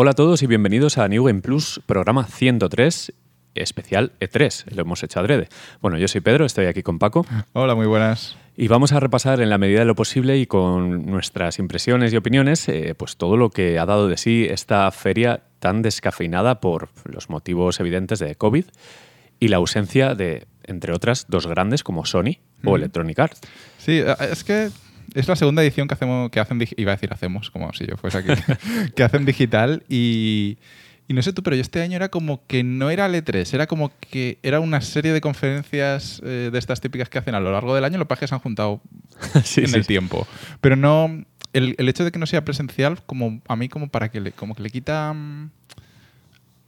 Hola a todos y bienvenidos a New Game Plus, programa 103, especial E3. Lo hemos hecho adrede. Bueno, yo soy Pedro, estoy aquí con Paco. Hola, muy buenas. Y vamos a repasar en la medida de lo posible y con nuestras impresiones y opiniones, eh, pues todo lo que ha dado de sí esta feria tan descafeinada por los motivos evidentes de COVID y la ausencia de, entre otras, dos grandes como Sony o Electronic Arts. Sí, eh, es que es la segunda edición que hacemos, que hacen, iba a decir hacemos, como si yo fuese aquí, que hacen digital y, y no sé tú, pero yo este año era como que no era el E3, era como que era una serie de conferencias eh, de estas típicas que hacen a lo largo del año, lo que pasa es que se han juntado Sí, en sí, el sí. tiempo. Pero no, el, el hecho de que no sea presencial, como a mí como para que le, como que le quita mm,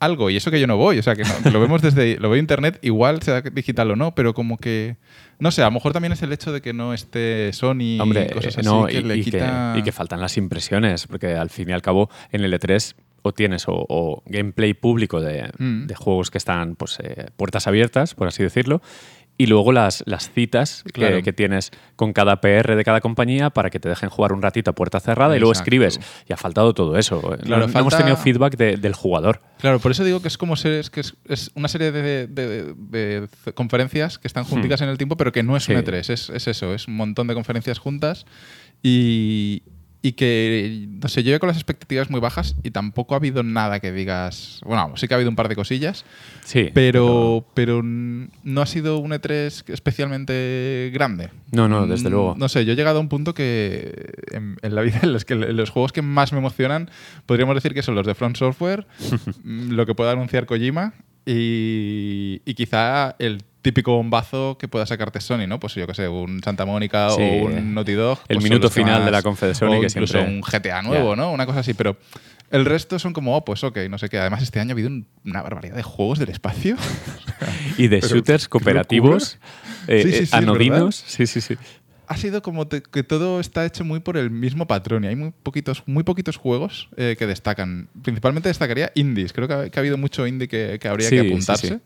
algo, y eso que yo no voy, o sea, que, no, que lo vemos desde, lo veo internet, igual sea digital o no, pero como que, no sé, a lo mejor también es el hecho de que no esté Sony Hombre, y cosas eh, así no, que y, le y quita... que, y que faltan las impresiones, porque al fin y al cabo en el E3 o tienes o, o gameplay público de, Mm. de juegos que están pues eh, puertas abiertas, por así decirlo, y luego las, las citas que- Claro. que, tienes con cada PR de cada compañía para que te dejen jugar un ratito a puerta cerrada y luego escribes. Y ha faltado todo eso. No- Claro, no, hemos tenido feedback de- del jugador. Claro, por eso digo que es como ser, es que es, es una serie de, de- de c- conferencias que están juntitas en el tiempo, pero que no es Hmm. Sí. un E3, es, es eso, es un montón de conferencias juntas y, y que, no sé, yo con las expectativas muy bajas y tampoco ha habido nada que digas, bueno, sí que ha habido un par de cosillas, Sí. pero, pero no ha sido un E3 especialmente grande. No, no, desde Mm, luego. No sé, yo he llegado a un punto que en, en la vida en los, que, en los juegos que más me emocionan podríamos decir que son los de Front Software, mm, lo que pueda anunciar Kojima y, y quizá el típico bombazo que pueda sacarte Sony, ¿no? Pues yo que sé, un Santa Mónica Sí, o un Naughty Dog. el pues minuto final de la confe de Sony o que incluso siempre- un GTA nuevo. ¿no? Una cosa así, pero el resto son como, oh, pues ok, no sé qué. Además este año ha habido un- una barbaridad de juegos del espacio. Y de Pero, shooters cooperativos, eh, Sí, sí, eh, anodinos. Sí, sí, sí. ha sido como te- que todo está hecho muy por el mismo patrón y hay muy poquitos, muy poquitos juegos eh, que destacan. Principalmente destacaría indies. Creo que ha, que ha habido mucho indie que, que habría Sí, que sí, apuntarse. sí.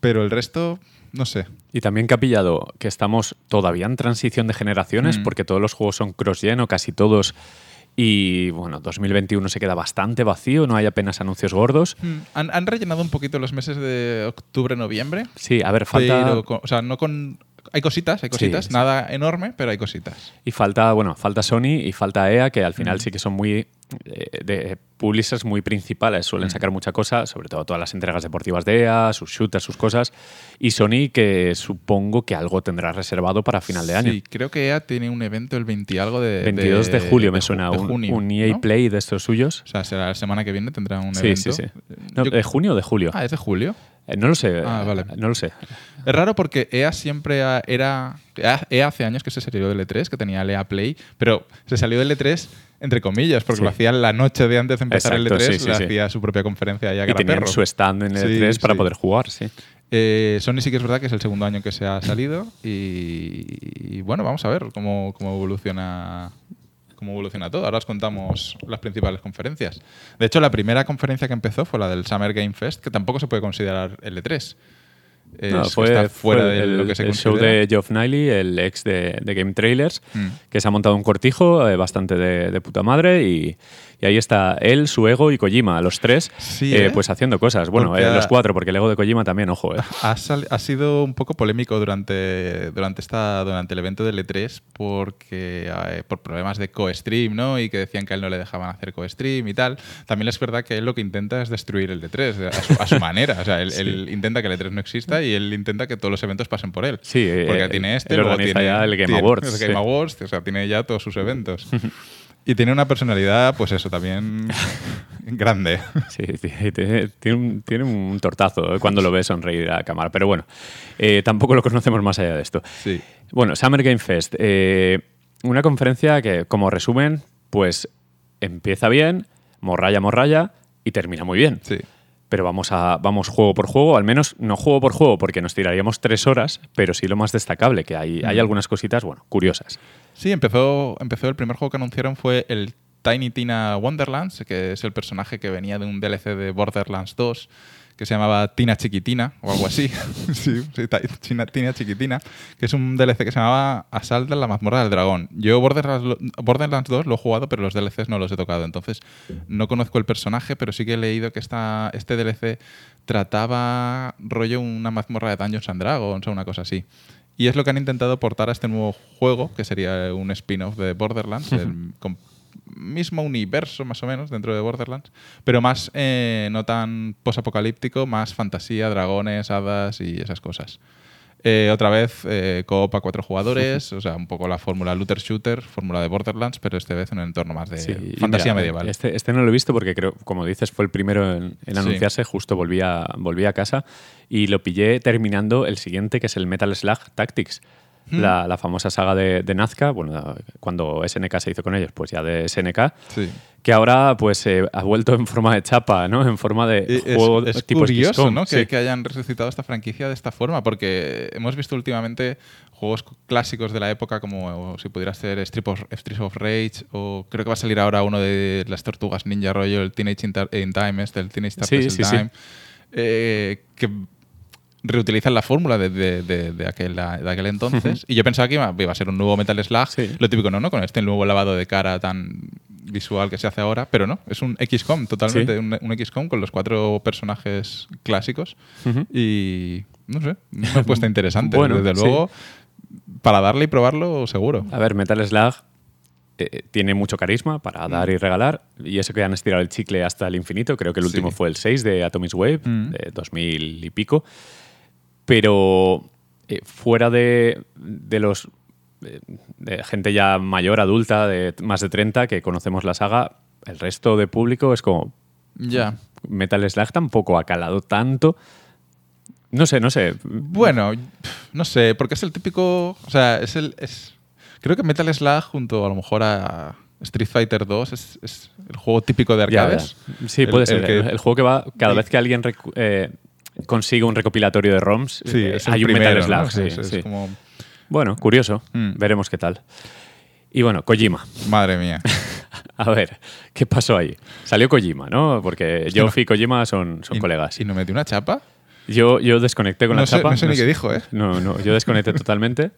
Pero el resto, no sé. Y también que ha pillado que estamos todavía en transición de generaciones, Mm. porque todos los juegos son cross-gen o casi todos. Y bueno, 2021 se queda bastante vacío, no hay apenas anuncios gordos. Hmm, Han, han rellenado un poquito los meses de octubre, noviembre. Sí, a ver, falta. Pero, con- o sea, no con. Hay cositas, hay cositas. sí. Nada enorme, pero hay cositas. Y falta, bueno, falta Sony y falta EA, que al final Mm. sí que son muy. Eh, de publishers muy principales, suelen Mm. sacar mucha cosa, sobre todo todas las entregas deportivas de EA, sus shooters, sus cosas. Y Sony, que supongo que algo tendrá reservado para final de año. Sí, creo que EA tiene un evento el 20 y algo de. 22 de, julio me suena, un, junio, un EA ¿no? Play de estos suyos. O sea, será la semana que viene tendrá un Sí, evento. sí, sí. No, Yo- ¿De junio o de julio? ah, es de julio. Eh, no lo sé. Ah, vale. eh, No lo sé. Es raro porque EA siempre era. EA, EA hace años que se salió del E3, que tenía el EA Play, pero se salió del E3 entre comillas, porque Sí. lo hacía la noche de antes de empezar Exacto, el E3, sí, sí, hacía su propia conferencia ahí a Y tenían su stand en el Sí, 3 para poder jugar, sí. Eh, Sony sí que es verdad que es el segundo año que se ha salido y, y bueno, vamos a ver cómo, cómo evoluciona cómo evoluciona todo. Ahora os contamos las principales conferencias. De hecho, la primera conferencia que empezó fue la del Summer Game Fest, que tampoco se puede considerar el E3. Es- No, fue, está fuera fue de el, lo que se el show de Geoff Niley, el ex de, de Game Trailers, Mm. que se ha montado un cortijo eh, bastante de, de puta madre y, y ahí está él, su ego y Kojima, los tres, Sí, eh, ¿eh? pues haciendo cosas. Bueno, eh, los cuatro, porque el ego de Kojima también, ojo. eh. Ha, ha sido un poco polémico durante, durante, esta, durante el evento del E3 porque eh, por problemas de co-stream, ¿no? Y que decían que a él no le dejaban hacer co-stream y tal. También es verdad que él lo que intenta es destruir el E3 a su, a su manera. O sea, él, Sí. él intenta que el E3 no exista y él intenta que todos los eventos pasen por él. Sí, eh, porque eh, tiene este, luego organiza tiene, ya el Game tiene Awards, el Game sí. Awards, o sea, tiene ya todos sus eventos. Y tiene una personalidad, pues eso, también grande. Sí, tiene, tiene un, tiene un tortazo eh, cuando lo ves sonreír a la cámara. Pero bueno, eh, tampoco lo conocemos más allá de esto. Sí. Bueno, Summer Game Fest. eh, una conferencia que, como resumen, pues empieza bien, morralla, morralla, y termina muy bien. Sí. Pero vamos, a, vamos juego por juego, al menos no juego por juego, porque nos tiraríamos tres horas, pero sí lo más destacable, que hay, hay algunas cositas, bueno, curiosas. Sí, empezó, empezó el primer juego que anunciaron fue el Tiny Tina Wonderlands, que es el personaje que venía de un DLC de Borderlands 2, que se llamaba Tina Chiquitina o algo así. sí, Tina, Tina Chiquitina, que es un DLC que se llamaba Asalt en la mazmorra del dragón. Yo Borderlands, Borderlands 2 lo he jugado, pero los DLCs no los he tocado. Entonces no conozco el personaje, pero sí que he leído que esta, este DLC trataba rollo una mazmorra de Dungeons and Dragons o una cosa así. Y es lo que han intentado portar a este nuevo juego, que sería un spin-off de Borderlands, el mismo universo más o menos dentro de Borderlands, pero más eh, no tan posapocalíptico, más fantasía, dragones, hadas y esas cosas. Eh, otra vez, eh, coop a cuatro jugadores, o sea, un poco la fórmula looter shooter, fórmula de Borderlands, pero esta vez en un entorno más de Sí, fantasía mira, medieval. Este, este no lo he visto porque creo, como dices, fue el primero en, en Sí. anunciarse. Justo volví a, volví a casa y lo pillé terminando el siguiente, que es el Metal Slug Tactics. Hmm. La, la famosa saga de, de Nazca, bueno, cuando SNK se hizo con ellos, pues ya de SNK, Sí. que ahora pues eh, ha vuelto en forma de chapa, ¿no? En forma de Es, juego es tipo curioso XCOM, ¿no? sí. que, que hayan resucitado esta franquicia de esta forma, porque hemos visto últimamente juegos clásicos de la época como si pudiera ser Street of, Streets of Rage o creo que va a salir ahora uno de las tortugas ninja rollo, el Teenage in, in Time, este, el Teenage Turtles sí. Time, eh, que reutilizan la fórmula de, de- de- de aquel, de aquel entonces. Y yo pensaba que iba, iba a ser un nuevo Metal Slug. Sí. Lo típico, no, no, con este nuevo lavado de cara tan visual que se hace ahora, pero no, es un XCOM totalmente, Sí. un, un XCOM con los cuatro personajes clásicos. Y no sé, una apuesta interesante. Bueno, Desde sí. luego, para darle y probarlo, seguro. A ver, Metal Slug eh, tiene mucho carisma para dar y regalar. Y eso que han estirado el chicle hasta el infinito. Creo que el Mm. Sí. último fue el 6 de Atomic Wave, Mm. de 2000 y pico. Pero eh, fuera de, de los. de- de gente ya mayor, adulta, de más de 30, que conocemos la saga, el resto de público es como. Ya. Metal Slug tampoco ha calado tanto. No sé, no sé. Bueno, no sé, porque es el típico. O sea, es el. Es, creo que Metal Slug, junto a lo mejor a Street Fighter 2, es, es el juego típico de arcades. Sí, puede el ser. que- El, juego que va, cada vez que alguien eh, consigue un recopilatorio de ROMs, Sí, eh, es hay un primero, Metal Slug. ¿no? sí, Es- como- Bueno, curioso. Mm. Veremos qué tal. Y bueno, Kojima. Madre mía. A ver, ¿qué pasó ahí? Salió Kojima, ¿no? Porque Geoff y Kojima son, son Y- colegas. ¿Y no metió una chapa? Yo, yo desconecté con No la sé- chapa. no sé ni sé- qué dijo, ¿eh? No, no, yo desconecté totalmente.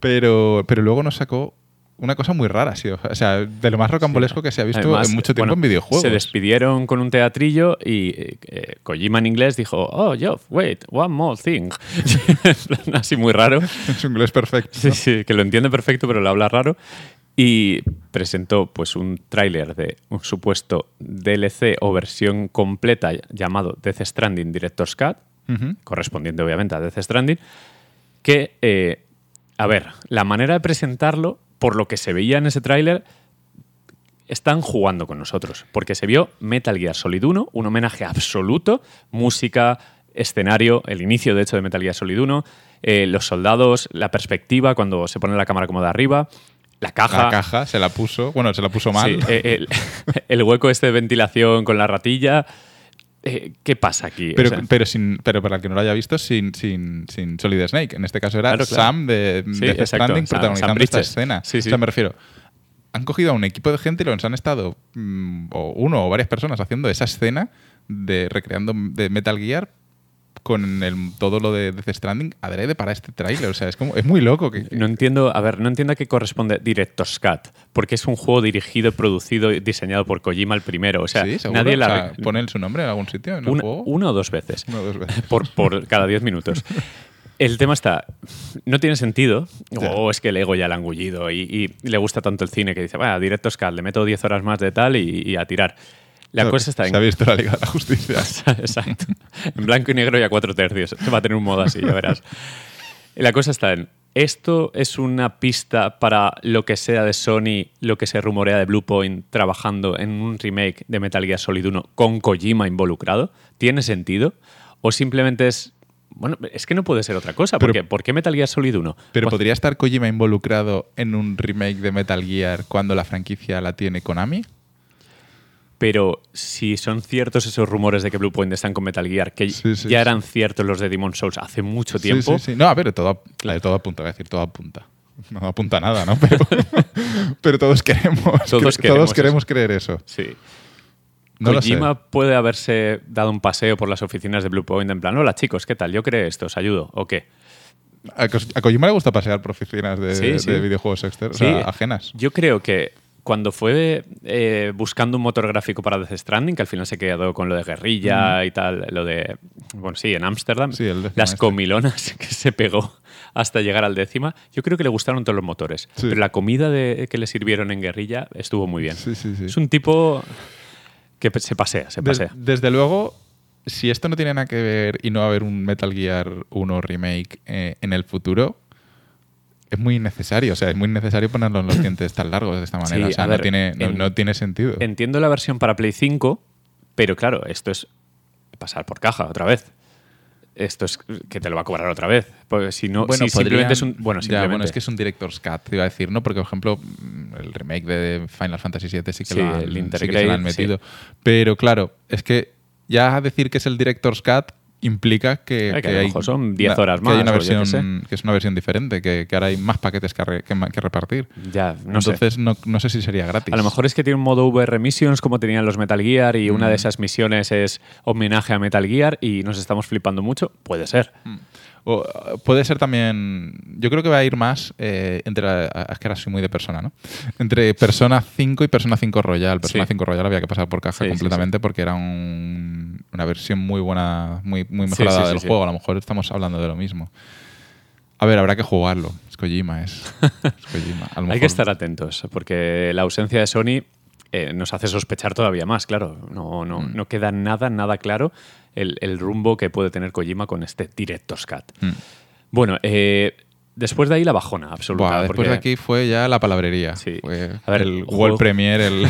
Pero, pero luego nos sacó una cosa muy rara, sí. O sea, de lo más rocambolesco que se ha visto Además, en mucho tiempo bueno, en videojuegos. Se despidieron con un teatrillo y eh, eh, Kojima en inglés dijo, oh, Geoff, wait, one more thing. Así muy raro. Es un inglés perfecto. Sí, sí, que lo entiende perfecto, pero lo habla raro. Y presentó pues un tráiler de un supuesto DLC o versión completa llamado Death Stranding Director's Cut, correspondiente obviamente a Death Stranding, que, eh, a ver, la manera de presentarlo, por lo que se veía en ese tráiler, están jugando con nosotros, porque se vio Metal Gear Solid 1, un homenaje absoluto, música, escenario, el inicio de hecho de Metal Gear Solid 1, eh, los soldados, la perspectiva cuando se pone la cámara como de arriba, la caja, La caja se la puso, bueno, se la puso mal. sí, eh, el, el hueco este de ventilación con la ratilla. Eh, ¿Qué pasa aquí? Pero, O sea, pero, sin, pero para el que no lo haya visto, sin, sin, sin Solid Snake. En este caso era Claro, claro. Sam de, Sí, de Stranding Sam- protagonizando Sam esta escena. Sí, sí. O sea, me refiero, han cogido a un equipo de gente y los han estado, mm, o uno o varias personas, haciendo esa escena de recreando de Metal Gear con el, todo lo de Death Stranding adrede para este tráiler. O sea, es, como, es muy loco. Que, que- No entiendo, a ver, no entiendo a qué corresponde Director's Cut, porque es un juego dirigido, producido y diseñado por Kojima el primero. O sea, sí, nadie O sea, pone su nombre en algún sitio en el una, juego. una o dos veces. Una o dos veces. por, por cada 10 minutos. El tema está, no tiene sentido, o es que el ego ya le ha engullido y, y le gusta tanto el cine que dice, bueno, Director's Cut, le meto 10 horas más de tal y, y a tirar. La cosa está en Se ha visto la Liga de la Justicia. Exacto. En blanco y negro y a cuatro tercios. Va a tener un modo así, ya verás. La cosa está en. ¿Esto es una pista para lo que sea de Sony, lo que se rumorea de Bluepoint trabajando en un remake de Metal Gear Solid 1 con Kojima involucrado? ¿Tiene sentido? ¿O simplemente es. Bueno, es que no puede ser otra cosa. Pero- ¿Por qué Metal Gear Solid 1? Pero ¿podría estar Kojima involucrado en un remake de Metal Gear cuando la franquicia la tiene Konami? Pero si son ciertos esos rumores de que Bluepoint están con Metal Gear, que Sí, sí, ya sí. eran ciertos los de Demon Souls hace mucho tiempo, Sí, sí, sí. No, a ver, todo, la de todo apunta, voy a decir, todo apunta. No apunta a nada, ¿no? Pero, pero todos queremos. Todos cre- queremos todos queremos creer eso. Sí. No. Kojima puede haberse dado un paseo por las oficinas de Bluepoint en plan, hola chicos, ¿qué tal? Yo creo esto, ¿os ayudo? ¿O qué? A, Ko- a Kojima le gusta pasear por oficinas de, videojuegos externos, o sea, ajenas. Yo creo que cuando fue eh, buscando un motor gráfico para Death Stranding, que al final se quedó con lo de guerrilla y tal, lo de, bueno, sí, en Ámsterdam, Sí, las este. comilonas que se pegó hasta llegar al décima, yo creo que le gustaron todos los motores. Sí. Pero la comida de, que le sirvieron en guerrilla estuvo muy bien. Sí, sí, sí. Es un tipo que se pasea, se pasea. desde luego, si esto no tiene nada que ver y no va a haber un Metal Gear 1 remake eh, en el futuro, es muy necesario. O sea, es muy necesario ponerlo en los dientes tan largos de esta manera. Sí, o sea, no, ver, tiene, no, en- no tiene sentido. Entiendo la versión para Play 5, pero claro, esto es pasar por caja otra vez. Esto es que te lo va a cobrar otra vez. Porque si no, si simplemente es un. Bueno, Ya, simplemente. bueno, es que es un Director's Cut, te iba a decir, ¿no? Porque, por ejemplo, mm, el remake de Final Fantasy VII sí que, Sí, lo, han, el sí que se lo han metido. Pero claro, es que ya decir que es el Director's Cut implica que, Eh, que que a lo hay son 10 una- horas que hay una versión, que es una versión diferente, que, ahora hay más paquetes que, re- repartir. Ya, no sé. Entonces, no, no sé si sería gratis. A lo mejor es que tiene un modo VR Missions como tenían los Metal Gear y Mm. una de esas misiones es homenaje a Metal Gear y nos estamos flipando mucho. Puede ser. O, puede ser también. Yo creo que va a ir más eh, entre. la- Es que ahora soy muy de persona, ¿no? Entre Persona 5 y Persona 5 Royal. Persona Sí. 5 Royal había que pasar por caja Sí, sí, completamente porque era un- una versión muy buena, muy, muy mejorada del juego. A lo mejor estamos hablando de lo mismo. A ver, habrá que jugarlo. Es Kojima, es, es Kojima. A lo Hay que estar atentos porque la ausencia de Sony eh, nos hace sospechar todavía más, claro. No, no, Mm. no queda nada, nada claro el, el rumbo que puede tener Kojima con este Director's Cut. Mm. Bueno, eh, después de ahí la bajona absoluta. Buah, después porque- de aquí fue ya la palabrería. Sí. Fue A ver, el World Premiere. El...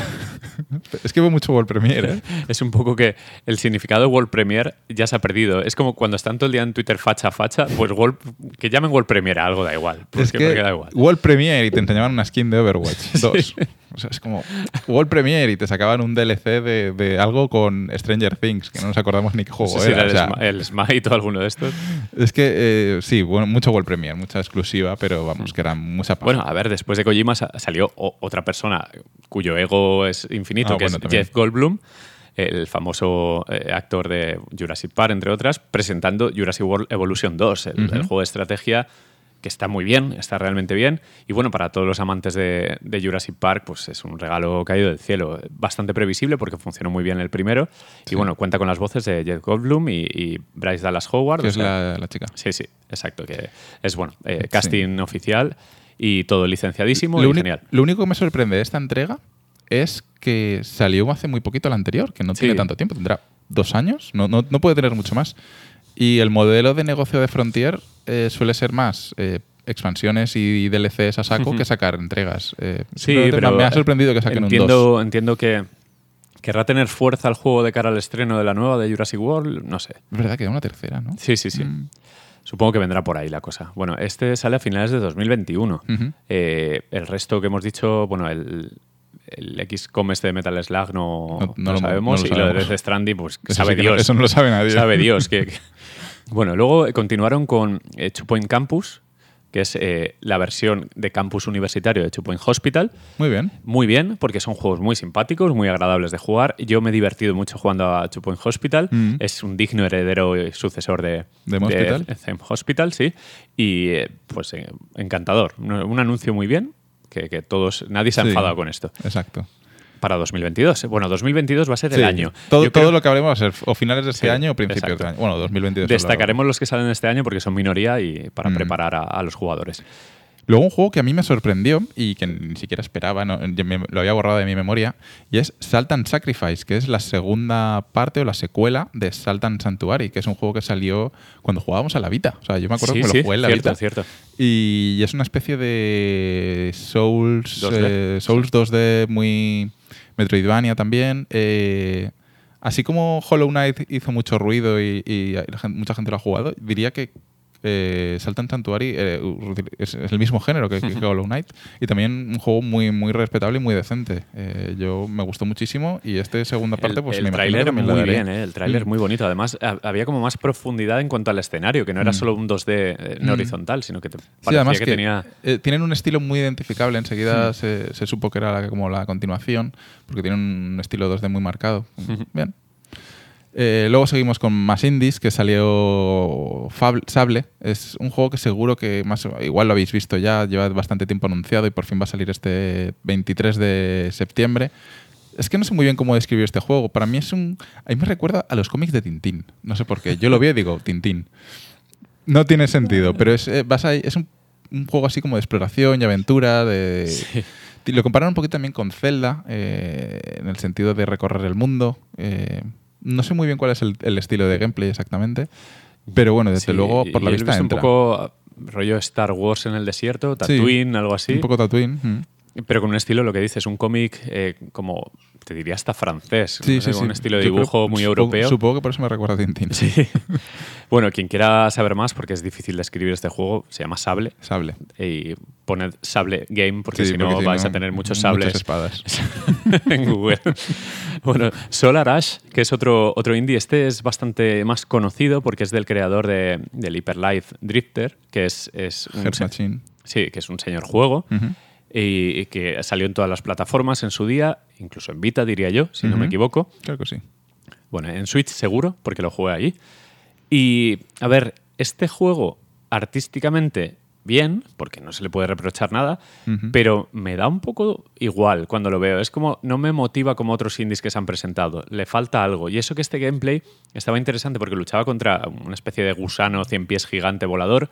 es que hubo mucho World Premiere, ¿eh? Es un poco que el significado de World Premiere ya se ha perdido. Es como cuando están todo el día en Twitter facha facha, pues World- que llamen World Premiere a algo da igual. Porque, es que porque da igual. World Premiere y te enseñaban una skin de Overwatch 2. O sea, es como World Premiere y te sacaban un DLC de, de algo con Stranger Things, que no nos acordamos ni qué No juego sé si era. era O sea, el, Smite o alguno de estos. es que eh, sí, bueno, mucho World Premiere, mucha exclusiva, pero vamos, que era mucha paja. Bueno, a ver, después de Kojima sa- salió otra persona cuyo ego es infinito, Ah, que bueno, es también. Jeff Goldblum, el famoso eh, actor de Jurassic Park, entre otras, presentando Jurassic World Evolution 2, el, el juego de estrategia que está muy bien, está realmente bien. Y bueno, para todos los amantes de, de Jurassic Park, pues es un regalo caído del cielo. Bastante previsible porque funcionó muy bien el primero. Sí. Y bueno, cuenta con las voces de Jeff Goldblum y, y Bryce Dallas Howard. que es la, la chica. Sí, sí, exacto. Que es bueno, eh, casting oficial y todo licenciadísimo Lo, y genial. lo único que me sorprende de esta entrega es que salió hace muy poquito la anterior, que no Sí. tiene tanto tiempo, tendrá dos años, no, no, no puede tener mucho más. Y el modelo de negocio de Frontier eh, suele ser más eh, expansiones y DLCs a saco que sacar entregas. Eh, Sí, pero me ha sorprendido que saquen un 2. entiendo, entiendo que querrá tener fuerza el juego de cara al estreno de la nueva de Jurassic World, no sé. Es verdad que una tercera, ¿no? Sí, sí, sí. Mm. Supongo que vendrá por ahí la cosa. Bueno, este sale a finales de 2021. Ujú. Eh, el resto que hemos dicho, bueno, el, el XCOM este de Metal Slug no, No- lo- sabemos. no lo y lo de. Death Stranding, pues Eso sabe sí Dios. eso no lo sabe nadie. Sabe Dios. que, que- Bueno, luego eh, continuaron con eh, Two Point Campus, que es eh, la versión de campus universitario de Two Point Hospital. Muy bien. Muy bien, porque son juegos muy simpáticos, muy agradables de jugar. Yo me he divertido mucho jugando a Two Point Hospital. Mm. Es un digno heredero y sucesor de, ¿Them Hospital? Them Hospital, sí. Y eh, pues eh, encantador. Un, un anuncio muy bien, que, que todos, nadie se ha Sí. enfadado con esto. Exacto. Para 2022. Bueno, 2022 va a ser Sí. el año. Todo, Yo creo- todo lo que hablemos va a ser o finales de este Sí, año o principios exacto. del año. Bueno, 2022. hablo. Destacaremos los que salen este año porque son minoría y para Mm. preparar a, a los jugadores. Luego un juego que a mí me sorprendió y que ni siquiera esperaba, no, me- lo había borrado de mi memoria, y es Salt and Sacrifice, que es la segunda parte o la secuela de Salt and Sanctuary, que es un juego que salió cuando jugábamos a la Vita. O sea, yo me acuerdo Sí, que sí, lo jugué en la cierto, Vita. cierto. Y es una especie de Souls 2D. eh, Souls 2D muy Metroidvania también. eh, así como Hollow Knight hizo mucho ruido y, mucha gente lo ha jugado, diría que eh, Saltan Sanctuary eh, es, el mismo género que, que Hollow Knight y también un juego muy, muy respetable y muy decente. Eh, yo me gustó muchísimo y esta segunda parte, pues el me imagino tráiler que me muy bien, ¿eh? el tráiler Mm. muy bonito. Además, ha- había como más profundidad en cuanto al escenario, que no era Mm. solo un 2D eh, no Mm. horizontal, sino que te Sí, parecía además que, que, tenía... eh, tienen un estilo muy identificable. Enseguida Hmm. se, se supo que era la- como la continuación, porque tienen un estilo 2D muy marcado. Bien. Eh, luego seguimos con más indies, que salió Fab- Sable. Es un juego que seguro que más igual lo habéis visto ya, lleva bastante tiempo anunciado y por fin va a salir este 23 de septiembre. Es que no sé muy bien cómo describir este juego. Para mí es un... A mí me recuerda a los cómics de Tintín. No sé por qué. Yo lo veo y digo, Tintín. No tiene sentido, pero es, eh, vas ahí- es un, un juego así como de exploración y aventura. De, Sí. Lo comparan un poquito también con Zelda, eh, en el sentido de recorrer el mundo. Eh, no sé muy bien cuál es el, el estilo de gameplay exactamente, pero bueno, desde Sí, luego por la vista entra. un poco rollo Star Wars en el desierto, Tatooine, algo así. Un poco Tatooine. mm. Pero con un estilo, lo que dices, un cómic eh, como, te diría hasta francés, Sí, no sí, sé, sí. con un estilo de Yo creo- dibujo muy supongo- europeo. Supongo que por eso me recuerda a Tintín. Sí. bueno, quien quiera saber más, porque es difícil de escribir este juego, se llama Sable. Sable. Y poned Sable Game, porque si no si vais no, a tener muchos muchas sables espadas. en Google. bueno, Solar Ash, que es otro, otro indie, este es bastante más conocido porque es del creador de, del Hyper Light Drifter, que es, es un Machine. Sí, que es un señor juego Ujú. y, y que salió en todas las plataformas en su día, incluso en Vita, diría yo, si no me equivoco. Creo que sí. Bueno, en Switch seguro, porque lo jugué ahí. Y, a ver, este juego artísticamente bien, porque no se le puede reprochar nada, pero me da un poco igual cuando lo veo. Es como, no me motiva como otros indies que se han presentado. Le falta algo. Y eso que este gameplay estaba interesante porque luchaba contra una especie de gusano cien pies gigante volador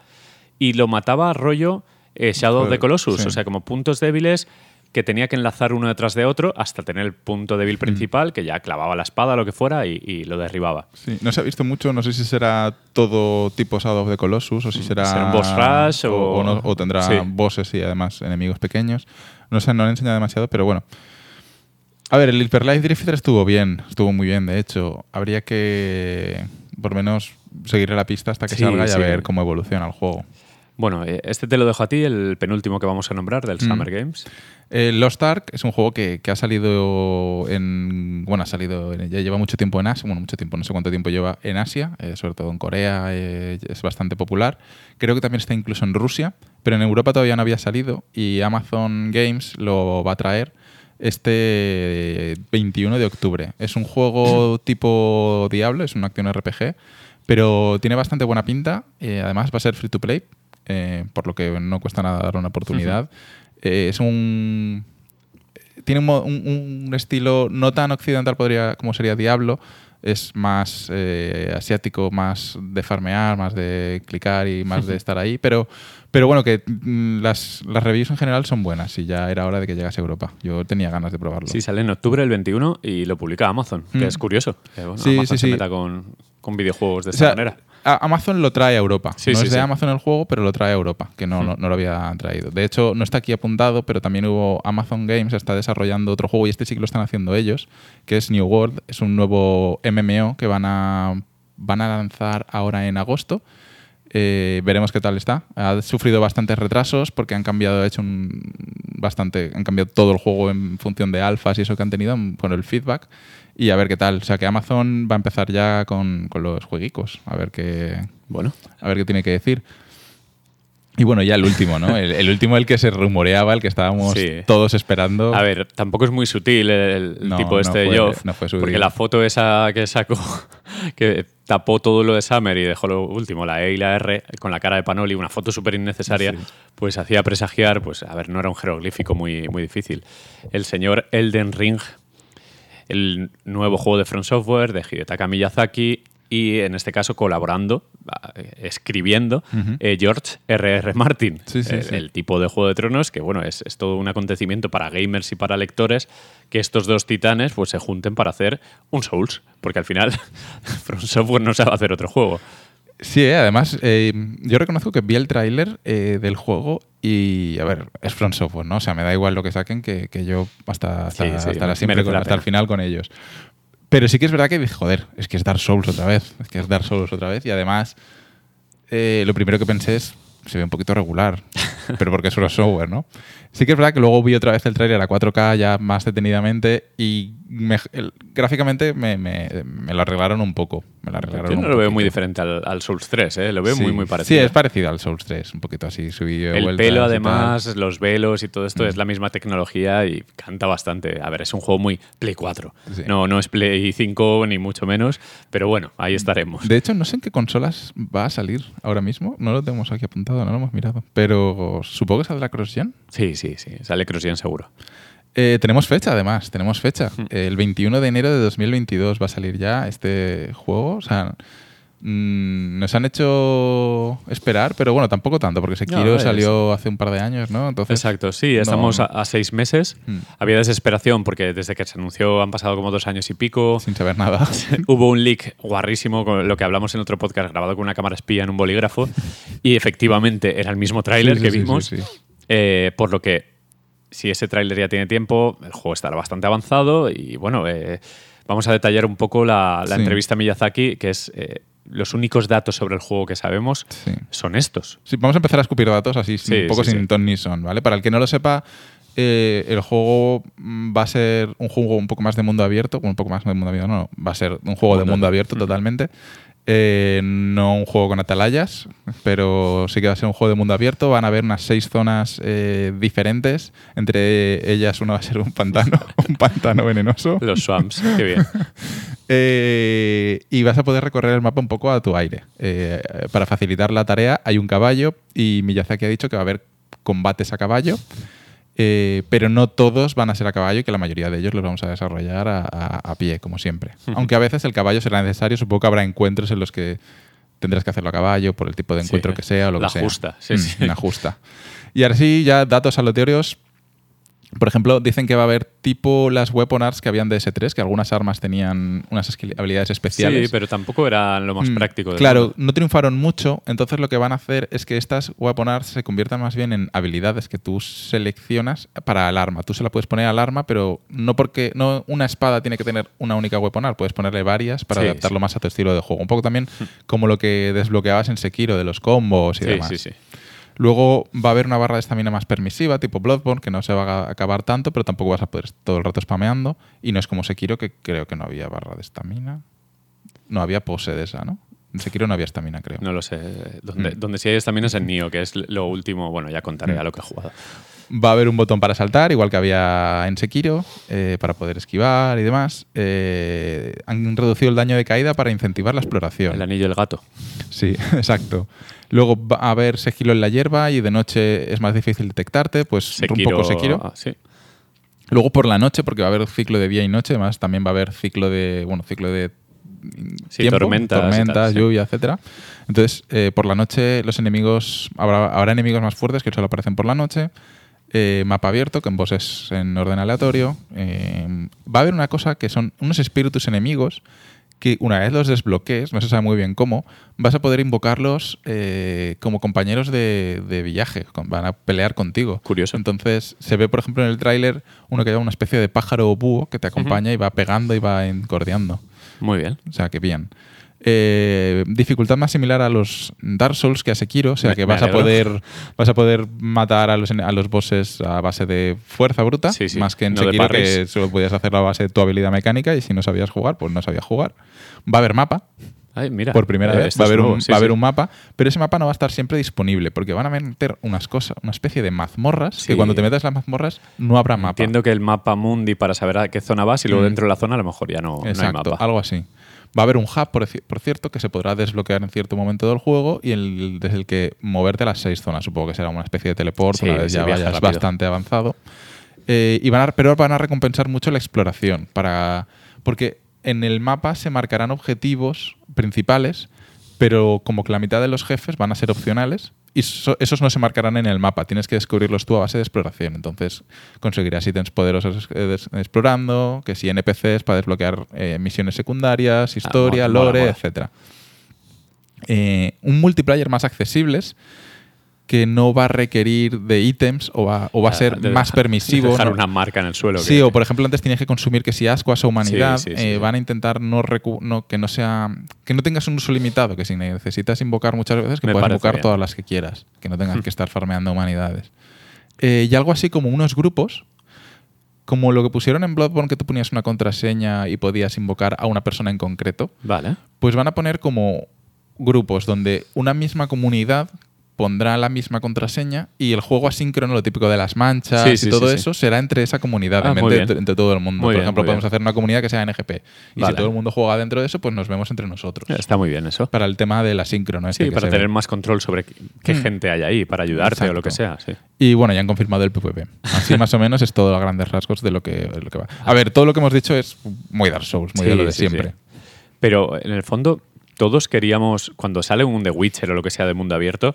y lo mataba rollo eh, Shadow of the Colossus. sí. O sea, como puntos débiles que tenía que enlazar uno detrás de otro hasta tener el punto débil principal, que ya clavaba la espada o lo que fuera y, y lo derribaba. Sí, no se ha visto mucho, no sé si será todo tipo Shadow of the Colossus o si será... ¿Será un boss rush o- o, no- o tendrá Sí. bosses y además enemigos pequeños. No sé, no han enseñado demasiado, pero bueno. A ver, el Hyper Light Drifter estuvo bien, estuvo muy bien, de hecho. Habría que, por menos, seguirle la pista hasta que Sí, salga y a ver cómo evoluciona el juego. Bueno, eh, este te lo dejo a ti, el penúltimo que vamos a nombrar del Mm. Summer Games. Eh, Lost Ark es un juego que, que ha salido en. Bueno, ha salido. en- ya lleva mucho tiempo en Asia. Bueno, mucho tiempo, no sé cuánto tiempo lleva en Asia, eh, sobre todo en Corea, eh, es bastante popular. Creo que también está incluso en Rusia, pero en Europa todavía no había salido y Amazon Games lo va a traer este 21 de octubre. Es un juego tipo Diablo, es una acción RPG, pero tiene bastante buena pinta. eh, además, va a ser free to play, eh, por lo que no cuesta nada darle una oportunidad. Eh, es un. Tiene un, un- un estilo no tan occidental podría, como sería Diablo. Es más eh, asiático, más de farmear, más de clicar y más de estar ahí. Pero, pero bueno, que mm, las, las reviews en general son buenas y ya era hora de que llegase a Europa. Yo tenía ganas de probarlo. Sí, sale en octubre del 21 y lo publica Amazon, que Mm. es curioso. que, bueno, Sí, Amazon sí, se sí. meta con, con videojuegos de O sea, manera. Amazon lo trae a Europa. Sí, no sí, es de sí. Amazon el juego, pero lo trae a Europa, que no, Hmm. no, no lo había traído. De hecho, no está aquí apuntado, pero también hubo Amazon Games, está desarrollando otro juego y este sí que lo están haciendo ellos, que es New World. Es un nuevo MMO que van a, van a lanzar ahora en agosto. Eh, veremos qué tal está. Ha sufrido bastantes retrasos porque han cambiado, ha hecho un bastante, han cambiado todo el juego en función de alfas y eso que han tenido con el feedback. Y a ver qué tal. O sea que Amazon va a empezar ya con, con los jueguicos. A ver qué, Bueno, a ver qué tiene que decir. Y bueno, ya el último, ¿no? El, el último, el que se rumoreaba, el que estábamos Sí. todos esperando. a ver, tampoco es muy sutil el, el No, tipo no este de Geoff, no fue sutil. porque la foto esa que sacó, que tapó todo lo de Summer y dejó lo último, la E y la R, con la cara de Panoli, una foto súper innecesaria, Sí. pues hacía presagiar, pues a ver, no era un jeroglífico muy, muy difícil. El señor Elden Ring, el nuevo juego de From Software, de Hidetaka Miyazaki, y en este caso colaborando, escribiendo, eh, George R.R. Martin, Sí, sí, el, sí. el tipo de Juego de Tronos, que bueno, es, es todo un acontecimiento para gamers y para lectores, que estos dos titanes pues se junten para hacer un Souls, porque al final From Software no sabe hacer otro juego. Sí, eh, además, eh, yo reconozco que vi el tráiler eh, del juego y, a ver, es Front Software, ¿no? O sea, me da igual lo que saquen que, que yo hasta, hasta, Sí, sí, hasta la siempre merece con- la hasta el final con ellos. Pero sí que es verdad que joder, es que es Dark Souls otra vez. Es que es Dark Souls otra vez. Y además, lo primero que pensé es, se ve un poquito regular, pero porque es crossover, ¿no? Sí que es verdad que luego vi otra vez el tráiler a 4K ya más detenidamente y me- el- gráficamente me, me- me lo arreglaron un poco. Me lo arreglaron Yo no lo veo muy diferente al, al Souls 3, ¿eh? Lo veo Sí. muy, muy parecido. Sí, es parecido al Souls 3, un poquito así, subido El pelo, además, los velos y todo esto Mm. es la misma tecnología y canta bastante. A ver, es un juego muy Play 4. Sí. No, no es Play 5 ni mucho menos, pero bueno, ahí estaremos. De hecho, no sé en qué consolas va a salir ahora mismo. No lo tenemos aquí apuntado, no lo hemos mirado. Pero supongo que saldrá cross-gen. Sí, sí, sí. Sale CrossGen seguro. Eh, tenemos fecha, además, tenemos fecha. Hmm. El 21 de enero de 2022 va a salir ya este juego. O sea, mm, nos han hecho esperar, pero bueno, tampoco tanto, porque Sekiro salió hace un par de años, ¿no? Entonces, Exacto, sí, no- estamos a, a seis meses. Mm. Había desesperación porque desde que se anunció han pasado como dos años y pico. sin saber nada. Hubo un leak guarrísimo, con lo que hablamos en otro podcast, grabado con una cámara espía en un bolígrafo, y efectivamente era el mismo tráiler Sí, sí, que sí, vimos, sí, sí. Eh, por lo que si ese tráiler ya tiene tiempo, el juego estará bastante avanzado y bueno, eh, vamos a detallar un poco la, la Sí. entrevista a Miyazaki, que es eh, los únicos datos sobre el juego que sabemos Sí. son estos. Sí, vamos a empezar a escupir datos así, Sí, un poco sin ton ni son, ¿vale? Para el que no lo sepa, eh, el juego mm, va a ser un juego un poco más de mundo abierto, un poco más de mundo abierto, no, va a ser un juego de mundo abierto totalmente. Eh, no un juego con atalayas, pero sí que va a ser un juego de mundo abierto. Van a haber unas seis zonas eh, diferentes. Entre ellas, una va a ser un pantano, un pantano venenoso. Los swamps, qué bien. Eh, y vas a poder recorrer el mapa un poco a tu aire. Para facilitar la tarea hay un caballo y Miyazaki ha dicho que va a haber combates a caballo, eh, pero no todos van a ser a caballo y que la mayoría de ellos los vamos a desarrollar a, a- a pie, como siempre. Aunque a veces el caballo será necesario, supongo que habrá encuentros en los que tendrás que hacerlo a caballo por el tipo de Sí, encuentro que sea o lo la que sea. justa, sí, Mm, sí. Una justa. Y ahora sí, ya datos aleatorios. Por ejemplo, dicen que va a haber tipo las weapon arts que habían de S3, que algunas armas tenían unas habilidades especiales. Sí, pero tampoco era lo más Mm, práctico. Claro, no triunfaron mucho, entonces lo que van a hacer es que estas weapon arts se conviertan más bien en habilidades que tú seleccionas para el arma. Tú se la puedes poner al arma, pero no porque no una espada tiene que tener una única weapon art, puedes ponerle varias para Sí, adaptarlo sí. más a tu estilo de juego. Un poco también como lo que desbloqueabas en Sekiro de los combos y Sí, demás. sí, sí. Luego va a haber una barra de estamina más permisiva, tipo Bloodborne, que no se va a acabar tanto, pero tampoco vas a poder todo el rato spameando. Y no es como Sekiro, que creo que no había barra de estamina. No había pose de esa, ¿no? En Sekiro no había estamina, creo. No lo sé. Donde, Mm. donde sí hay también es en Nio, que es lo último. Bueno, ya contaré a lo que he jugado. Va a haber un botón para saltar, igual que había en Sekiro, eh, para poder esquivar y demás. Eh, han reducido el daño de caída para incentivar la exploración. El anillo del gato. Sí, exacto. Luego va a haber sigilo en la hierba y de noche es más difícil detectarte, pues Sekiro. un poco Sekiro. ah, sí. Luego por la noche, porque va a haber ciclo de día y noche, además también va a haber ciclo de, bueno, ciclo de Sí, tormentas tal, sí. lluvia, etcétera. Entonces, eh, por la noche los enemigos, habrá, habrá enemigos más fuertes que solo aparecen por la noche. Eh, mapa abierto, con bosses en orden aleatorio. Eh, va a haber una cosa que son unos espíritus enemigos que una vez los desbloquees, no se sabe muy bien cómo, vas a poder invocarlos eh, como compañeros de, de viaje, van a pelear contigo. Curioso. Entonces se ve, por ejemplo, en el tráiler uno que lleva una especie de pájaro o búho que te acompaña y va pegando y va encordeando. Muy bien. O sea, que bien. Eh, dificultad más similar a los Dark Souls que a Sekiro, o sea Me- que vas a poder vas a poder matar a los, a los bosses a base de fuerza bruta, Sí, sí, más que en no Sekiro que solo podías hacerlo a base de tu habilidad mecánica y si no sabías jugar, pues no sabías jugar. Va a haber mapa, Ay, mira. por primera eh, vez va a haber, nuevo, un, sí, va a haber sí. un mapa, pero ese mapa no va a estar siempre disponible porque van a meter unas cosas, una especie de mazmorras que cuando te metas las mazmorras no habrá mapa. Entiendo que el mapa mundi para saber a qué zona vas y luego Mm. dentro de la zona a lo mejor ya no, no hay Exacto, mapa. algo así. Va a haber un hub, por, ci- por cierto, que se podrá desbloquear en cierto momento del juego y el, desde el que moverte a las seis zonas. Supongo que será una especie de teleport Sí, una vez ya vayas rápido. bastante avanzado. Eh, y van a, pero van a recompensar mucho la exploración. Para, porque en el mapa se marcarán objetivos principales, pero como que la mitad de los jefes van a ser opcionales y so- esos no se marcarán en el mapa. Tienes que descubrirlos tú a base de exploración. Entonces conseguirás ítems poderosos eh, explorando, que si NPCs para desbloquear eh, misiones secundarias, historia, Ah, mola, lore, mola. etcétera. Eh, un multiplayer más accesibles que no va a requerir de ítems o va, o va a ser De más dejar- permisivo. Dejar ¿no? una marca en el suelo. Sí, que- o por ejemplo antes tenías que consumir que si ascuas o humanidad, Sí, sí, sí, eh, van a intentar no, no que no sea que no tengas un uso limitado, que si necesitas invocar muchas veces que Me puedas invocar bien. todas las que quieras, que no tengas que estar farmeando humanidades. Eh, y algo así como unos grupos, como lo que pusieron en Bloodborne que tú ponías una contraseña y podías invocar a una persona en concreto, Vale. pues van a poner como grupos donde una misma comunidad pondrá la misma contraseña y el juego asíncrono, lo típico de las manchas Sí, y sí, todo sí, eso, será entre esa comunidad, Ah, entre, entre todo el mundo. Muy Por bien, ejemplo, podemos bien. hacer una comunidad que sea NGP. Y Vale. si todo el mundo juega dentro de eso, pues nos vemos entre nosotros. Está muy bien eso. Para el tema del asíncrono. este Sí, para tener ve. más control sobre qué Mm. gente hay ahí, para ayudarte o lo que sea. Y bueno, ya han confirmado el PvP. Así más o menos es todo a grandes rasgos de lo que, de lo que va. A ver, todo lo que hemos dicho es muy Dark Souls, muy de lo de siempre. sí. Pero en el fondo, todos queríamos, cuando sale un The Witcher o lo que sea de mundo abierto,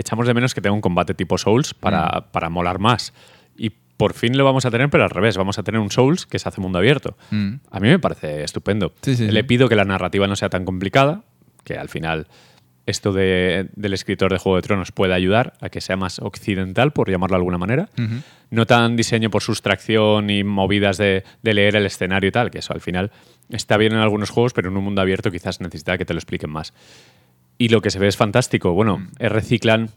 echamos de menos que tenga un combate tipo Souls para, Mm. para molar más. Y por fin lo vamos a tener, pero al revés, vamos a tener un Souls que se hace mundo abierto. Mm. A mí me parece estupendo. Sí, sí, Le pido que la narrativa no sea tan complicada, que al final esto de- del escritor de Juego de Tronos pueda ayudar a que sea más occidental, por llamarlo de alguna manera. No tan diseño por sustracción y movidas de, de leer el escenario y tal, que eso al final está bien en algunos juegos, pero en un mundo abierto quizás necesita que te lo expliquen más. Y lo que se ve es fantástico. Bueno, Mm. eh, reciclan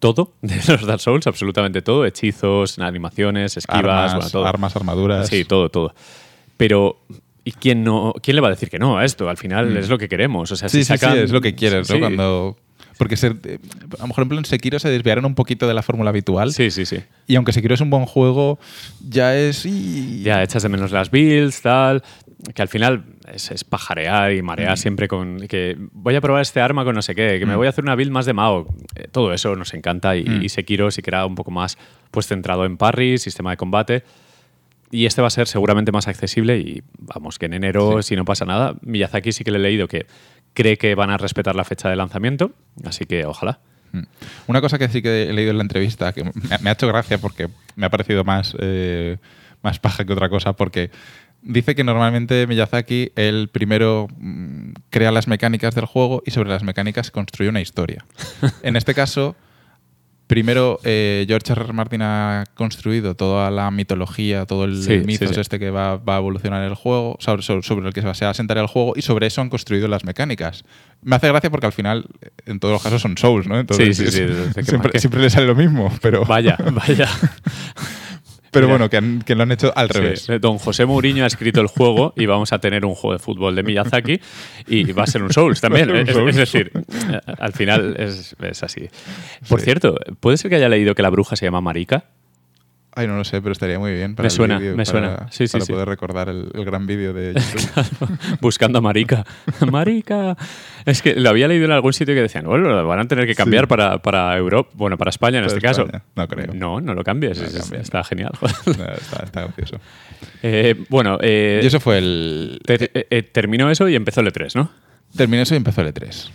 todo de los Dark Souls, absolutamente todo, hechizos, animaciones, esquivas, Armas, bueno, todo. armas, armaduras. Sí, todo, todo. Pero ¿y quién no quién le va a decir que no a esto? Al final es lo que queremos, o sea, Mm. Sí, si sí, sí, sacan- es lo que quieres, ¿no? Sí. Cuando... Porque se- eh, a lo mejor en Sekiro se desviaron un poquito de la fórmula habitual. Sí, sí, sí. Y aunque Sekiro es un buen juego, ya es... y- Ya echas de menos las builds, tal. Que al final es, es pajarear y Mm. marear siempre con que voy a probar este arma con no sé qué, que me voy a hacer una build más de Mao. Eh, todo eso nos encanta y, Mm. y Sekiro sí que era un poco más pues centrado en parry, sistema de combate. Y este va a ser seguramente más accesible y vamos, que en enero, si no pasa nada, Miyazaki sí que le he leído que cree que van a respetar la fecha de lanzamiento, así que ojalá. Mm. Una cosa que sí que he leído en la entrevista, que me, me ha hecho gracia porque me ha parecido más, eh, más paja que otra cosa, porque dice que normalmente Miyazaki, él primero mm, crea las mecánicas del juego y sobre las mecánicas construye una historia. en este caso, primero eh, George R. R. Martin ha construido toda la mitología, todo el, Sí, mitos sí, sí. este que va, va a evolucionar el juego, sobre, el que se va a asentar el juego y sobre eso han construido las mecánicas. Me hace gracia porque al final, en todos los casos, son Souls, ¿no? Entonces, Sí, sí, sí, es- siempre le sale lo mismo, pero, Vaya, vaya. pero mira. bueno, que, han- que lo han hecho al Sí, revés. Don José Mourinho ha escrito el juego y vamos a tener un juego de fútbol de Miyazaki y va a ser un Souls también. Es, decir, al final es, es así. Por Sí. cierto, ¿puede ser que haya leído que la bruja se llama Marika? Ay, no lo sé, pero estaría muy bien para Me el suena, vídeo, me para- suena. Sí, sí, para sí. poder recordar el, el gran vídeo de YouTube. Buscando a Marika. Marika. Es que lo había leído en algún sitio que decían, bueno, lo van a tener que cambiar Sí. para, para Europa, bueno, para España en Para este España. caso. No creo. No, no lo cambies. No es- cambies. está genial. No, está, está gracioso. Eh, bueno, eh, y eso fue el... eh, terminó eso y empezó el E3, ¿no? Terminó eso y empezó el E3.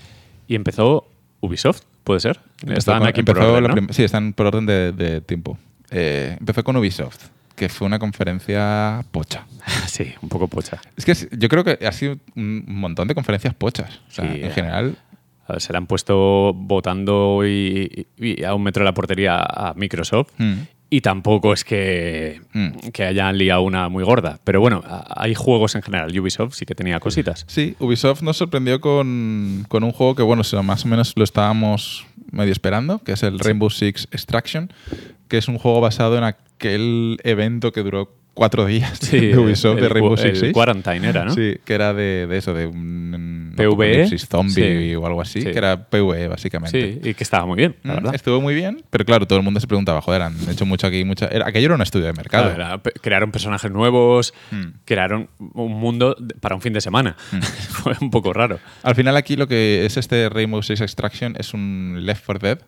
Y empezó Ubisoft, ¿puede ser? Empezó con- aquí por empezó orden, la ¿no? prim- Sí, están por orden de, de tiempo. Eh, empezó con Ubisoft, que fue una conferencia pocha. Sí, un poco pocha. Es que yo creo que ha sido un montón de conferencias pochas. O sea, Sí, en eh. general, A ver, se le han puesto votando y, y a un metro de la portería a Microsoft. Mm. Y tampoco es que, Mm. que hayan liado una muy gorda. Pero bueno, hay juegos en general. Ubisoft sí que tenía cositas. Sí, Ubisoft nos sorprendió con, con un juego que, bueno, más o menos lo estábamos medio esperando, que es el Rainbow Six Extraction, que es un juego basado en aquel evento que duró cuatro días de Ubisoft, el, de Rainbow Six el. Quarantine era, ¿no? Sí, que era de, de eso, de un PvE, zombie sí. o algo así, Sí. que era PvE básicamente. Sí, y que estaba muy bien, la Mm, verdad. Estuvo muy bien, pero claro, todo el mundo se preguntaba, joder, han hecho mucho aquí, mucha... era- aquello era un estudio de mercado. Claro, era pe- crearon personajes nuevos, Mm. crearon un mundo para un fin de semana. Fue un poco raro. Al final aquí lo que es este Rainbow Six Extraction es un Left 4 Dead,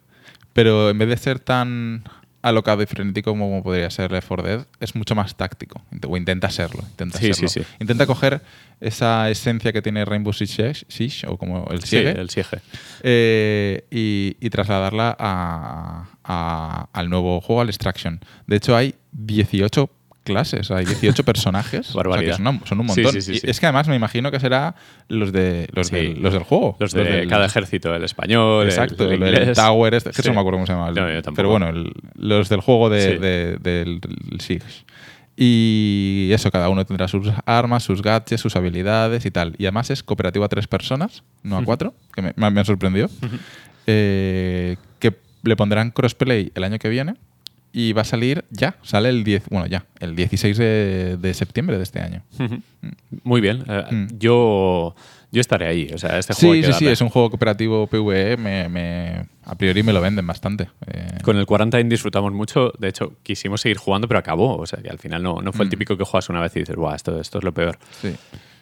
pero en vez de ser tan alocado y frenético como podría ser Left 4 Dead, es mucho más táctico, o intenta serlo. Intenta, Sí, serlo. sí, sí. intenta coger esa esencia que tiene Rainbow Six Siege, o como el Sí, Siege, el Siege. eh, y, y trasladarla a- a- al nuevo juego, al Extraction. De hecho, hay 18 clases, hay 18 personajes. O sea, que Barbaridad. son, un- son un Sí, montón. sí, sí, Y sí. es que además me imagino que será los de los, del, los del juego. Los de del- cada ejército, el español, Exacto, el, el, inglés. el Tower, este, que no me acuerdo cómo se llama. el- No, yo tampoco. pero bueno, los del juego de, de- del, Siege. Y eso, cada uno tendrá sus armas, sus gadgets, sus habilidades y tal. Y además es cooperativo a tres personas, no a cuatro, que me, me, me sorprendió. Eh, que le pondrán crossplay el año que viene. Y va a salir ya, sale el 10, bueno, ya, el 16 de, de septiembre de este año. Muy bien. eh, Mm. Yo, yo estaré ahí. O sea, este juego hay Sí, que sí, sí, es un juego cooperativo PvE, me, me- a priori me lo venden bastante. Eh, Con el Quarantine disfrutamos mucho. De hecho, quisimos seguir jugando, pero acabó. O sea, que al final no, no fue el Mm. típico que juegas una vez y dices, Buah, esto, esto es lo peor. sí.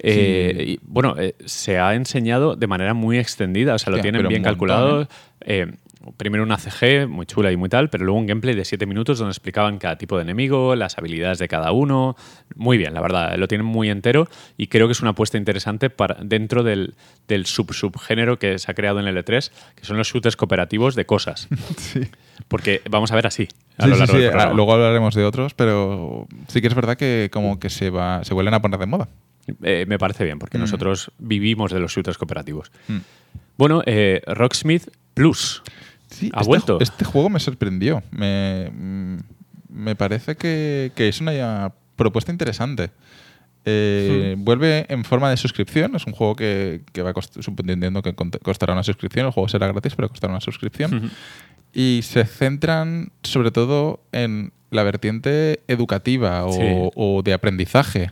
Eh, Sí. y, bueno, eh, se ha enseñado de manera muy extendida, o sea, lo tienen bien montón, calculado. Primero una CG muy chula y muy tal, pero luego un gameplay de 7 minutos donde explicaban cada tipo de enemigo, las habilidades de cada uno. Muy bien, la verdad, lo tienen muy entero y creo que es una apuesta interesante para, dentro del, del sub-subgénero que se ha creado en el E3, que son los shooters cooperativos de cosas. Sí. Porque vamos a ver así a Sí, lo largo sí, del ah. Luego hablaremos de otros, pero sí que es verdad que como que se va, se vuelven a poner de moda. Eh, me parece bien, porque Mm. nosotros vivimos de los shooters cooperativos. Mm. Bueno, eh, Rocksmith Plus. Sí, ¿Ha este, vuelto? Este juego me sorprendió. Me, mm, me parece que, que es una propuesta interesante. Eh, Hmm. Vuelve en forma de suscripción. Es un juego que, que va suponiendo que costará una suscripción. El juego será gratis, pero costará una suscripción. Y se centran sobre todo en la vertiente educativa o, Sí. o de aprendizaje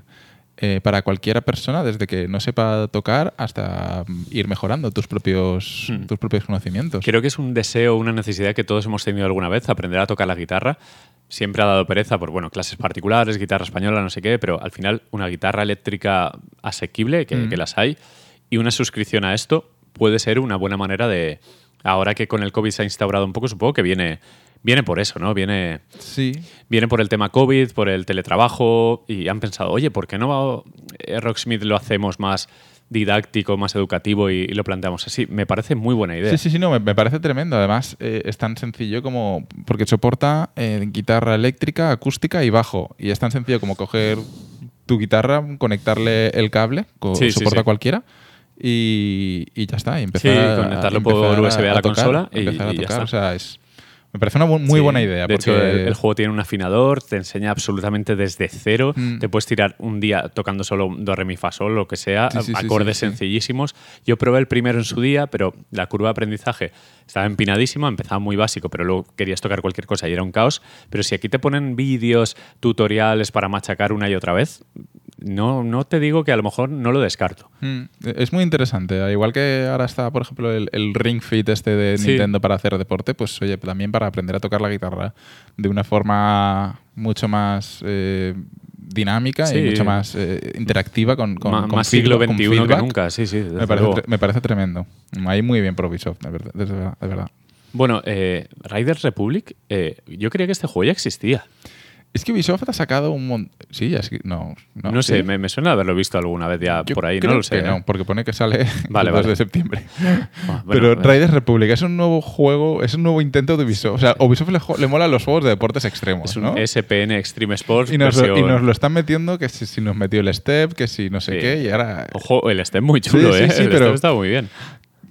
eh, para cualquiera persona, desde que no sepa tocar hasta mm, ir mejorando tus propios, Hmm. tus propios conocimientos. Creo que es un deseo, una necesidad que todos hemos tenido alguna vez, aprender a tocar la guitarra. Siempre ha dado pereza por, bueno, clases particulares, guitarra española, no sé qué, pero al final una guitarra eléctrica asequible, que, Mm. que las hay, y una suscripción a esto puede ser una buena manera de... Ahora que con el COVID se ha instaurado un poco, supongo que viene, viene por eso, ¿no? Viene, Sí, viene por el tema COVID, por el teletrabajo, y han pensado, oye, ¿por qué no eh, Rocksmith lo hacemos más didáctico, más educativo y, y lo planteamos así? Me parece muy buena idea. Sí, sí, sí, no, me, me parece tremendo. Además, eh, es tan sencillo como. Porque soporta eh, guitarra eléctrica, acústica y bajo. Y es tan sencillo como coger tu guitarra, conectarle el cable, co- Sí, soporta sí. cualquiera. Y, y ya está. Y empezar Sí, a- conectarlo por empezar USB a la tocar, consola y- empezar a y ya tocar. está. O sea, es. Me parece una bu- muy Sí, buena idea. De porque hecho, el, el juego tiene un afinador, te enseña absolutamente desde cero. Mm. Te puedes tirar un día tocando solo do, re, mi, fa, sol, lo que sea, Sí, sí, acordes sencillísimos. Yo probé el primero en su día, pero la curva de aprendizaje estaba empinadísima, empezaba muy básico, pero luego querías tocar cualquier cosa y era un caos. Pero si aquí te ponen vídeos, tutoriales para machacar una y otra vez, no, no te digo que a lo mejor no lo descarto. Mm, Es muy interesante. Al Igual que ahora está, por ejemplo, el, el Ring Fit este de Sí. Nintendo para hacer deporte, pues oye, también para aprender a tocar la guitarra de una forma mucho más eh, dinámica Sí. y mucho más eh, interactiva con, con, Ma- con más siglo XXI que nunca, sí, sí. Me parece, me tremendo. Ahí muy bien por Ubisoft, de verdad. de verdad- de verdad. Bueno, eh, Riders Republic, eh, yo creía que este juego ya existía. Es que Ubisoft ha sacado un montón... Sí, es que... No, no, No, sé, ¿sí? me, me suena haberlo visto alguna vez ya Yo por ahí, creo no lo sé. que no, ¿eh? porque pone que sale Vale, el 2 vale. de septiembre. Ah, bueno, Pero. Riders Republic es un nuevo juego, es un nuevo intento de Ubisoft. O sea, Ubisoft le, le mola los juegos de deportes extremos, Es un ¿no? SPN Extreme Sports. y, nos y nos lo están metiendo, que si, si nos metió el Step, que si no sé Sí. qué, y ahora, Ojo, el Step muy chulo, Sí, sí, ¿eh? el pero- Step está muy bien.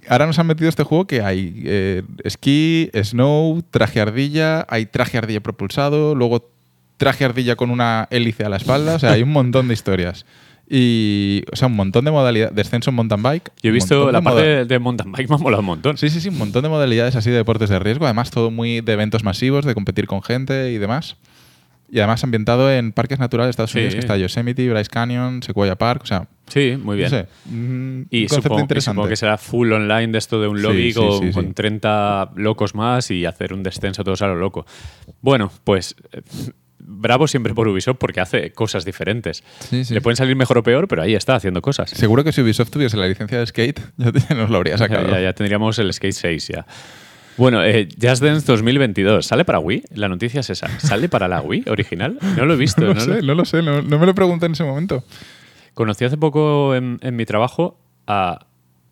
ahora nos han metido este juego que hay eh, esquí, snow, traje ardilla, hay traje ardilla propulsado, luego traje ardilla con una hélice a la espalda, o sea, hay un montón de historias. Y, o sea, un montón de modalidades, descenso en mountain bike. Yo he visto la de parte de, mountain bike, me ha molado un montón. Sí, sí, sí, un montón de modalidades así de deportes de riesgo, además todo muy de eventos masivos, de competir con gente y demás. Y además ambientado en parques naturales de Estados Sí. Unidos, que está Yosemite, Bryce Canyon, Sequoia Park, o sea, Sí, muy bien. no sé, un Y supongo, y interesante. supongo que será full online de esto de un lobby sí, con, sí, con 30 locos más y hacer un descenso todos a lo loco. Bueno, pues bravo siempre por Ubisoft porque hace cosas diferentes. Sí, sí. Le pueden salir mejor o peor, pero ahí está haciendo cosas. Seguro que si Ubisoft tuviese la licencia de skate, ya nos lo habría Ya, sacado. ya- ya tendríamos el Skate 6 ya. Bueno, eh, Just Dance 2022. ¿Sale para Wii? La noticia es esa. ¿Sale para la Wii original? No lo he visto. No lo no sé, lo- no lo sé, no, no me lo pregunté en ese momento. Conocí hace poco en, en mi trabajo a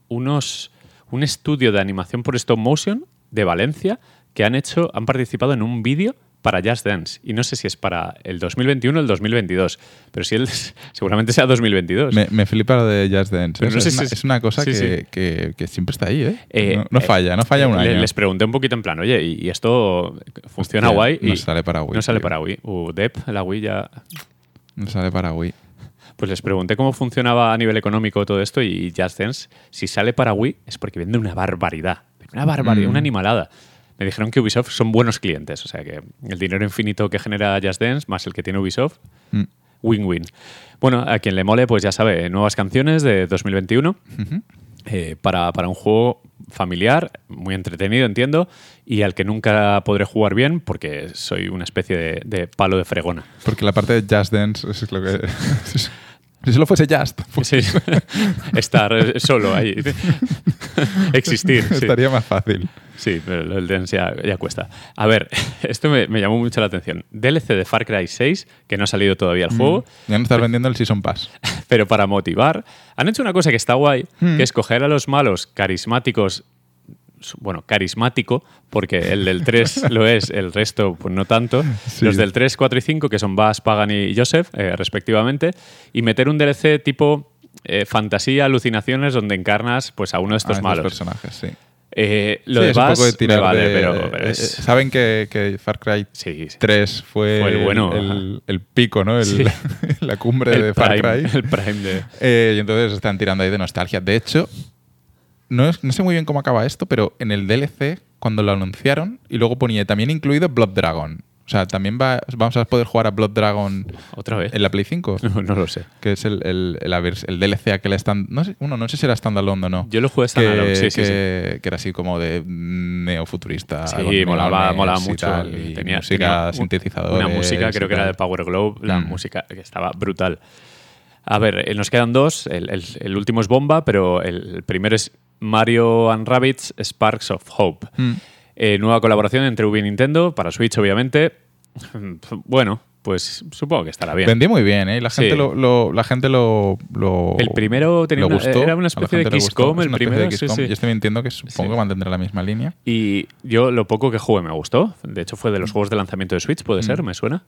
unos un estudio de animación por stop motion de Valencia que han hecho, han participado en un vídeo para Just Dance. Y no sé si es para el 2021 o el 2022. Pero si él seguramente sea 2022. Me, me flipa lo de Just Dance. Pero ¿eh? no sé es, si una, es- una cosa sí, que, sí. que- que siempre está ahí, ¿eh? Eh, no, no eh, falla, no falla un Le- año. Les pregunté un poquito en plan, oye, ¿y, esto funciona Hostia, guay? no y sale para Wii, No sale tío. para Wii. Uh, Dep, la Wii ya... No sale para Wii. Pues les pregunté cómo funcionaba a nivel económico todo esto y Just Dance, si sale para Wii, es porque vende una barbaridad. Una barbaridad, Mm. una animalada. Me dijeron que Ubisoft son buenos clientes, o sea que el dinero infinito que genera Just Dance más el que tiene Ubisoft, Mm. win-win. Bueno, a quien le mole, pues ya sabe, nuevas canciones de 2021 eh, para, para un juego familiar, muy entretenido, entiendo, y al que nunca podré jugar bien porque soy una especie de, de palo de fregona. Porque la parte de Just Dance es lo que. si solo fuese Just, pues Sí, estar eh, solo ahí. Existir. sí. estaría más fácil. Sí, pero el dance ya, ya cuesta. A ver, esto me, me llamó mucho la atención. DLC de Far Cry 6, que no ha salido todavía el juego, Ya no estás vendiendo el Season Pass. pero para motivar, han hecho una cosa que está guay, Mm. que es coger a los malos carismáticos, bueno, carismático, porque el del 3 lo es, el resto pues no tanto, Sí. los del 3, 4 y 5, que son Bass, Pagan y Joseph, eh, respectivamente, y meter un DLC tipo eh, fantasía, alucinaciones, donde encarnas pues a uno de estos a esos malos. personajes, sí. Eh, lo Sí, de es un Bass poco de me vale, de- pero, pero eh, es- eh, Saben que, que Far Cry Sí, sí. 3 fue, Fue el bueno, el, el pico, ¿no? El- la cumbre de Far prime, Cry. el prime de... Eh, y entonces están tirando ahí de nostalgia. De hecho, no, no sé muy bien cómo acaba esto, pero en el DLC, cuando lo anunciaron, y luego ponía también incluido Blood Dragon. O sea, también va- vamos a poder jugar a Blood Dragon ¿Otra vez? en la Play 5. No, no lo sé. Que es el, el, el, DLC aquel stand. No sé, uno, no sé si era standalone o no. Yo lo jugué standalone, que, sí, sí, que, que era así como de neofuturista. Sí, molaba, molaba y mucho. tal, y tenía, música, sintetizadores. Una música, creo que era de Power Glove, la Mm. música que estaba brutal. A ver, eh, nos quedan dos. El, el- el último es Bomba, pero el primero es Mario and Rabbids Sparks of Hope. Mm. Eh, nueva colaboración entre Ubi y Nintendo, para Switch, obviamente. Bueno, pues supongo que estará bien. Vendía muy bien, ¿eh? La gente, Sí. lo, lo- la gente lo, lo- El primero tenía una- gustó, era una especie de XCOM, el primero, sí, sí. Yo también entiendo que supongo que mantendrá la misma línea. Y yo lo poco que jugué me gustó. De hecho, fue de los juegos de lanzamiento de Switch, ¿puede ser? ¿Me suena?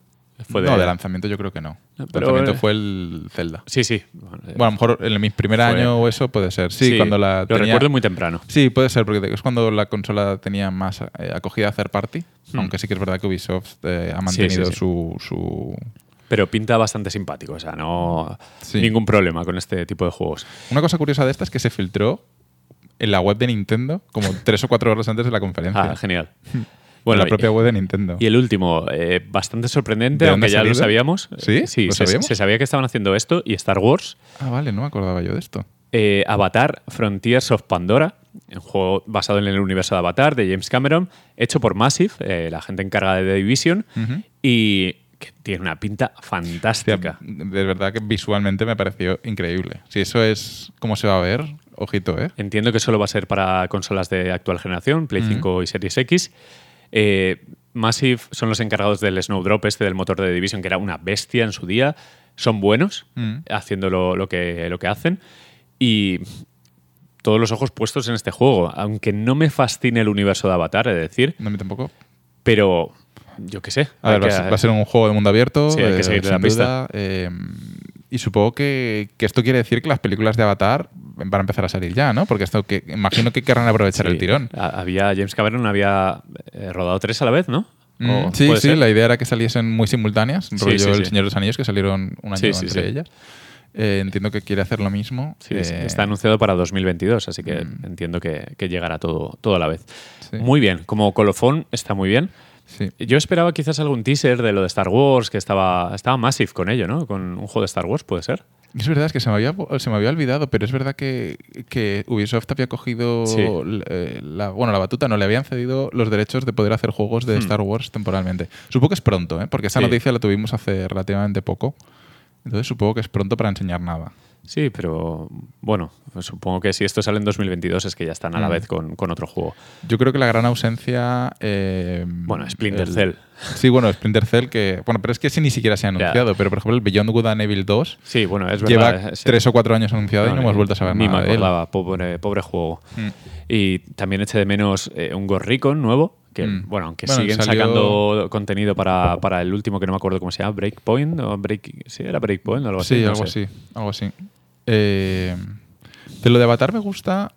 Fue. No, de lanzamiento yo creo que no. No, El pero, lanzamiento eh, fue el Zelda. Sí, sí. Bueno, eh, Bueno, a lo mejor en mi primer fue- año o eso puede ser. Sí, cuando la Lo tenía- recuerdo muy temprano. Sí, puede ser, porque es cuando la consola tenía más eh, acogida a third party. Hmm. Aunque sí que es verdad que Ubisoft eh, ha Sí, mantenido sí, sí. Su, su. Pero pinta bastante simpático, o sea, no Sí. ningún problema con este tipo de juegos. Una cosa curiosa de esta es que se filtró en la web de Nintendo como tres o cuatro horas antes de la conferencia. Ah, genial. Bueno, la propia web de Nintendo. y el último, eh, bastante sorprendente, ¿De aunque ya lo sabíamos. ¿Sí? Sí, ¿Lo se, sabíamos? se sabía que estaban haciendo esto y Star Wars, Ah, vale, no me acordaba yo de esto. eh, Avatar Frontiers of Pandora, un juego basado en el universo de Avatar de James Cameron, hecho por Massive, eh, la gente encargada de The Division, y que tiene una pinta Hostia, fantástica. de verdad que visualmente me pareció increíble. Si eso es cómo se va a ver, ojito, ¿eh? Entiendo que solo va a ser para consolas de actual generación, Play 5 y Series X. Eh, Massive son los encargados del Snowdrop, este del motor de Division, que era una bestia en su día. Son buenos Mm. haciendo lo, lo que, lo que hacen. Y todos los ojos puestos en este juego. Aunque no me fascine el universo de Avatar, es decir, No, a mí tampoco. pero yo qué sé. A ver, va, a que- ser, va a ser un juego de mundo abierto. Sí, hay que eh, seguirle sin la pista. eh, y supongo que, que esto quiere decir que las películas de Avatar van a empezar a salir ya, ¿no? Porque esto que imagino que querrán aprovechar Sí. el tirón. Ha- Había, James Cameron había eh, rodado tres a la vez, ¿no? Mm, ¿O sí, sí, ser? la idea era que saliesen muy simultáneas, Sí, rollo sí, El. Señor de los Anillos, que salieron un año entre ellas. Eh, entiendo que quiere hacer lo mismo. Sí, Eh, está anunciado para 2022, así que Mm. entiendo que, que llegará todo, todo a la vez. Muy bien, como colofón está muy bien. sí. Yo esperaba quizás algún teaser de lo de Star Wars, que estaba, estaba Massive con ello, ¿no? Con un juego de Star Wars, puede ser. Es verdad, es que se me había, se me había olvidado, pero es verdad que, que Ubisoft había cogido Sí. eh, la, bueno, la batuta, no le habían cedido los derechos de poder hacer juegos de Hmm. Star Wars temporalmente. Supongo que es pronto, ¿eh? porque esa Sí. noticia la tuvimos hace relativamente poco. Entonces supongo que es pronto para enseñar nada. Sí, pero bueno, supongo que si esto sale en 2022 es que ya están a la Mm. vez con, con otro juego. Yo creo que la gran ausencia. eh, Bueno, Splinter el- Cell. Sí, bueno, Splinter Cell, que. Bueno, pero es que ese ni siquiera se ha Ya. anunciado. Pero por ejemplo, el Beyond Good and Evil 2 Sí, bueno, es lleva verdad. es- tres o cuatro años anunciado y no hemos vuelto a saber Ni nada me de él. acordaba, pobre, pobre juego. Mm. Y también eché de menos eh, un Ghost Recon nuevo, que Mm. bueno, aunque Bueno, siguen salió- sacando contenido para, para el último que no me acuerdo cómo se llama, Breakpoint o Break, sí, era Breakpoint o algo así. Sí, no algo sé. así. Algo así. Eh, de lo de Avatar me gusta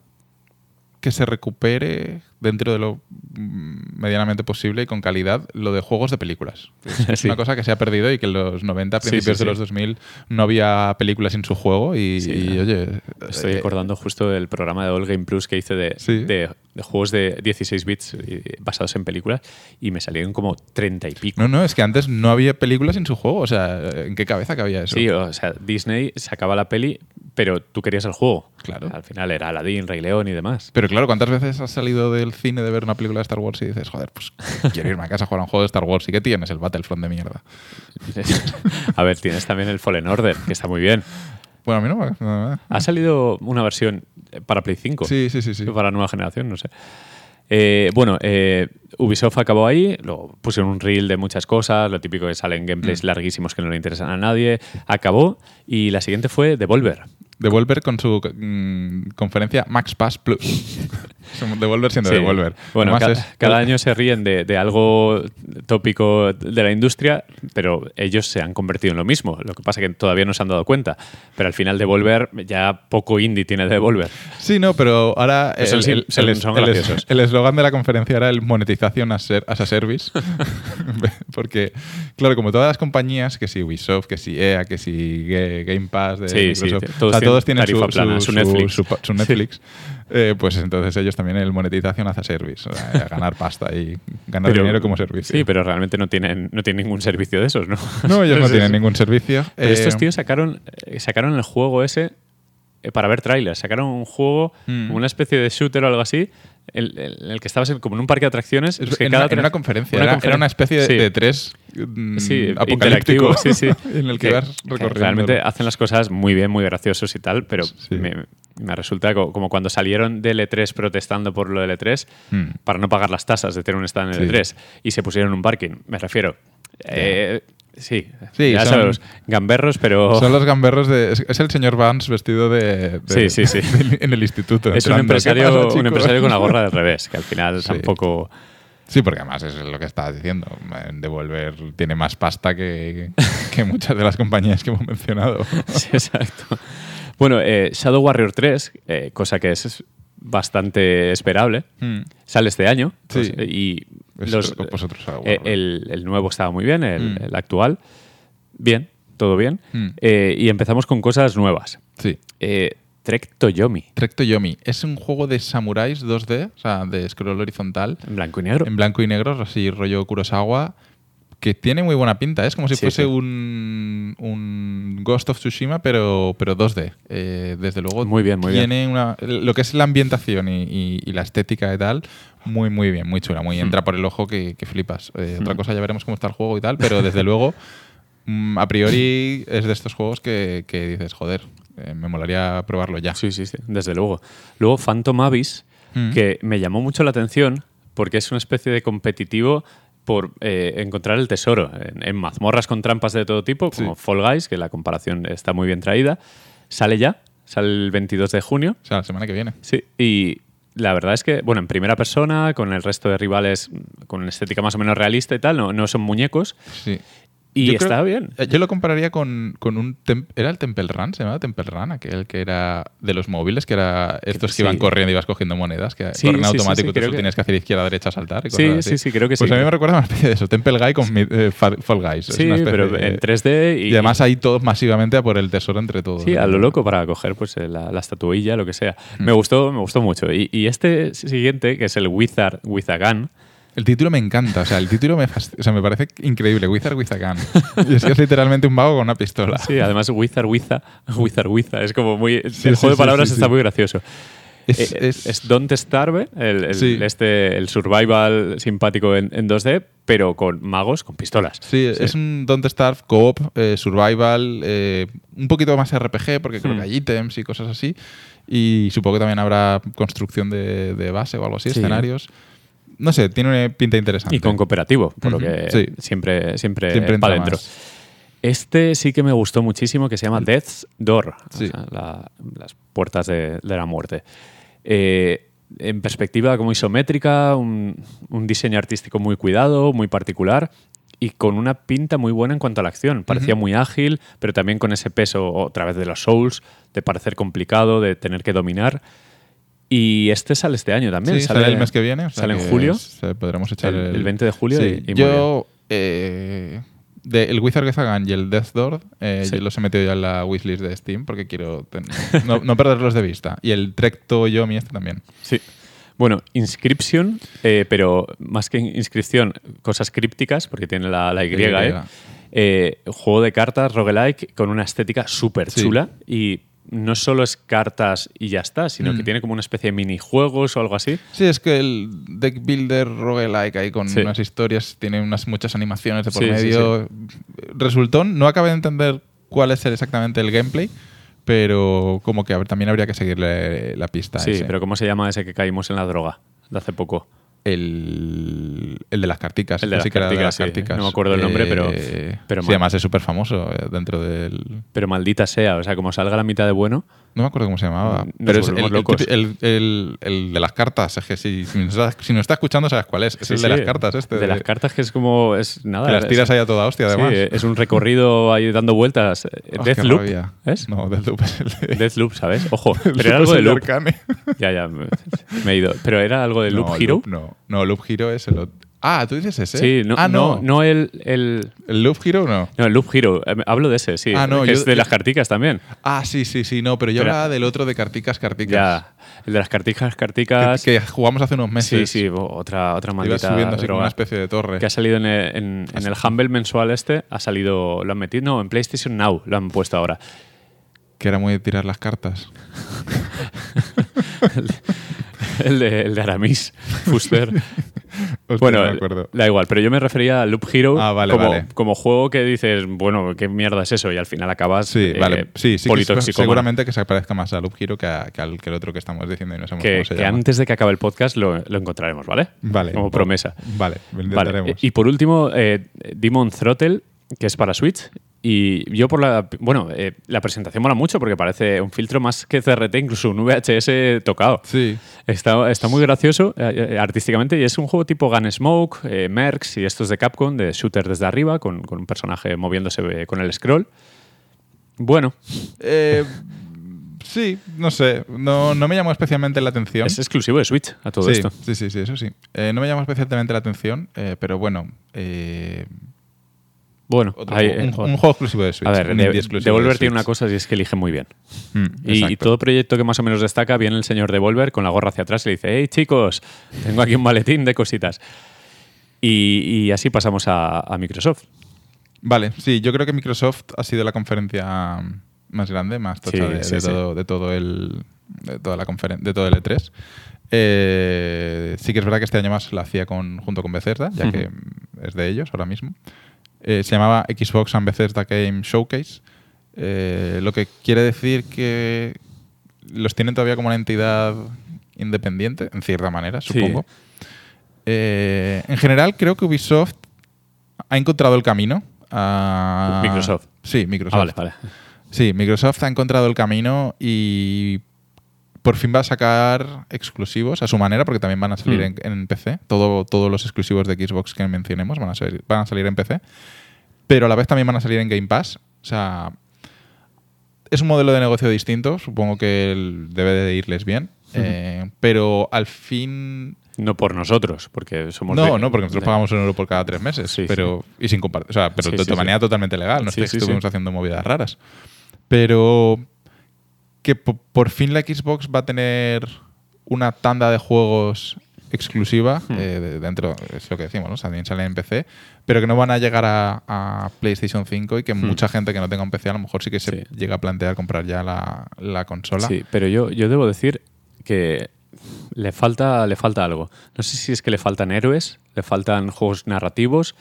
que se recupere dentro de lo mm, medianamente posible y con calidad lo de juegos de películas. Es, Sí. una cosa que se ha perdido y que en los 90, Sí, principios sí, de los 2000, no había películas sin su juego y, oye... Estoy eh, acordando justo del programa de All Game Plus que hice de, de juegos de 16 bits eh, basados en películas y me salieron como 30 y pico. No, no, es que antes no había películas sin su juego. O sea, ¿en qué cabeza cabía eso? Sí, o sea, Disney sacaba la peli, pero tú querías el juego. Claro. Al final era Aladdin, Rey León y demás. Pero claro, ¿cuántas veces has salido del cine de ver una película de Star Wars y dices, joder, pues quiero irme a casa a jugar a un juego de Star Wars? ¿Y qué tienes? El Battlefront de mierda. a ver, tienes también el Fallen Order, que está muy bien. Bueno, a mí no me... no me- Ha salido una versión para Play 5. Sí, sí, sí, sí. Para la nueva generación, no sé. Eh, bueno, eh, Ubisoft acabó ahí, luego pusieron un reel de muchas cosas, lo típico que salen Mm. gameplays larguísimos que no le interesan a nadie. Acabó y la siguiente fue Devolver. Devolver con su mm, conferencia Max Pass Plus. Devolver siendo Sí. Devolver. Bueno, Además ca- es- cada año se ríen de, de algo tópico de la industria, pero ellos se han convertido en lo mismo. Lo que pasa es que todavía no se han dado cuenta. Pero al final Devolver, ya poco indie tiene Devolver. Sí, no, pero ahora Eso el- son- el- son el- graciosos. el eslogan de la conferencia era el monetización as, ser- as a service. Porque, claro, como todas las compañías, que si Ubisoft, que si EA, que si Ga- Game Pass de Sí, sí, Microsoft, todos o sea, todos tienen su, tarifa plana, su- su Netflix. su- eh, pues entonces ellos también el monetización a service. o sea, ganar pasta y ganar Pero- dinero como servicio. Sí, pero realmente no tienen, no tienen ningún servicio de esos, ¿no? No, ellos no tienen ningún servicio. Pero Eh, estos tíos sacaron, eh, sacaron el juego ese para ver trailers. Sacaron un juego, Mm. una especie de shooter o algo así, el- el- en el que estabas en- como en un parque de atracciones. Es- Es que en, cada una, en una conferencia. una era, una especie de, Sí. de tres mm, Sí, apocalíptico sí, sí. en el que, Que- vas que recorriendo. realmente hacen las cosas muy bien, muy graciosos y tal, pero Sí. me, me resulta co- como cuando salieron de L3 protestando por lo de L3 Mm. para no pagar las tasas de tener un stand en Sí. L3 y se pusieron en un parking, me refiero. Eh, sí, Sí, ya son- sabes, gamberros, pero... Son los gamberros de. Es, es el señor Vance vestido de. de- Sí, sí, sí. de- en el instituto. Es un entrando. ¿Qué empresario, pasa, un empresario con la gorra del revés, que al final Sí. tampoco... Sí, porque además es lo que estaba diciendo. Devolver tiene más pasta que, que muchas de las compañías que hemos mencionado. Sí, exacto. Bueno, eh, Shadow Warrior 3, eh, cosa que es bastante esperable, Mm. sale este año. Sí. pues, y Es los, vosotros, Shadow eh, el, el nuevo estaba muy bien, el, Mm. el actual, bien, todo bien. Mm. Eh, y empezamos con cosas nuevas. Sí. Eh, Trek Toyomi, Trek to Yomi. Es un juego de samuráis 2D, o sea, de scroll horizontal, en blanco y negro. en blanco y negro, así rollo Kurosawa, que tiene muy buena pinta. ¿eh? Es como si Sí, fuese sí. Un, un Ghost of Tsushima, pero, pero 2D. Eh, desde luego, Muy bien, muy bien. tiene una. Lo que es la ambientación y, y- y la estética y tal, muy, muy bien, muy chula. Muy Hmm. entra por el ojo que, que flipas. Eh, Otra cosa, ya veremos cómo está el juego y tal, pero desde luego, mm, a priori, es de estos juegos que, que dices, joder, eh, me molaría probarlo ya. Sí, sí, sí, desde luego. Luego Phantom Abyss, Mm. que me llamó mucho la atención porque es una especie de competitivo por eh, encontrar el tesoro en, en mazmorras con trampas de todo tipo, como Sí. Fall Guys, que la comparación está muy bien traída. Sale ya, sale el 22 de junio. O sea, la semana que viene. Sí, y la verdad es que, bueno, en primera persona, con el resto de rivales con estética más o menos realista y tal, no, no son muñecos. Sí. Y Yo creo- está bien. eh, Yo lo compararía con, con un... tem- ¿Era el Temple Run? ¿Se llamaba Temple Run? Aquel que era de los móviles, que era estos que Sí. iban corriendo y ibas cogiendo monedas, que Sí, corren sí, automático tú solo que- tienes que hacer izquierda, derecha, saltar. y Sí, sí, sí, creo que Pues sí. a mí me recuerda una especie de eso, Temple Guy con eh, Fa- Fall Guys. Es Sí, una pero de- en 3D y, Y además ahí todos masivamente a por el tesoro entre todos. Sí, a lo loco para coger pues eh, la, la estatuilla, lo que sea. Me gustó, me gustó mucho. Y, y este siguiente, que es el Wizard with a Gun, El título me encanta, o sea, el título me, o sea, me parece increíble, Wizard Gun. y es que es literalmente un mago con una pistola. sí, además Wizard with a, Wizard with a, es como muy... Sí, el sí, juego de palabras está muy gracioso. Es- Eh, es- es Don't Starve, el, el- Sí. este, el survival simpático en, en 2D, pero con magos con pistolas. Sí, es un Don't Starve co-op, eh, survival, eh, un poquito más RPG, porque creo Hmm. que hay ítems y cosas así. Y supongo que también habrá construcción de, de base o algo así, Sí. escenarios. No sé, tiene una pinta interesante. Y con cooperativo, por lo que sí. siempre, siempre, Siempre para adentro. Este sí que me gustó muchísimo, que se llama Death's Door, o Sí. sea, la- las puertas de, de la muerte. Eh, en perspectiva como isométrica, un, un diseño artístico muy cuidado, muy particular y con una pinta muy buena en cuanto a la acción. Parecía muy ágil, pero también con ese peso otra vez de los Souls, de parecer complicado, de tener que dominar. Y este sale este año también. Sí, sale, el mes que viene. o sea sale en julio. se- podremos echar El- el, el 20 de julio Sí, y- y yo, eh, de el Wizard Gezagan y el Death Door, eh, Sí. yo los he metido ya en la wishlist de Steam porque quiero no, no perderlos de vista. Y el Trek To Yomi este también. Sí. Bueno, Inscription, eh, pero más que inscripción, cosas crípticas, porque tiene la, la Y, Y. ¿eh? Eh, juego de cartas roguelike con una estética súper chula y no solo es cartas y ya está, sino Mm. que tiene como una especie de minijuegos o algo así. Sí, es que el deck builder roguelike ahí con Sí. unas historias, tiene unas muchas animaciones de por Sí, sí, medio. Resultón, no acabé de entender cuál es exactamente el gameplay, pero como que también habría que seguirle la pista. Sí, ese. pero ¿cómo se llama ese que caímos en la droga de hace poco? El, el de las carticas. El de las sí que era carticas, sí. carticas. No me acuerdo el nombre, pero- Eh, pero sí, mal. además es súper famoso eh, dentro del... Pero maldita sea, o sea, como salga la mitad de bueno, No me acuerdo cómo se llamaba. Nos pero es el, el el- el- de las cartas. Es que si, si, nos está, si nos está escuchando, sabes cuál es. Es Sí, el de sí, las cartas este. De las cartas que es como. Es nada. Que las es- tiras ahí a toda hostia, además. Sí, es un recorrido ahí dando vueltas. Oh, Deathloop. ¿Es? No, Deathloop es el de... Deathloop, ¿sabes? Ojo, pero era algo es de Loop. Ya, ya, me, me he ido. Pero era algo de Loop no, Hero. Loop no. No, Loop Hero es el otro. Ah, ¿tú dices ese? Sí, no, ah, no, no. no el, el. ¿El Loop Hero no? No, el Loop Hero. Eh, Hablo de ese, sí. Ah, no, que yo- es de yo- las carticas también. Ah, sí, sí, sí, no, pero yo Pero- hablaba del otro de carticas, carticas. Ya. El de las carticas, carticas. que jugamos hace unos sí, meses. sí, bo- otra, otra maldita subiendo así como una especie de torre. Que ha salido en el, en- en el Humble mensual este, ha salido, lo han metido, no, en PlayStation Now lo han puesto ahora. Que era muy de tirar las cartas. el, de, el de Aramis, Fuster. Bueno, no me acuerdo. da igual, pero yo me refería a Loop Hero Ah, vale, como, vale. como juego que dices, bueno, ¿qué mierda es eso? Y al final acabas Sí, eh, vale. Sí, sí, que politoxicómano. seguramente que se parezca más a Loop Hero que, a- que al que el otro que estamos diciendo y no sabemos que, cómo se que llama. antes de que acabe el podcast lo, lo encontraremos, ¿vale? Vale. Como promesa. Vale, lo Vale. intentaremos. Y por último, eh, Demon Throttle, que es para Switch. Y yo por la... Bueno, eh, la presentación mola mucho porque parece un filtro más que CRT, incluso un VHS tocado. Sí. Está, está muy gracioso eh, eh, artísticamente y es un juego tipo Gunsmoke, eh, Mercs y estos de Capcom, de shooter desde arriba, con, con un personaje moviéndose con el scroll. Bueno, Eh, sí, no sé. No, no me llamó especialmente la atención. es exclusivo de Switch a todo sí, esto. sí, sí, sí, eso sí. Eh, no me llamó especialmente la atención, eh, pero bueno. eh, Bueno, otro hay, un, juego exclusivo de Switch. a ver, un de- Devolver de tiene una cosa y es que elige muy bien. Mm, Y, todo proyecto que más o menos destaca, viene el señor Devolver con la gorra hacia atrás y le dice, hey chicos, tengo aquí un maletín de cositas. Y, y así pasamos a, a Microsoft. Vale, sí, yo creo que Microsoft ha sido la conferencia más grande, más tocha Sí, de, sí, de sí. todo, de todo el de toda la conferen- de todo el E3. Eh, sí que es verdad que este año más la hacía con, junto con Bethesda, ya que es de ellos ahora mismo. Eh, se llamaba Xbox and Bethesda Game Showcase, eh, lo que quiere decir que los tienen todavía como una entidad independiente, en cierta manera, Sí. supongo. Eh, en general, creo que Ubisoft ha encontrado el camino. a- Microsoft. Sí, Microsoft. Ah, vale, vale. Sí, Microsoft ha encontrado el camino y por fin va a sacar exclusivos a su manera, porque también van a salir Mm. en, en PC. Todo, todos los exclusivos de Xbox que mencionemos van a, salir, van a salir en PC. Pero a la vez también van a salir en Game Pass. O sea, es un modelo de negocio distinto. Supongo que debe de irles bien. Eh, pero al fin No por nosotros, porque somos... no, de- no, porque nosotros de- pagamos un euro por cada tres meses. Sí, pero, Y sin compartir. O sea, pero Sí, de, manera totalmente legal. No es que estuvimos haciendo movidas raras. Pero que po- por fin la Xbox va a tener una tanda de juegos exclusiva Hmm. eh, de- dentro, es lo que decimos, ¿no? O sea, también salen en PC, pero que no van a llegar a, a PlayStation 5 y que mucha gente que no tenga un PC a lo mejor sí que se Hmm. Sí. llega a plantear comprar ya la, la consola. Sí, pero yo, yo debo decir que le falta, le falta algo. No sé si es que le faltan héroes, le faltan juegos narrativos,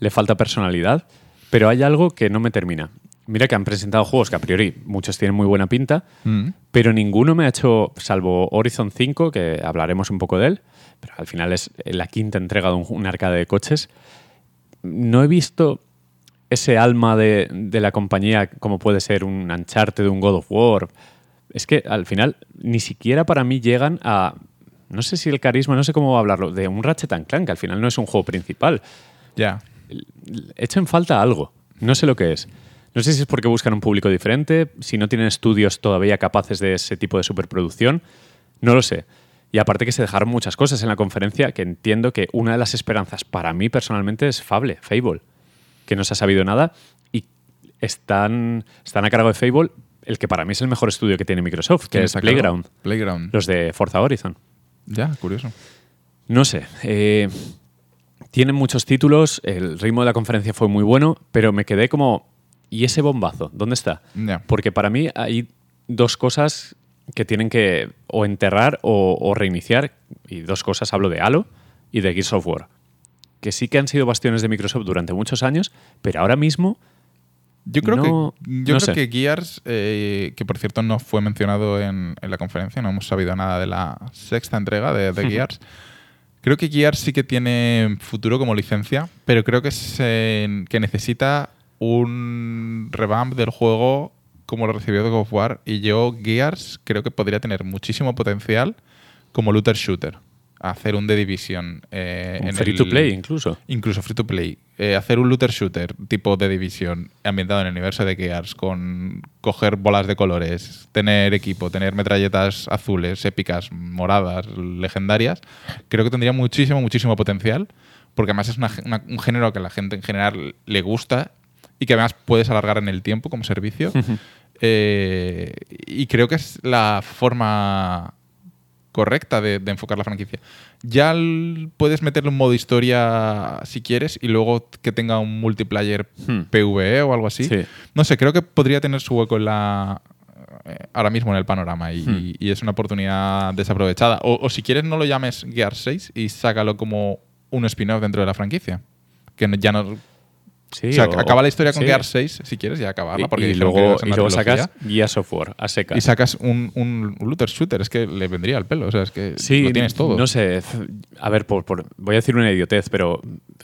le falta personalidad, pero hay algo que no me termina. Mira que han presentado juegos que a priori muchos tienen muy buena pinta, Mm. pero ninguno me ha hecho, salvo Horizon 5, que hablaremos un poco de él, pero al final es la quinta entrega de un, un arcade de coches, no he visto ese alma de, de la compañía como puede ser un Uncharted, un God of War. Es que al final ni siquiera para mí llegan a, no sé si el carisma, no sé cómo hablarlo, de un Ratchet and Clank, que al final no es un juego principal. Ya. Echo en falta algo, no sé lo que es. No sé si es porque buscan un público diferente, si no tienen estudios todavía capaces de ese tipo de superproducción, no lo sé. Y aparte que se dejaron muchas cosas en la conferencia que entiendo que una de las esperanzas para mí personalmente es Fable, Fable, que no se ha sabido nada y están, están a cargo de Fable el que para mí es el mejor estudio que tiene Microsoft, que ¿Quién es? Playground, Playground. los de Forza Horizon. Ya, curioso. No sé. eh, tienen muchos títulos, el ritmo de la conferencia fue muy bueno, pero me quedé como. ¿Y ese bombazo? ¿Dónde está? Porque para mí hay dos cosas que tienen que o enterrar o, o reiniciar. Y dos cosas, hablo de Halo y de Gears of War. Que sí que han sido bastiones de Microsoft durante muchos años, pero ahora mismo Yo creo No- que yo no creo que Gears, eh, que por cierto no fue mencionado en, en la conferencia, no hemos sabido nada de la sexta entrega de, de Gears. Creo que Gears sí que tiene futuro como licencia, pero creo que, se- que necesita un revamp del juego como lo recibió de God of War. Y yo, Gears, creo que podría tener muchísimo potencial como looter shooter. Hacer un The Division. eh, en free el- to play incluso. Incluso free to play. Eh, hacer un looter shooter tipo de división ambientado en el universo de Gears con coger bolas de colores, tener equipo, tener metralletas azules, épicas, moradas, legendarias, creo que tendría muchísimo, muchísimo potencial porque además es una- una- un género que a la gente en general le gusta y que además puedes alargar en el tiempo como servicio. Eh, y creo que es la forma correcta de, de enfocar la franquicia. Ya puedes meterle un modo historia si quieres y luego que tenga un multiplayer Hmm. PvE o algo así. Sí. No sé, creo que podría tener su hueco en la eh, ahora mismo en el panorama y, Hmm. y es una oportunidad desaprovechada. O, o si quieres no lo llames Gear 6 y sácalo como un spin-off dentro de la franquicia. Que ya no... Sí, o sea, o- acaba la historia con sí. Gear 6 si quieres ya acabarla. Y, Porque y luego, y luego sacas Gears of War a secas. Y sacas un, un- looter shooter, es que le vendría al pelo. O sea, es que Sí, lo tienes todo. No sé, a ver, por, por- voy a decir una idiotez, pero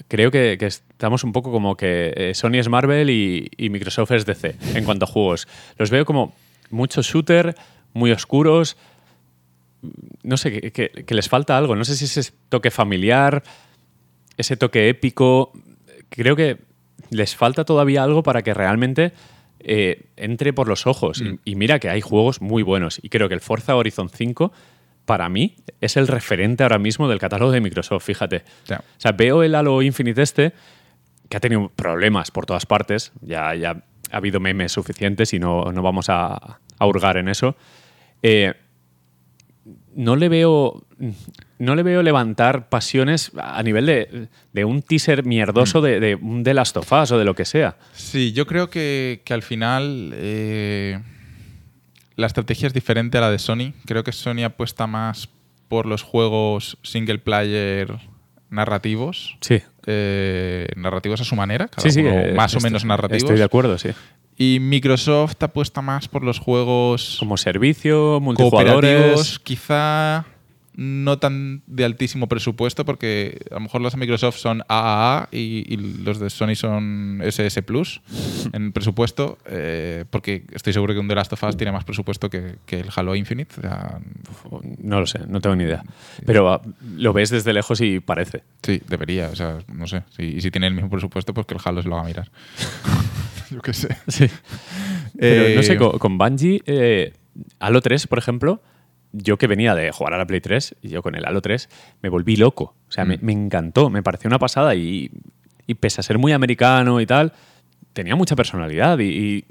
creo que, que estamos un poco como que eh, Sony es Marvel y, y Microsoft es DC en cuanto a juegos. Los veo como muchos shooter, muy oscuros. No sé, que, que- que les falta algo. No sé si ese toque familiar, ese toque épico. Creo que les falta todavía algo para que realmente eh, entre por los ojos. Mm. Y, y mira que hay juegos muy buenos. Y creo que el Forza Horizon 5, para mí, es el referente ahora mismo del catálogo de Microsoft, fíjate. O sea, veo el Halo Infinite este, que ha tenido problemas por todas partes. Ya, ya ha habido memes suficientes y no, no vamos a, a hurgar en eso. Eh, no le veo. No le veo levantar pasiones a nivel de, de un teaser mierdoso de, de un The Last of Us o de lo que sea. Sí, yo creo que, que al final eh, la estrategia es diferente a la de Sony. Creo que Sony apuesta más por los juegos single player narrativos. Sí. eh, narrativos a su manera, cada Sí, sí. uno eh, más o menos narrativos. Estoy de acuerdo, sí. Y Microsoft apuesta más por los juegos Como servicio, multijugadores. cooperativos, quizá no tan de altísimo presupuesto, porque a lo mejor los de Microsoft son AAA y, y los de Sony son SS Plus en presupuesto, eh, porque estoy seguro que un The Last of Us tiene más presupuesto que, que el Halo Infinite. O sea, No lo sé, no tengo ni idea. Pero ah, lo ves desde lejos y parece. sí, debería, o sea, no sé. Si- y si tiene el mismo presupuesto, pues que el Halo se lo haga mirar. Yo qué sé. Sí. Pero no Eh, sé, con, con Bungie, eh, Halo 3, por ejemplo, yo que venía de jugar a la Play 3, y yo con el Halo 3 me volví loco. O sea, me, Mm. me encantó, me pareció una pasada y, y pese a ser muy americano y tal, tenía mucha personalidad y, y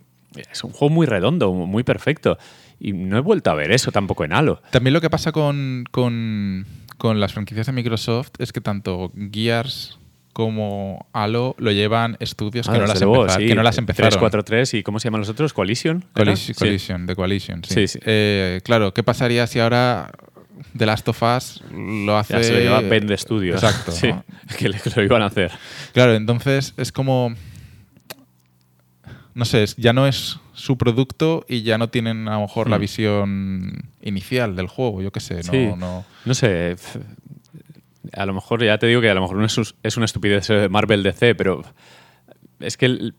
es un juego muy redondo, muy perfecto. Y no he vuelto a ver eso tampoco en Halo. También lo que pasa con, con- con las franquicias de Microsoft es que tanto Gears como Halo lo llevan estudios que, Ah, no, las luego, sí. que no las empezaron. 343 y ¿cómo se llaman los otros? ¿Coalition? ¿era? Collis- Sí. Collision, de Coalition, sí. Eh, claro, ¿qué pasaría si ahora The Last of Us lo hace. Ya se lo lleva Ben de Studios. Exacto. Sí, ¿no? que que lo iban a hacer. Claro, entonces es como. No sé, ya no es su producto y ya no tienen a lo mejor la Mm. visión inicial del juego, yo qué sé. No, Sí. no- No sé. A lo mejor, ya te digo que a lo mejor no es, un- es una estupidez eh, Marvel DC, pero es que el-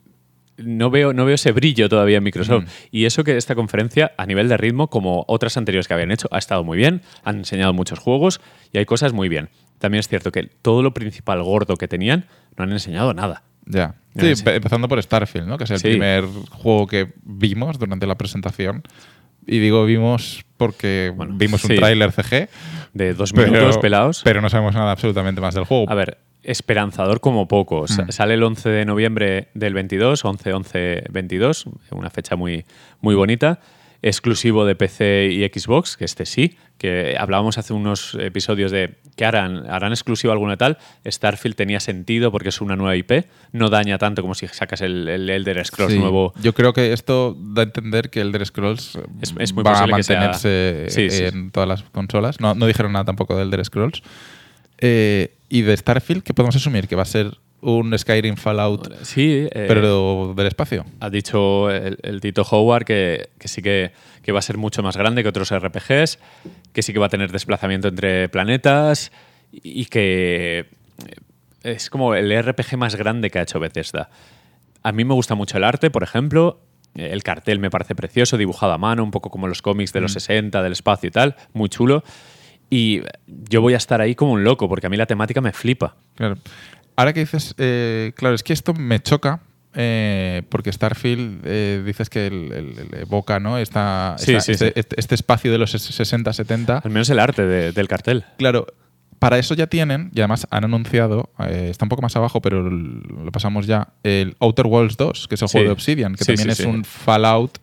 no veo, no veo ese brillo todavía en Microsoft. Mm. Y eso que esta conferencia, a nivel de ritmo, como otras anteriores que habían hecho, ha estado muy bien. Han enseñado muchos juegos y hay cosas muy bien. También es cierto que todo lo principal gordo que tenían no han enseñado nada. Ya. Sí, empezando por Starfield, ¿no? Que es el Sí. primer juego que vimos durante la presentación. Y digo vimos porque Bueno, vimos un sí. tráiler CG. De dos pero- minutos pelados. Pero no sabemos nada absolutamente más del juego. A ver, esperanzador como poco. Mm. Sale el 11 de noviembre del 22, 11-11-22, una fecha muy, muy bonita. Exclusivo de PC y Xbox, que este sí, que hablábamos hace unos episodios de que harán, harán exclusivo alguna tal. Starfield tenía sentido porque es una nueva IP, no daña tanto como si sacas el, el Elder Scrolls Sí. nuevo. Yo creo que esto da a entender que Elder Scrolls Es- es muy va a sea- mantenerse Sí, sí. en todas las consolas. No, no dijeron nada tampoco de Elder Scrolls. Eh, y de Starfield, ¿qué podemos asumir? Que va a ser un Skyrim Fallout, Sí, eh, pero del espacio. ha dicho el, el Tito Howard que, que sí que, que va a ser mucho más grande que otros RPGs, que sí que va a tener desplazamiento entre planetas y que es como el RPG más grande que ha hecho Bethesda. A mí me gusta mucho el arte, por ejemplo. El cartel me parece precioso, dibujado a mano, un poco como los cómics de los 60, del espacio y tal, muy chulo. Y yo voy a estar ahí como un loco, porque a mí la temática me flipa. Claro. Ahora que dices, eh, claro, es que esto me choca. eh, porque Starfield eh, dices que el, el- el evoca ¿no? Esta, Sí, esta- sí, este, sí. este- este espacio de los 60-70 Al menos el arte de- del cartel. Claro, para eso ya tienen, y además han anunciado, eh, está un poco más abajo, pero lo pasamos ya, el Outer Worlds 2, que es el juego de Obsidian, que también es un Fallout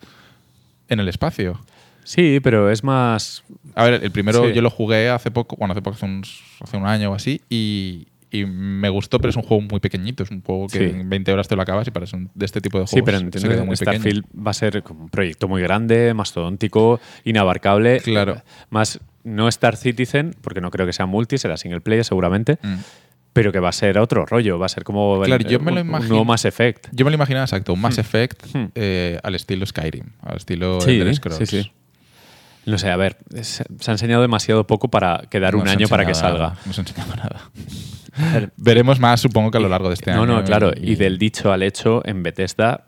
en el espacio. Sí, pero es más. A ver, el primero yo lo jugué hace poco, bueno, hace poco, hace, uns- hace un año o así, y, y me gustó, pero es un juego muy pequeñito, es un juego que Sí. en 20 horas te lo acabas y parece un- de este tipo de Sí, juegos pero se entiendo queda que muy pequeño. Starfield va a ser un proyecto muy grande, mastodóntico, inabarcable. Claro. Más no Star Citizen, porque no creo que sea multi, será single player seguramente, Mm. pero que va a ser otro rollo, va a ser como el- Claro, yo me lo un- nuevo Mass Effect. Yo me lo imaginaba exacto, un Mass Hmm. Effect Hmm. eh, al estilo Skyrim, al estilo Sí, Elder Scrolls. sí, sí. No sé, a ver, se ha enseñado demasiado poco para quedar No un año para que salga. nada, no se ha enseñado nada. Veremos más, supongo que a lo largo de este no, año. no, claro, y del dicho al hecho en Bethesda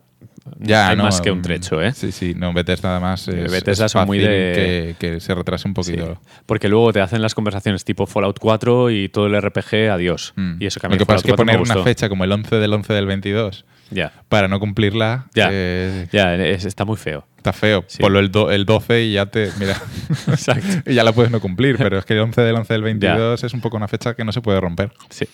Ya, hay no, más que un mm, trecho, ¿eh? Sí, sí, no, Bethesda además es, Bethesda es son muy fácil de- que, que se retrase un Sí, poquito. porque luego te hacen las conversaciones tipo Fallout 4 y todo el RPG, adiós. Mm. Y eso que Lo que pasa es que Fallout 4 me poner una fecha como el 11 del 11 del 22 Ya, para no cumplirla Ya. eh, ya, es- está muy feo. está feo. Sí. Ponlo el, do- el 12 y ya te. Mira. Exacto. y ya la puedes no cumplir, pero es que el 11 del 11 del 22 es un poco una fecha que no se puede romper. Sí.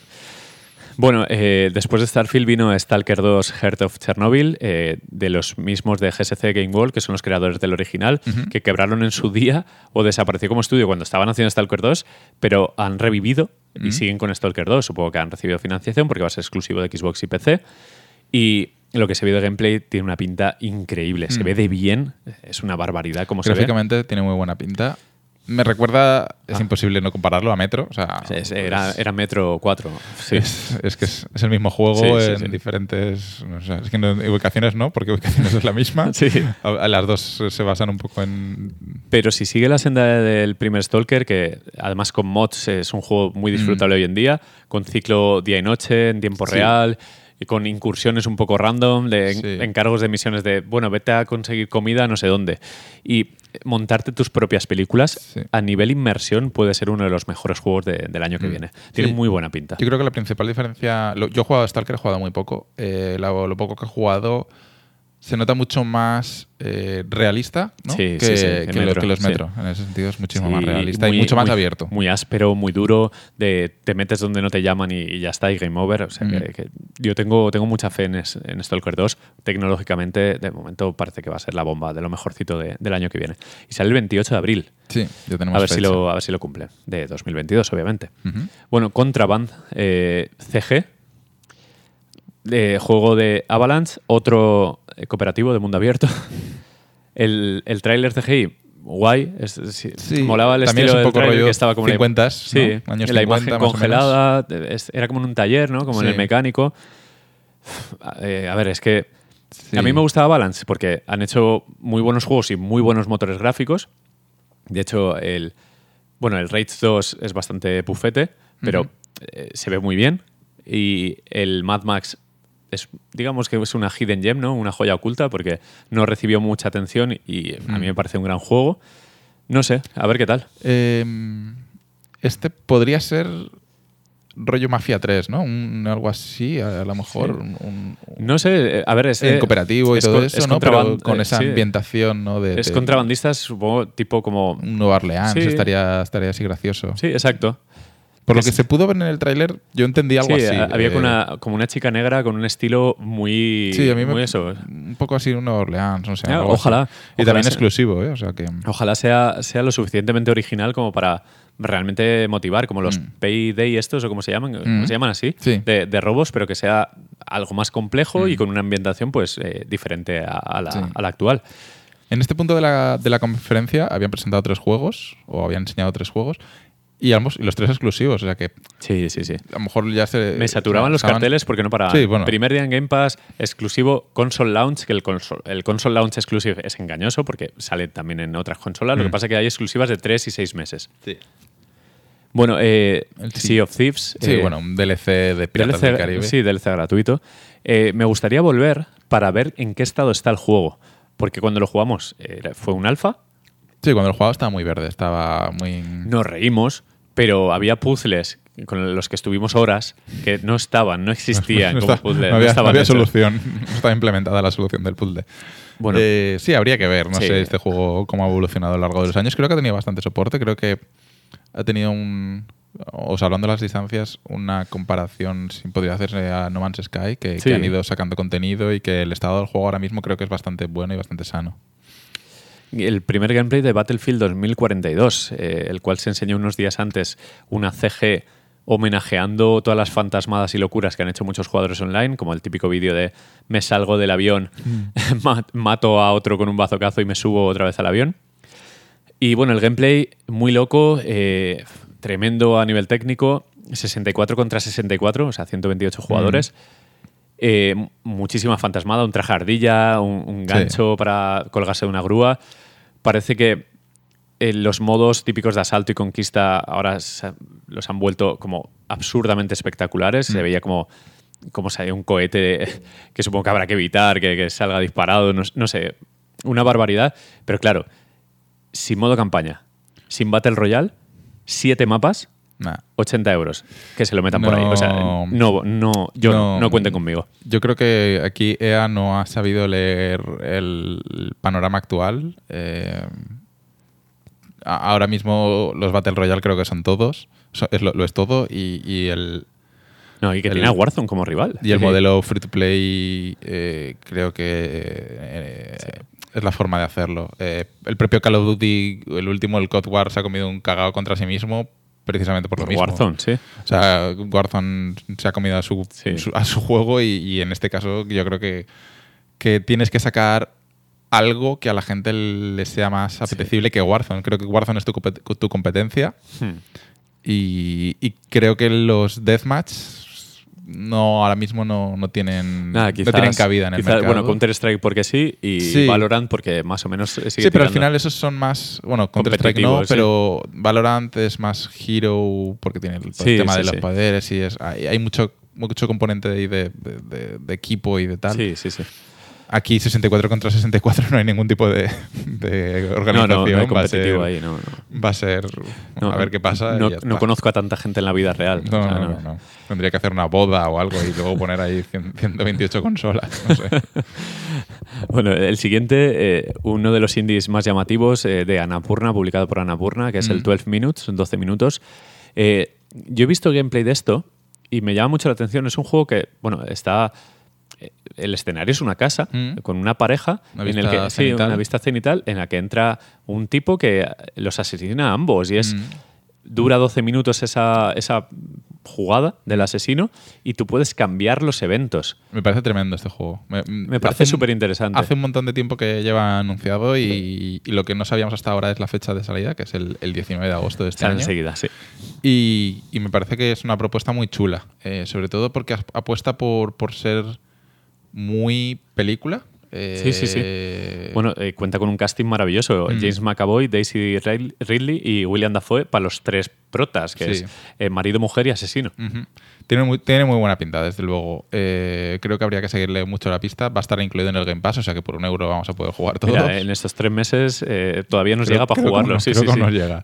Bueno, eh, después de Starfield vino Stalker 2 Heart of Chernobyl, eh, de los mismos de GSC Game World, que son los creadores del original, que quebraron en su día o desapareció como estudio cuando estaban haciendo Stalker 2, pero han revivido y siguen con Stalker 2. Supongo que han recibido financiación porque va a ser exclusivo de Xbox y PC. Y lo que se ve de gameplay tiene una pinta increíble. Se ve de bien, es una barbaridad como se ve. Gráficamente tiene muy buena pinta. Me recuerda, es Ah. imposible no compararlo a Metro. O sea, Era, Metro 4. Sí. Es, es que es, es el mismo juego en diferentes. o sea, es que no- ubicaciones no, porque ubicaciones es la misma. Sí. A- a las dos se basan un poco en. Pero si sigue la senda del primer Stalker, que además con mods es un juego muy disfrutable hoy en día, con ciclo día y noche, en tiempo Mm. Real, y con incursiones un poco random, de encargos de misiones de, bueno, vete a conseguir comida no sé dónde. Y montarte tus propias películas, Sí. a nivel inmersión, puede ser uno de los mejores juegos de- del año que Mm. viene. Tiene Sí. muy buena pinta. Yo creo que la principal diferencia. lo- yo he jugado a Stalker, he jugado muy poco. Eh, lo, lo poco que he jugado se nota mucho más eh, realista ¿no? Sí, que, sí, sí, que que Metro, que los sí. metro. En ese sentido es muchísimo más realista y mucho más muy- abierto. Muy áspero, muy duro, de te metes donde no te llaman y, y ya está, y game over. O sea, Mm. que, que yo tengo, tengo mucha fe en, es- en Stalker 2. Tecnológicamente, de momento parece que va a ser la bomba de lo mejorcito de- del año que viene. Y sale el 28 de abril. Sí, ya tenemos A ver, si lo, a ver si lo cumple. De 2022, obviamente. Ujú. Bueno, Contraband eh, CG, de juego de Avalanche, otro eh, cooperativo de mundo abierto. El, el tráiler CGI guay. Es, Sí, molaba el también estilo es un poco rollo que estaba como la- 50s, sí, ¿no? Años la 50 imagen congelada, era como en un taller, ¿no? Como en el mecánico. Eh, a ver, es que Sí. a mí me gustaba Balance porque han hecho muy buenos juegos y muy buenos motores gráficos. De hecho, el bueno, el Rage 2 es bastante pufete, pero eh, se ve muy bien. Y el Mad Max es, digamos que es una hidden gem, ¿no? Una joya oculta porque no recibió mucha atención y a mí me parece un gran juego. No sé, a ver qué tal. Eh, este podría ser rollo Mafia 3, ¿no? Un, algo así, a, a lo mejor. un- un- No sé, eh, a ver, es en cooperativo y es todo co- eso, es ¿no? Pero con eh, esa sí. ambientación, ¿no? De, Es de contrabandistas, supongo, tipo como... un Nueva Orleans, Sí. estaría, estaría así gracioso. Sí, exacto. Por lo que se pudo ver en el tráiler, yo entendí algo Sí, así. había eh, como una, como una chica negra con un estilo muy, Sí, a mí me, muy eso. un poco así un Nueva Orleans, no sé. Ah, así. ojalá, Y ojalá también sea- exclusivo, ¿eh? O sea que. Ojalá sea, sea lo suficientemente original como para realmente motivar, como los Mm. Payday estos o como se llaman, ¿cómo Mm. se llaman así, Sí. de, de robos, pero que sea algo más complejo y Mm. con una ambientación pues eh, diferente a, a la, Sí. a la actual. En este punto de la, de la conferencia habían presentado tres juegos, o habían enseñado tres juegos, y, ambos, y los tres exclusivos. O sea que Sí, sí, sí. a lo mejor ya se. Me saturaban los estaban- carteles porque no paraban. Sí, bueno. Primer día en Game Pass, exclusivo Console Launch, que el console, el console Launch Exclusive es engañoso porque sale también en otras consolas. Lo que Mm. pasa es que hay exclusivas de 3 y 6 meses. Sí, Bueno, eh, El. Sea of Thieves. Sí, eh, bueno, un DLC de Piratas DLC, del Caribe. Sí, DLC gratuito. Eh, me gustaría volver para ver en qué estado está el juego. Porque cuando lo jugamos fue un alfa, Sí, cuando el juego estaba muy verde, estaba muy. nos reímos, pero había puzzles con los que estuvimos horas que no estaban, no existían no como está- puzzles. no había, no había solución. No estaba implementada la solución del puzzle. Bueno. Eh, sí, habría que ver. No Sí. sé este juego cómo ha evolucionado a lo largo de los años. Creo que ha tenido bastante soporte. Creo que ha tenido un. O sea, hablando de las distancias, una comparación sin podría hacerse a No Man's Sky, que, han ido sacando contenido y que el estado del juego ahora mismo creo que es bastante bueno y bastante sano. El primer gameplay de Battlefield 2042, eh, el cual se enseñó unos días antes una CG homenajeando todas las fantasmadas y locuras que han hecho muchos jugadores online, como el típico vídeo de me salgo del avión, ma- mato a otro con un bazocazo y me subo otra vez al avión. Y bueno, el gameplay muy loco, eh, tremendo a nivel técnico, 64 contra 64, o sea, 128 jugadores. Eh, muchísima fantasmada, un traje ardilla, un, un gancho para colgarse de una grúa. Parece que eh, los modos típicos de asalto y conquista ahora se- los han vuelto como absurdamente espectaculares. Se veía como, como hay un cohete que supongo que habrá que evitar, que, que salga disparado, no, no sé, una barbaridad. Pero claro, sin modo campaña, sin Battle Royale, siete mapas, Nah. 80 euros. Que se lo metan por ahí. O sea, No. no, yo no, No. conmigo. Yo creo que aquí EA no ha sabido leer el panorama actual. Eh, ahora mismo los Battle Royale creo que son todos. Es lo, lo es todo. Y, y el, No, y que El- tiene a Warzone como rival. y el Sí. modelo free to play eh, creo que eh, es la forma de hacerlo. Eh, el propio Call of Duty, el último, el COD War, se ha comido un cagado contra sí mismo precisamente por lo mismo. Warzone, sí. O sea, Warzone se ha comido a su, Sí. su- a su juego y, y en este caso yo creo que, que tienes que sacar algo que a la gente le sea más apetecible que Warzone. Creo que Warzone es tu, tu competencia Hmm. y, y creo que los deathmatch no ahora mismo no, no tienen Nada, no tienen cabida en el quizás, mercado. Bueno, Counter-Strike porque sí y Sí. Valorant porque más o menos sigue Sí, pero al final esos son más. Bueno, Counter-Strike no, Competitivos, sí. pero Valorant es más hero porque tiene el Sí, tema de los poderes y es, hay, hay mucho, mucho componente ahí de, de- de- de equipo y de tal. Sí, sí, sí. Aquí 64 contra 64 no hay ningún tipo de, organización. no, no hay va, a ser, competitivo ahí, no, no. va a ser. A ver qué pasa. No, conozco a tanta gente en la vida real. No, O sea, no, no. Tendría que hacer una boda o algo y luego poner ahí 100 128 consolas. No sé. Bueno, el siguiente, eh, uno de los indies más llamativos eh, de Annapurna, publicado por Annapurna, que es el Mm. 12 Minutes, 12 minutos. Eh, yo he visto gameplay de esto y me llama mucho la atención. Es un juego que, bueno, está... El escenario es una casa Mm. con una pareja Una en el que sí, una vista cenital en la que entra un tipo que los asesina a ambos y es Mm. dura 12 minutos esa, esa jugada del asesino y tú puedes cambiar los eventos. Me parece tremendo este juego. Me, Me parece súper interesante. Hace un montón de tiempo que lleva anunciado y, y lo que no sabíamos hasta ahora es la fecha de salida, que es el, el 19 de agosto de este año. enseguida, sí. Y, y me parece que es una propuesta muy chula, eh, sobre todo porque ap- apuesta por, por ser muy película. Sí, sí, sí. Eh, Bueno, eh, cuenta con un casting maravilloso. Mm. James McAvoy, Daisy Ridley- Ridley y William Dafoe para los tres protas, que Sí. es eh, marido, mujer y asesino. Tiene muy, tiene muy buena pinta, desde luego. Eh, creo que habría que seguirle mucho la pista. Va a estar incluido en el Game Pass, o sea que por un euro vamos a poder jugar. Mira, en estos tres meses eh, todavía nos Creo- llega para jugarlo. no, sí, creo sí, que sí. nos llega.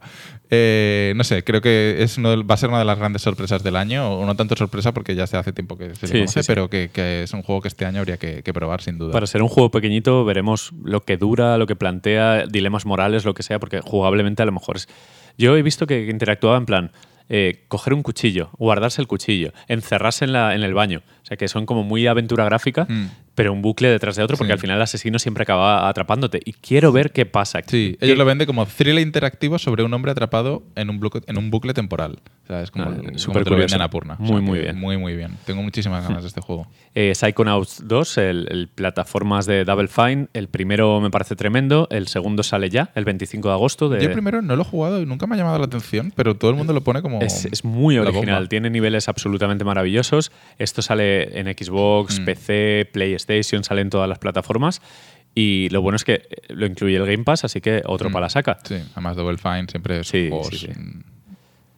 No sé, creo que es uno va a ser una de las grandes sorpresas del año, o no tanto sorpresa porque ya se hace tiempo que se le conoce, pero que, que es un juego que este año habría que, que probar sin duda. Para ser un juego pequeñito veremos lo que dura, lo que plantea, dilemas morales, lo que sea, porque jugablemente a lo mejor es... Yo he visto que interactuaba en plan, eh, coger un cuchillo, guardarse el cuchillo, encerrarse en, la, en el baño. O sea, que son como muy aventura gráfica, Mm. Pero un bucle detrás de otro, porque Sí. al final el asesino siempre acaba atrapándote. Y quiero ver qué pasa. Sí, ¿Qué- ellos lo venden como thriller interactivo sobre un hombre atrapado en un bucle, en un bucle temporal. O sea, es como, Ah, como súper te lo curioso. venden a Purna. O Muy, sea, muy bien. Muy, muy bien. Tengo muchísimas ganas de este juego. Eh, Psychonauts 2, el, el plataformas de Double Fine. El primero me parece tremendo, el segundo sale ya, el 25 de agosto. De, Yo primero no lo he jugado y nunca me ha llamado la atención, pero todo el mundo lo pone como. Es, es muy original, tiene niveles absolutamente maravillosos. Esto sale en Xbox, Mm. PC, PlayStation, sale en todas las plataformas. Y lo bueno es que eh, lo incluye el Game Pass, así que otro Mm. para la saca. Sí, además Double Fine siempre es Sí, juegos, sí, sí. mm,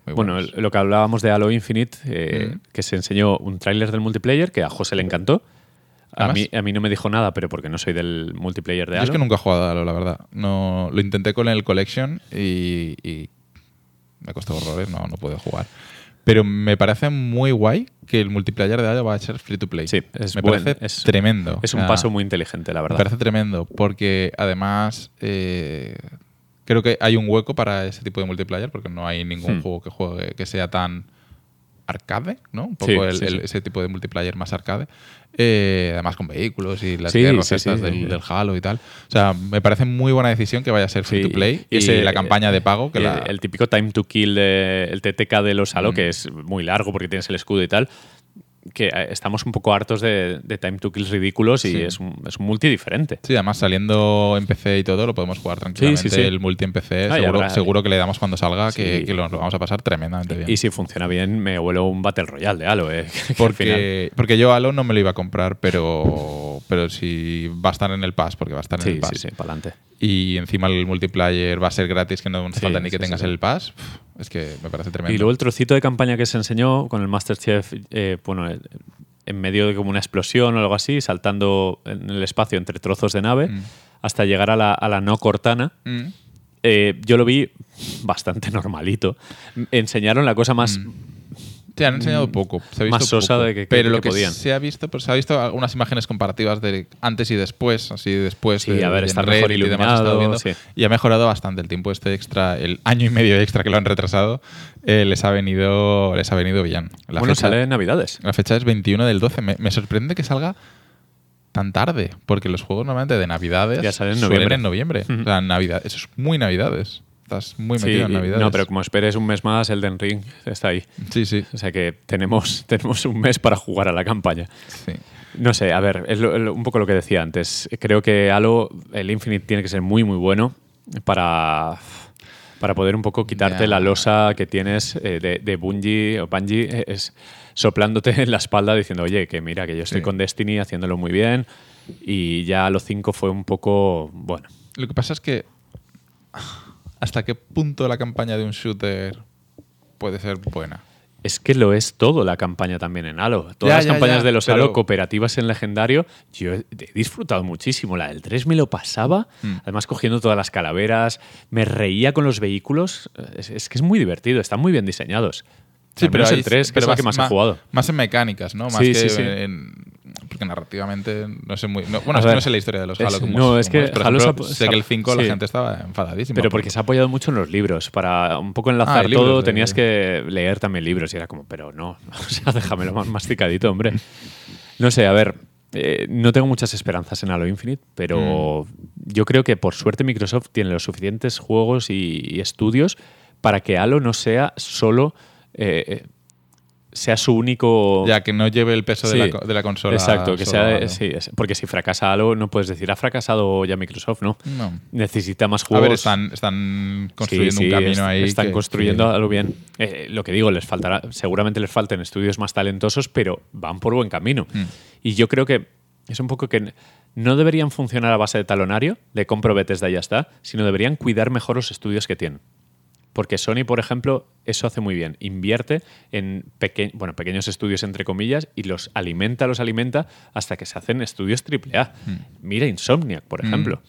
muy Bueno, buenos. lo que hablábamos de Halo Infinite, eh, Mm. que se enseñó un tráiler del multiplayer que a José le encantó. A mí, a mí no me dijo nada, pero porque no soy del multiplayer de Yo Halo. es que nunca he jugado a Halo, la verdad. No, lo intenté con el Collection y, y me costó horrores, no, no pude jugar. Pero me parece muy guay que el multiplayer de Halo va a ser free to play. Sí, es me buen- parece es- tremendo. Es un paso muy inteligente, la Me verdad. parece tremendo porque además eh, creo que hay un hueco para ese tipo de multiplayer porque no hay ningún Hmm. juego que juegue que sea tan arcade, ¿no? Un Sí, poco el- sí, el- sí. ese tipo de multiplayer más arcade. Eh, además con vehículos y las Sí, estas del, del Halo y tal. O sea, me parece muy buena decisión que vaya a ser free to play y, ese- la campaña de pago que la... El típico time to kill, de, el TTK de los Halo, Mm. que es muy largo porque tienes el escudo y tal, que eh, estamos un poco hartos de, de time to kills ridículos y Sí. es, un, es un multi diferente. Sí, además saliendo en PC y todo, lo podemos jugar tranquilamente. Sí, sí, sí. El multi en PC, Ah, seguro, habrá- seguro que le damos cuando salga, que, lo, lo vamos a pasar tremendamente bien. Y si funciona bien, me vuelo un Battle Royale de Halo. Eh, Porque, porque yo Halo no me lo iba a comprar, pero, pero si va a estar en el Pass, porque va a estar en el Pass. sí, sí, para adelante. Y encima el multiplayer va a ser gratis, que no hace falta ni que tengas el Pass. Pff, Es que me parece tremendo. Y luego el trocito de campaña que se enseñó con el Masterchef, eh, bueno, eh, en medio de como una explosión o algo así, saltando en el espacio entre trozos de nave, Mm. hasta llegar a la, a la no Cortana. Mm. Eh, yo lo vi bastante normalito. Enseñaron la cosa más. Sí, han enseñado poco. Se ha visto Mm. más sosa poco. de que- que- pero lo que podían. se ha visto, pues se ha visto algunas imágenes comparativas de antes y después, así después. Sí, de- a ver, está mejor Reddit y demás, iluminado, sí. Y ha mejorado bastante el tiempo este extra, el año y medio extra que lo han retrasado, eh, les ha venido, les ha venido bien. La bueno, fecha- sale en Navidades. La fecha es 21 del 12. Me, me sorprende que salga tan tarde, porque los juegos normalmente de Navidades Ya salen en suelen noviembre. en noviembre. O sea, Navidad, eso es muy Navidades. Estás muy Sí, metido en Navidades. no, pero como esperes un mes más, Elden Ring está ahí. Sí, sí. O sea que tenemos, tenemos un mes para jugar a la campaña. sí. No sé, a ver, es lo- lo- un poco lo que decía antes. Creo que Halo, el Infinite tiene que ser muy, muy bueno para, para poder un poco quitarte la losa que tienes eh, de, de Bungie o Bungie, eh, es soplándote en la espalda diciendo, oye, que mira, que yo estoy Sí. con Destiny haciéndolo muy bien y ya Halo 5 fue un poco, bueno, Lo que pasa es que hasta qué punto la campaña de un shooter puede ser buena. Es que lo es todo la campaña también en Halo. Todas Ya, las ya, campañas ya, de los pero- Halo cooperativas en legendario, yo he disfrutado muchísimo. La del 3 me lo pasaba, Mm. además cogiendo todas las calaveras, me reía con los vehículos. Es, es que es muy divertido, están muy bien diseñados. Al menos ahí- el 3, que pero es el que más he jugado. Más en mecánicas, ¿no? Más Sí, que sí, sí. en- porque narrativamente no sé muy. no- bueno, es que no sé la historia de los es- Halo. como no, es que Por Halo ejemplo, se ha- sé que el 5 la gente estaba enfadadísima. Pero por- porque se ha apoyado mucho en los libros. Para un poco enlazar Ah, libros todo, de- tenías que leer también libros. Y era como, pero no, o sea, déjamelo más masticadito, hombre. No sé, a ver, eh, no tengo muchas esperanzas en Halo Infinite, pero Mm. yo creo que por suerte Microsoft tiene los suficientes juegos y, y estudios para que Halo no sea solo eh, sea su único... Ya, que no lleve el peso de, la, co- de la consola. Exacto, que sea... Sí, porque si fracasa algo, no puedes decir, ha fracasado ya Microsoft, ¿no? No. Necesita más A juegos. ver, están, están construyendo Sí, un camino ahí. Están que- construyendo algo bien. Eh, lo que digo, les faltará, seguramente les falten estudios más talentosos, pero van por buen camino. Mm. Y yo creo que es un poco que no deberían funcionar a base de talonario, de compro Bethesda y ya está, sino deberían cuidar mejor los estudios que tienen. Porque Sony, por ejemplo, eso hace muy bien. Invierte en peque- bueno, pequeños estudios, entre comillas, y los alimenta, los alimenta hasta que se hacen estudios AAA. Mira Insomniac, por ejemplo.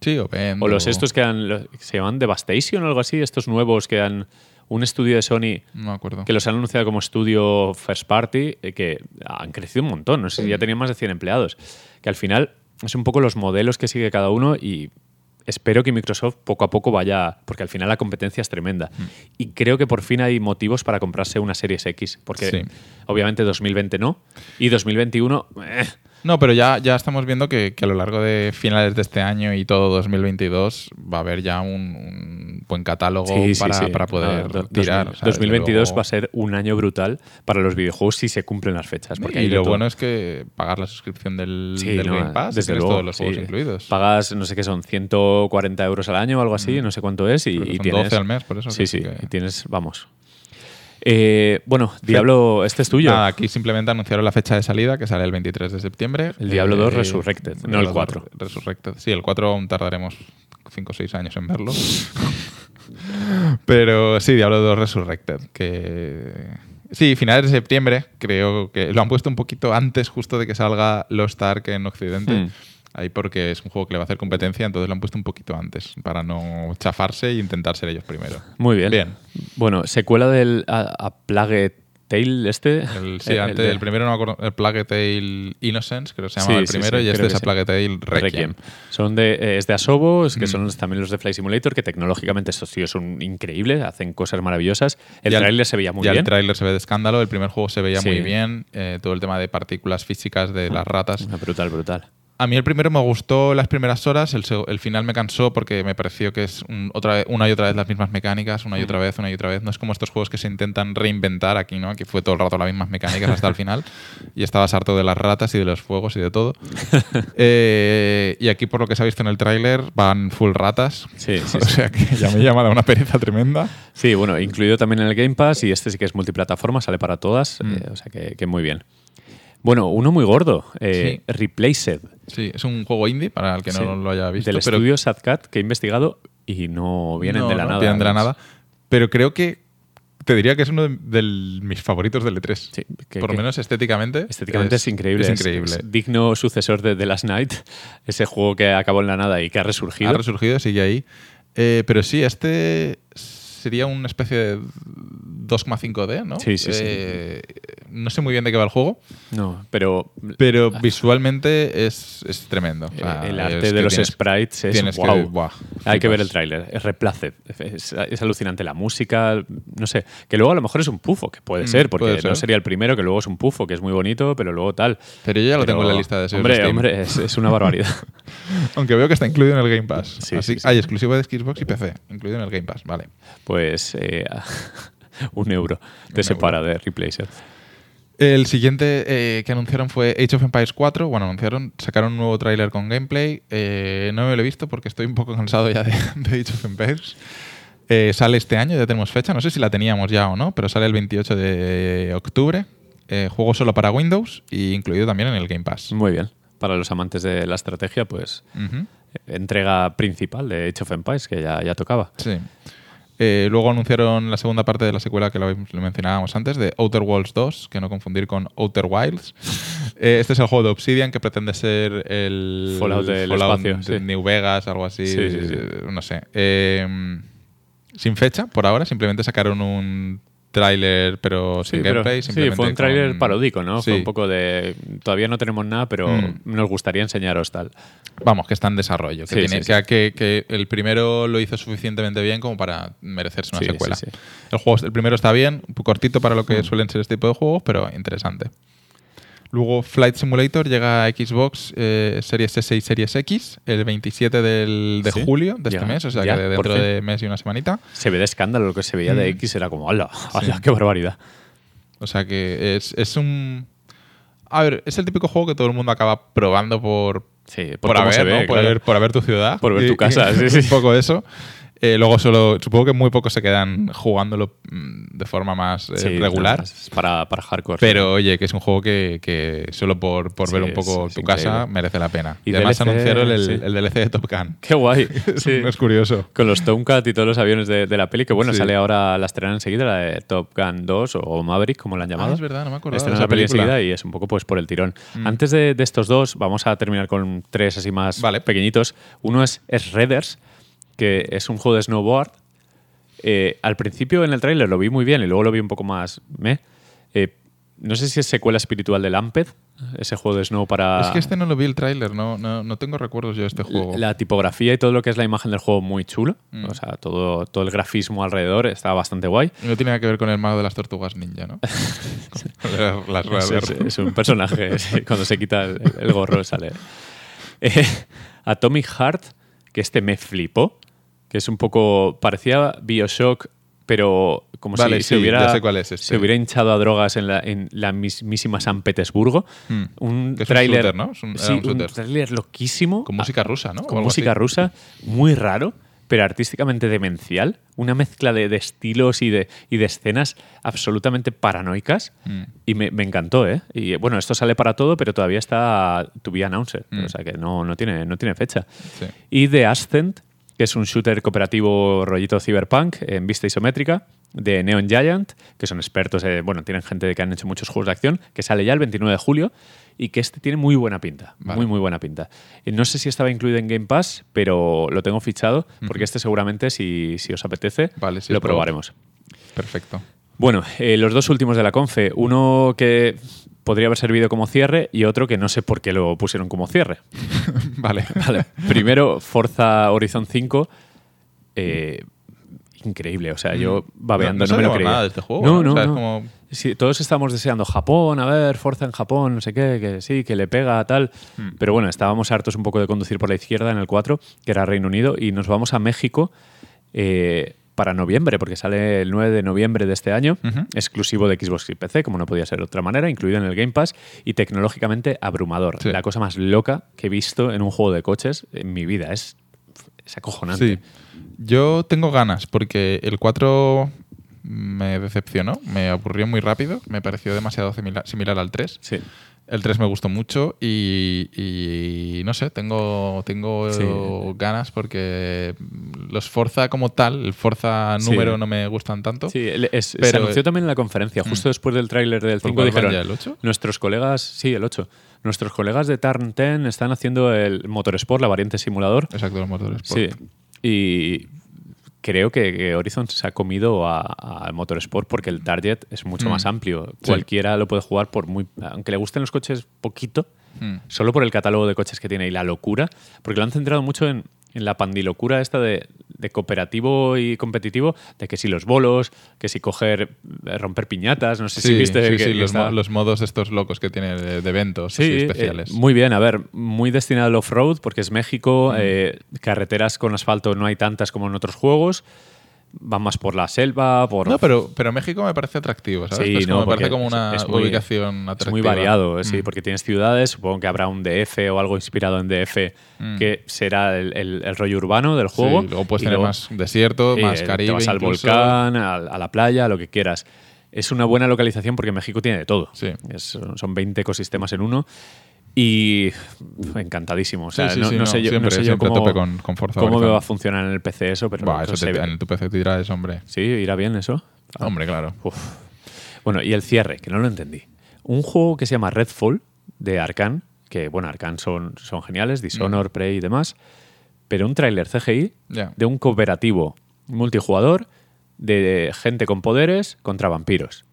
Sí, o O los estos que han, se llaman Devastation o algo así, estos nuevos que han un estudio de Sony No acuerdo. que los han anunciado como estudio first party, eh, que han crecido un montón, no sé ya tenían más de 100 empleados, que al final es un poco los modelos que sigue cada uno y espero que Microsoft poco a poco vaya, porque al final la competencia es tremenda. Mm. Y creo que por fin hay motivos para comprarse una Series X, porque Sí. obviamente 2020 no, y 2021... eh, No, pero ya, ya estamos viendo que, que a lo largo de finales de este año y todo 2022 va a haber ya un, un buen catálogo Sí, para, sí. para poder No, do- tirar. 2000 o sea, desde 2022 luego- va a ser un año brutal para los videojuegos si se cumplen las fechas. Porque y lo todo. bueno es que pagar la suscripción del, del no, Game Pass, desde luego, todos los juegos incluidos. Pagas, no sé qué son, 140 euros al año o algo así, no sé cuánto es, y, Creo que y son tienes. 12 al mes, por eso Sí, sí, sí que- y tienes, vamos. Eh, bueno, Diablo, este es tuyo. Nada, aquí simplemente anunciaron la fecha de salida, que sale el 23 de septiembre. El Diablo 2 Eh, Resurrected, no el 2 4. Resurrected. Sí, el 4 aún tardaremos 5 o 6 años en verlo. Pero sí, Diablo 2 Resurrected, que... Sí, finales de septiembre, creo que lo han puesto un poquito antes justo de que salga Lost Ark en Occidente. Hmm. Ahí porque es un juego que le va a hacer competencia, entonces lo han puesto un poquito antes, para no chafarse e intentar ser ellos primero. Muy bien. Bien. Bueno, secuela del A, A Plague Tale este. El, sí, Eh, antes, el primero no me acuerdo, el Plague Tale Innocence, creo que se llamaba Sí, el primero, sí, y este es el. Plague Tale Requiem. Requiem. Son de, eh, es de Asobo, es que Mm. son también los de Flight Simulator, que tecnológicamente estos tíos son increíbles, hacen cosas maravillosas. El el- tráiler se veía muy ya bien. el tráiler se ve de escándalo, el primer juego se veía muy bien, eh, todo el tema de partículas físicas de las ratas. Brutal, brutal. A mí el primero me gustó las primeras horas, el, final me cansó porque me pareció que es un- otra vez, una y otra vez las mismas mecánicas, una y otra vez, una y otra vez. No es como estos juegos que se intentan reinventar aquí, ¿no? Aquí fue todo el rato las mismas mecánicas hasta el final y estabas harto de las ratas y de los fuegos y de todo. Eh, y aquí, por lo que se ha visto en el tráiler, van full ratas. Sí, sí, o sea que ya me llama de una pereza tremenda. Sí, bueno, incluido también en el Game Pass y este sí que es multiplataforma, sale para todas, Mm. eh, o sea que, que muy bien. Bueno, uno muy gordo, eh, Replaced, Sí, es un juego indie para el que Sí. no lo haya visto. del pero estudio Sadcat que he investigado y no vienen No, de la no nada. vienen de la nada. Pero creo que te diría que es uno de, mis favoritos del E3. Sí, que- Por lo menos estéticamente. Estéticamente es, increíble. Es increíble. es digno sucesor de The Last Night, ese juego que acabó en la nada y que ha resurgido. ha resurgido, sigue ahí. Eh, pero sí, este sería una especie de 2,5D, ¿no? Sí, sí, sí. Eh, No sé muy bien de qué va el juego, no, pero pero visualmente es, es tremendo. O sea, el arte de los tienes- sprites es tienes que- wow. Hay que ver el tráiler, es Replaced, es, es alucinante la música, no sé, que luego a lo mejor es un pufo, que puede Mm, ser, porque puede no ser. sería el primero, que luego es un pufo, que es muy bonito, pero luego tal. Pero yo ya lo tengo en la lista de deseos Hombre, de hombre, es, es una barbaridad. Aunque veo que está incluido en el Game Pass. Sí, Así, sí, sí. Hay exclusivo de Xbox y PC, incluido en el Game Pass, vale. Pues eh, un euro te Un separa de Replaced. El siguiente eh, que anunciaron fue Age of Empires 4. Bueno, anunciaron, sacaron un nuevo tráiler con gameplay. Eh, no me lo he visto porque estoy un poco cansado ya de, de Age of Empires. Eh, sale este año, ya tenemos fecha. No sé si la teníamos ya o no, pero sale el 28 de octubre. Juego solo para Windows y incluido también en el Game Pass. Muy bien. Para los amantes de la estrategia, pues entrega principal de Age of Empires, que ya, ya tocaba. Sí. Eh, luego anunciaron la segunda parte de la secuela que lo, mencionábamos antes, de Outer Worlds 2, que no confundir con Outer Wilds. Eh, este es el juego de Obsidian que pretende ser el Fallout del espacio, de sí. New Vegas, algo así. Sí, sí, sí. eh, No sé. Eh, sin fecha, por ahora, simplemente sacaron un tráiler, pero sin pero- gameplay. sí, simplemente fue un tráiler con- paródico, ¿no? Fue Sí. un poco de. Todavía no tenemos nada, pero Mm. nos gustaría enseñaros tal. Vamos, que está en desarrollo. Que, Sí, tiene- sí, que- el primero lo hizo suficientemente bien como para merecerse una Sí, secuela. sí, sí. El, juego, el primero está bien, un poco cortito para lo que Mm. suelen ser este tipo de juegos, pero interesante. Luego Flight Simulator llega a Xbox eh, Series S y Series X el 27 del- de Sí, julio de ya, este mes, o sea ya, que de por dentro de mes y una semanita. Se ve de escándalo lo que se veía de Mm. X, era como, ¡hala! ¡hala! ¡Qué barbaridad! O sea que es, es un... A ver, es el típico juego que todo el mundo acaba probando por, Sí, por, cómo haber, ve, ¿no? por, claro. haber, por haber tu ciudad. Por ver tu casa, y- sí, sí. Un poco eso. Eh, luego solo, supongo que muy pocos se quedan jugándolo mm, de forma más eh, Sí, regular. para, para hardcore. Pero oye, que es un juego que, que solo por, por Sí, ver un poco es- es tu casa merece la pena. Y Y, además DLC, anunciaron el, el DLC de Top Gun. Qué guay. Es curioso. Con los Tomcat y todos los aviones de, de la peli, que bueno, sale ahora, la estrenan enseguida, la de Top Gun 2 o Maverick, como la han llamado. Ah, es verdad, no me de Estrenan la peli. Mm. enseguida y es un poco pues por el tirón. Antes de, de estos dos, vamos a terminar con tres así más Vale. pequeñitos. Uno es, es que es un juego de snowboard. Eh, al principio en el tráiler lo vi muy bien y luego lo vi un poco más meh. Eh, no sé si es secuela espiritual del Amped, ese juego de snow para... Es que este no lo vi el tráiler, no, no, no tengo recuerdos yo de este juego. La tipografía y todo lo que es la imagen del juego muy chulo. Mm. O sea, todo, todo el grafismo alrededor está bastante guay. No tiene nada que ver con el mago de las tortugas ninja, ¿no? Las Es, de- es- es un personaje, sí, cuando se quita el, el gorro sale. Eh, Atomic Heart, que este me flipó, que es un poco, parecía Bioshock, pero como Vale, si sí, se, hubiera, es este. se hubiera hinchado a drogas en la, en la mismísima San Petersburgo. Hmm. Un tráiler, shooter, ¿no? Es un- era sí, un un shooter. tráiler loquísimo. Con música rusa, ¿no? Con música así. rusa, muy raro, pero artísticamente demencial. Una mezcla de, de estilos y de, y de escenas absolutamente paranoicas. Mm. Y me, me encantó, ¿eh? Y bueno, esto sale para todo, pero todavía está to be announced. Mm. O sea que no, no, tiene, no tiene fecha. Sí. Y The Ascent, que es un shooter cooperativo rollito cyberpunk en vista isométrica de Neon Giant, que son expertos, eh, bueno, tienen gente que han hecho muchos juegos de acción, que sale ya el 29 de julio y que este tiene muy buena pinta, Vale. muy, muy buena pinta. Y no sé si estaba incluido en Game Pass, pero lo tengo fichado, porque este seguramente, si, si os apetece, Vale, sí, lo probaremos. Perfecto. Bueno, eh, los dos últimos de la confe, uno que podría haber servido como cierre y otro que no sé por qué lo pusieron como cierre. vale. Vale. Primero, Forza Horizon 5. eh, increíble. O sea, yo babeando, Mm. No- no, no me lo creía. nada de este juego, No, ¿no? no, O sea, es no. como- Sí, todos estamos deseando Japón, a ver, Forza en Japón, no sé qué, que sí, que le pega, tal. Mm. Pero bueno, estábamos hartos un poco de conducir por la izquierda en el 4, que era Reino Unido, y nos vamos a México eh, para noviembre, porque sale el 9 de noviembre de este año, exclusivo de Xbox y PC, como no podía ser de otra manera, incluido en el Game Pass, y tecnológicamente abrumador. Sí. La cosa más loca que he visto en un juego de coches en mi vida. Es, es acojonante. Sí. Yo tengo ganas porque el 4 me decepcionó, me aburrió muy rápido, me pareció demasiado simila- similar al 3. Sí. El 3 me gustó mucho y, y no sé, tengo, tengo Sí. ganas porque los Forza como tal, el Forza Sí. número no me gustan tanto. Sí, el- es- se Pero- anunció también en la conferencia, justo después del tráiler del ¿Por 5 cuál van dijeron, ya, el 8? nuestros colegas, sí, el 8, nuestros colegas de Turn 10 están haciendo el Motorsport, la variante simulador. Exacto, los motores. Sí, y creo que, que Horizon se ha comido a- al Motorsport porque el target es mucho Mm. más amplio. Sí. Cualquiera lo puede jugar por muy... Aunque le gusten los coches poquito, Mm. solo por el catálogo de coches que tiene y la locura, porque lo han centrado mucho en, en la pandilocura esta de, de cooperativo y competitivo, de que si los bolos, que si coger, eh, romper piñatas, no sé si viste sí, que, sí, que los, está- mo- los modos estos locos que tiene de, de eventos Sí, eh, especiales. muy bien, a ver, muy destinado al off-road porque es Mm. México, eh, carreteras con asfalto no hay tantas como en otros juegos, van más por la selva, por... No, pero, pero México me parece atractivo, ¿sabes? Sí, Es no, como me parece como una es muy- ubicación atractiva. Es muy variado, sí, Mm. porque tienes ciudades, supongo que habrá un DF o algo inspirado en DF Mm. que será el, el- el rollo urbano del juego. Sí, luego puedes y tener luego, más desierto, eh, más Caribe. Te vas al incluso. volcán, al- a, la playa, lo que quieras. Es una buena localización porque México tiene de todo. Sí. Es- son 20 ecosistemas en uno. Y encantadísimo. O sea, Sí, sí, no, sí, no no, sé yo, no siempre- sé yo siempre a cómo, tope con- con Forza cómo me va a funcionar en el PC eso, pero eso te- ve. en tu PC te dirás, hombre. Sí, irá bien eso. Hombre, claro. Uf. Bueno, y el cierre, que no lo entendí. Un juego que se llama Redfall, de Arkane, que bueno, Arkane son, son geniales, Dishonor, Mm. Prey y demás, pero un tráiler CGI de un cooperativo multijugador de gente con poderes contra vampiros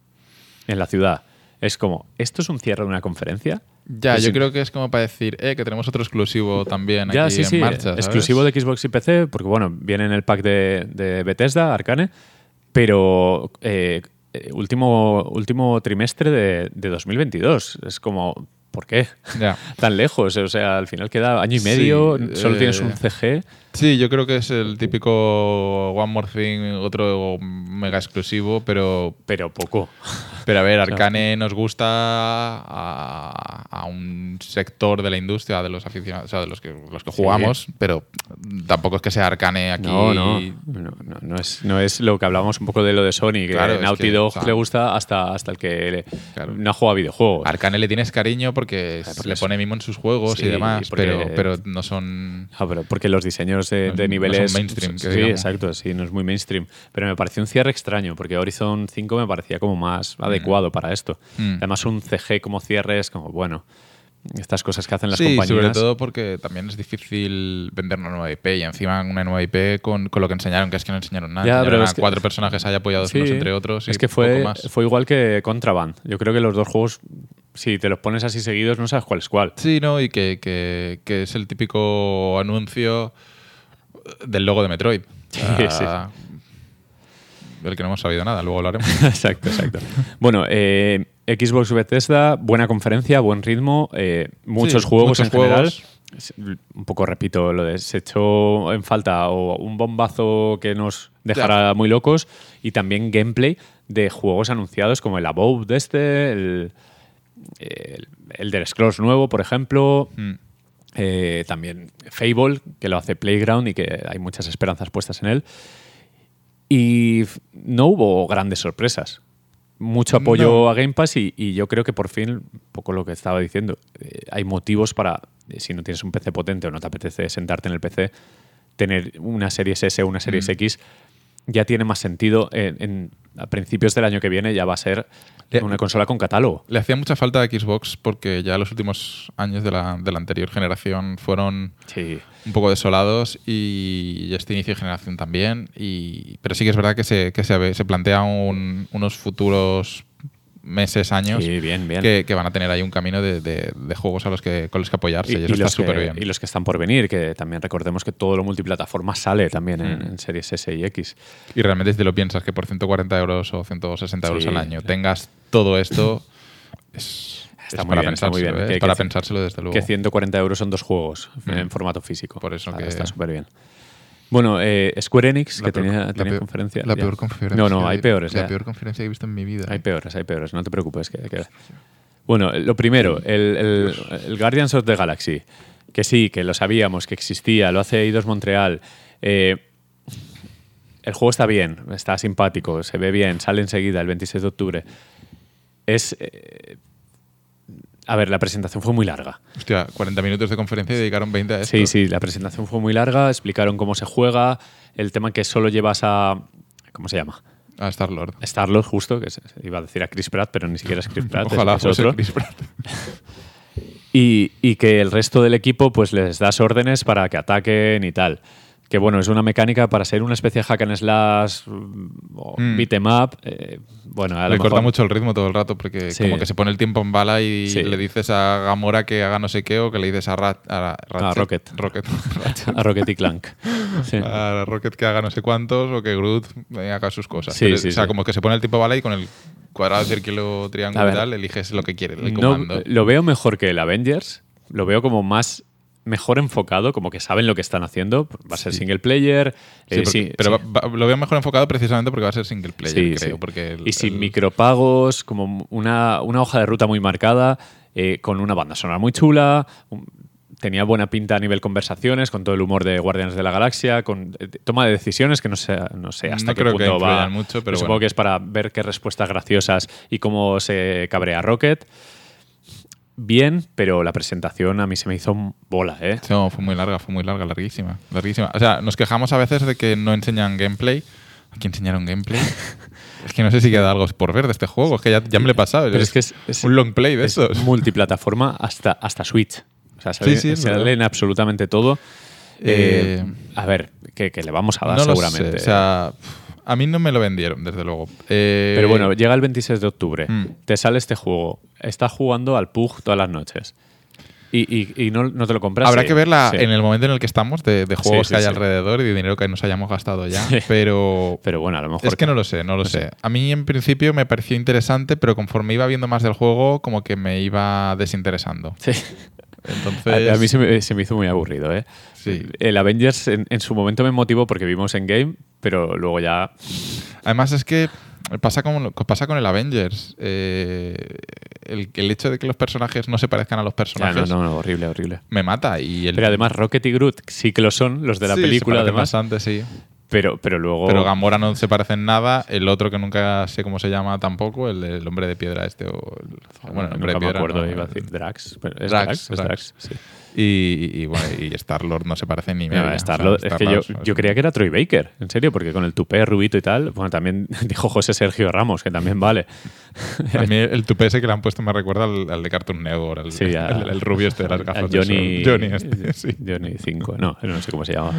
en la ciudad. Es como, ¿esto es un cierre de una conferencia? Ya, yo creo que es como para decir, eh, que tenemos otro exclusivo también Ya, aquí sí, en sí, marcha. ¿sabes? exclusivo de Xbox y PC, porque bueno, viene en el pack de, de Bethesda, Arcane, pero eh, eh, último, último trimestre de, de 2022. Es como, ¿por qué? Ya. Tan lejos, o sea, al final queda año y medio, Sí, solo eh, tienes un CG. Sí, yo creo que es el típico One More Thing, otro mega exclusivo, pero. Pero poco. Pero a ver, Arcane nos gusta a, a un sector de la industria, de los aficionados, o sea, de los que, los que jugamos, pero tampoco es que sea Arcane aquí. No, no, no, no, es, no es lo que hablábamos un poco de lo de Sony, que Claro, Naughty Dog o sea, le gusta hasta, hasta el que le- Claro. no ha jugado a videojuegos. Arcane le tienes cariño porque, porque le pone mimo en sus juegos Sí, y demás, porque- pero, pero no son. Ah, pero porque los diseños de, No- de no niveles. son mainstream, Sí, exacto, sí, no es muy mainstream. Pero me pareció un cierre extraño, porque Horizon 5 me parecía como más adecuado para esto. Mm. Además, un CG como cierre es como, bueno, estas cosas que hacen las sí, compañías. sobre todo porque también es difícil vender una nueva IP y encima una nueva IP con, con lo que enseñaron, que es que no enseñaron nada. Ya, Enseñaron pero a que- cuatro personajes ahí apoyados Sí, unos entre otros y es que poco fue, más. fue igual que Contraband. Yo creo que los dos juegos, si te los pones así seguidos, no sabes cuál es cuál. Sí, ¿no? Y que, que- que es el típico anuncio del logo de Metroid. Sí, O sea, Del que no hemos sabido nada, luego lo haremos. exacto, exacto. Bueno, eh, Xbox Bethesda, buena conferencia, buen ritmo, eh, muchos Sí, juegos muchos en general. juegos. Un poco repito lo de se echó en falta o un bombazo que nos dejara muy locos y también gameplay de juegos anunciados como el Above de este, el, el Elder Scrolls nuevo, por ejemplo. Mm. Eh, también Fable, que lo hace Playground y que hay muchas esperanzas puestas en él. Y no hubo grandes sorpresas. Mucho apoyo No. a Game Pass y, y yo creo que por fin, un poco lo que estaba diciendo, eh, hay motivos para, eh, si no tienes un PC potente o no te apetece sentarte en el PC, tener una Series S o una Series Mm. X ya tiene más sentido. En, en- a principios del año que viene ya va a ser una consola con catálogo. Le hacía mucha falta a Xbox porque ya los últimos años de la, de la anterior generación fueron Sí. un poco desolados y este inicio de generación también. Y, pero sí que es verdad que se, que se, plantea un- unos futuros meses, años, Sí, bien, bien. Que, que van a tener ahí un camino de, de- de juegos a los que, con los que apoyarse. Y, eso está súper bien. y los que están por venir, que también recordemos que todo lo multiplataforma sale también en, Mm. en series S y X. Y realmente si te lo piensas que por 140 euros o 160 euros Sí, al año sí. tengas todo esto, es, Está es muy para bien, está muy bien. ¿eh? Que- Es para que- pensárselo desde luego. Que 140 euros son dos juegos Mm. en formato físico. Por eso que- Está súper bien. Bueno, eh, Square Enix, La que peor- tenía, la tenía peor- conferencia. La ya. peor conferencia. No, no, hay peores. La ya. peor conferencia que he visto en mi vida. Hay peores, hay peores, no te preocupes. Que, que- Bueno, lo primero, el, el- el Guardians of the Galaxy, que sí, que lo sabíamos, que existía, lo hace Eidos Montreal. eh, el juego está bien, está simpático, se ve bien, sale enseguida el 26 de octubre. Es. A ver, la presentación fue muy larga. Hostia, 40 minutos de conferencia y dedicaron 20 a esto. Sí, sí, la presentación fue muy larga, explicaron cómo se juega, el tema que solo llevas a. ¿Cómo se llama? A Star-Lord. Star-Lord, justo, que iba a decir a Chris Pratt, pero ni siquiera es Chris Pratt, Ojalá es fuese otro. Chris Pratt. Y, y que el resto del equipo pues les das órdenes para que ataquen y tal. Que bueno, es una mecánica para ser una especie de hack and slash mm, o Mm. beat 'em up. eh, bueno, a lo Le corta mejor- mucho el ritmo todo el rato porque Sí. como que se pone el tiempo en bala y Sí. le dices a Gamora que haga no sé qué o que le dices a, Rat, a Ratchet- Rocket. Rocket. a Rocket y Clank. Sí. a Rocket que haga no sé cuántos o que Groot eh, haga sus cosas. Sí, Pero, sí, o sea, como que se pone el tiempo en bala y con el cuadrado, círculo, triángulo y tal, eliges lo que quieres, el No, lo veo mejor que el Avengers. Lo veo como más mejor enfocado, como que saben lo que están haciendo. Va a ser Sí. single player. Sí, eh, porque- sí, pero va- va- lo veo mejor enfocado precisamente porque va a ser single player, Sí, creo. Porque el- y sin el- micropagos, como una, una hoja de ruta muy marcada, eh, con una banda sonora muy chula. un- tenía buena pinta a nivel conversaciones, con todo el humor de Guardianes de la Galaxia, con eh, toma de decisiones que no sé, no sé hasta No qué creo que punto va. influyan mucho, pero supongo bueno. que es para ver qué respuestas graciosas y cómo se cabrea Rocket. Bien, pero la presentación a mí se me hizo bola, ¿eh? No, fue muy larga, fue muy larga, larguísima, larguísima. O sea, nos quejamos a veces de que no enseñan gameplay. Aquí enseñaron gameplay. es que no sé si queda algo por ver de este juego. Es que ya, ya me lo he pasado. Pero es que es, es- un long play de es estos. multiplataforma hasta, hasta Switch. O sea, sale, Sí, sí, es sale verdad. en absolutamente todo. Eh, Eh, a ver, que, que le vamos a dar no lo seguramente. sé. O sea, a mí no me lo vendieron, desde luego. Eh, Pero bueno, llega el 26 de octubre, Mm. te sale este juego, estás jugando al PUG todas las noches y, y- y no, no te lo compras. Habrá sí, que verla sí. en el momento en el que estamos, de, de juegos sí, que hay alrededor y de dinero que nos hayamos gastado ya. Pero Pero bueno, a lo mejor. es que no lo sé, no lo sé. A mí en principio me pareció interesante, pero conforme iba viendo más del juego, como que me iba desinteresando. Sí. Entonces, A, a mí se me, se me hizo muy aburrido, ¿eh? Sí. El Avengers en, en su momento me motivó porque vimos en game, pero luego ya. Además es que pasa con, pasa con el Avengers. Eh, el, el hecho de que los personajes no se parezcan a los personajes no, no, no, horrible, horrible. me mata. Y el, Pero además, Rocket y Groot sí que lo son, los de la Sí, se película, parecen además. bastante, sí. Pero, pero luego. Pero Gamora no se parece en nada. El otro que nunca sé cómo se llama tampoco, el, el hombre de piedra este. O el- bueno, el hombre nunca de piedra. me acuerdo, no, iba a decir Drax. pero ¿Es Drax, Drax. Drax, sí. Y, y, bueno, y Star-Lord no se parece ni Mira, media. Star-Lord- O sea, es que yo, yo creía que era Troy Baker, en serio, porque con el tupé rubito y tal, bueno, también dijo José Sergio Ramos, que también vale. A mí el tupé ese que le han puesto me recuerda al, al de Cartoon Network, Sí, a- el, el rubio este de las gafas. de Johnny. Johnny este, sí. Johnny 5, no, no sé cómo se llama.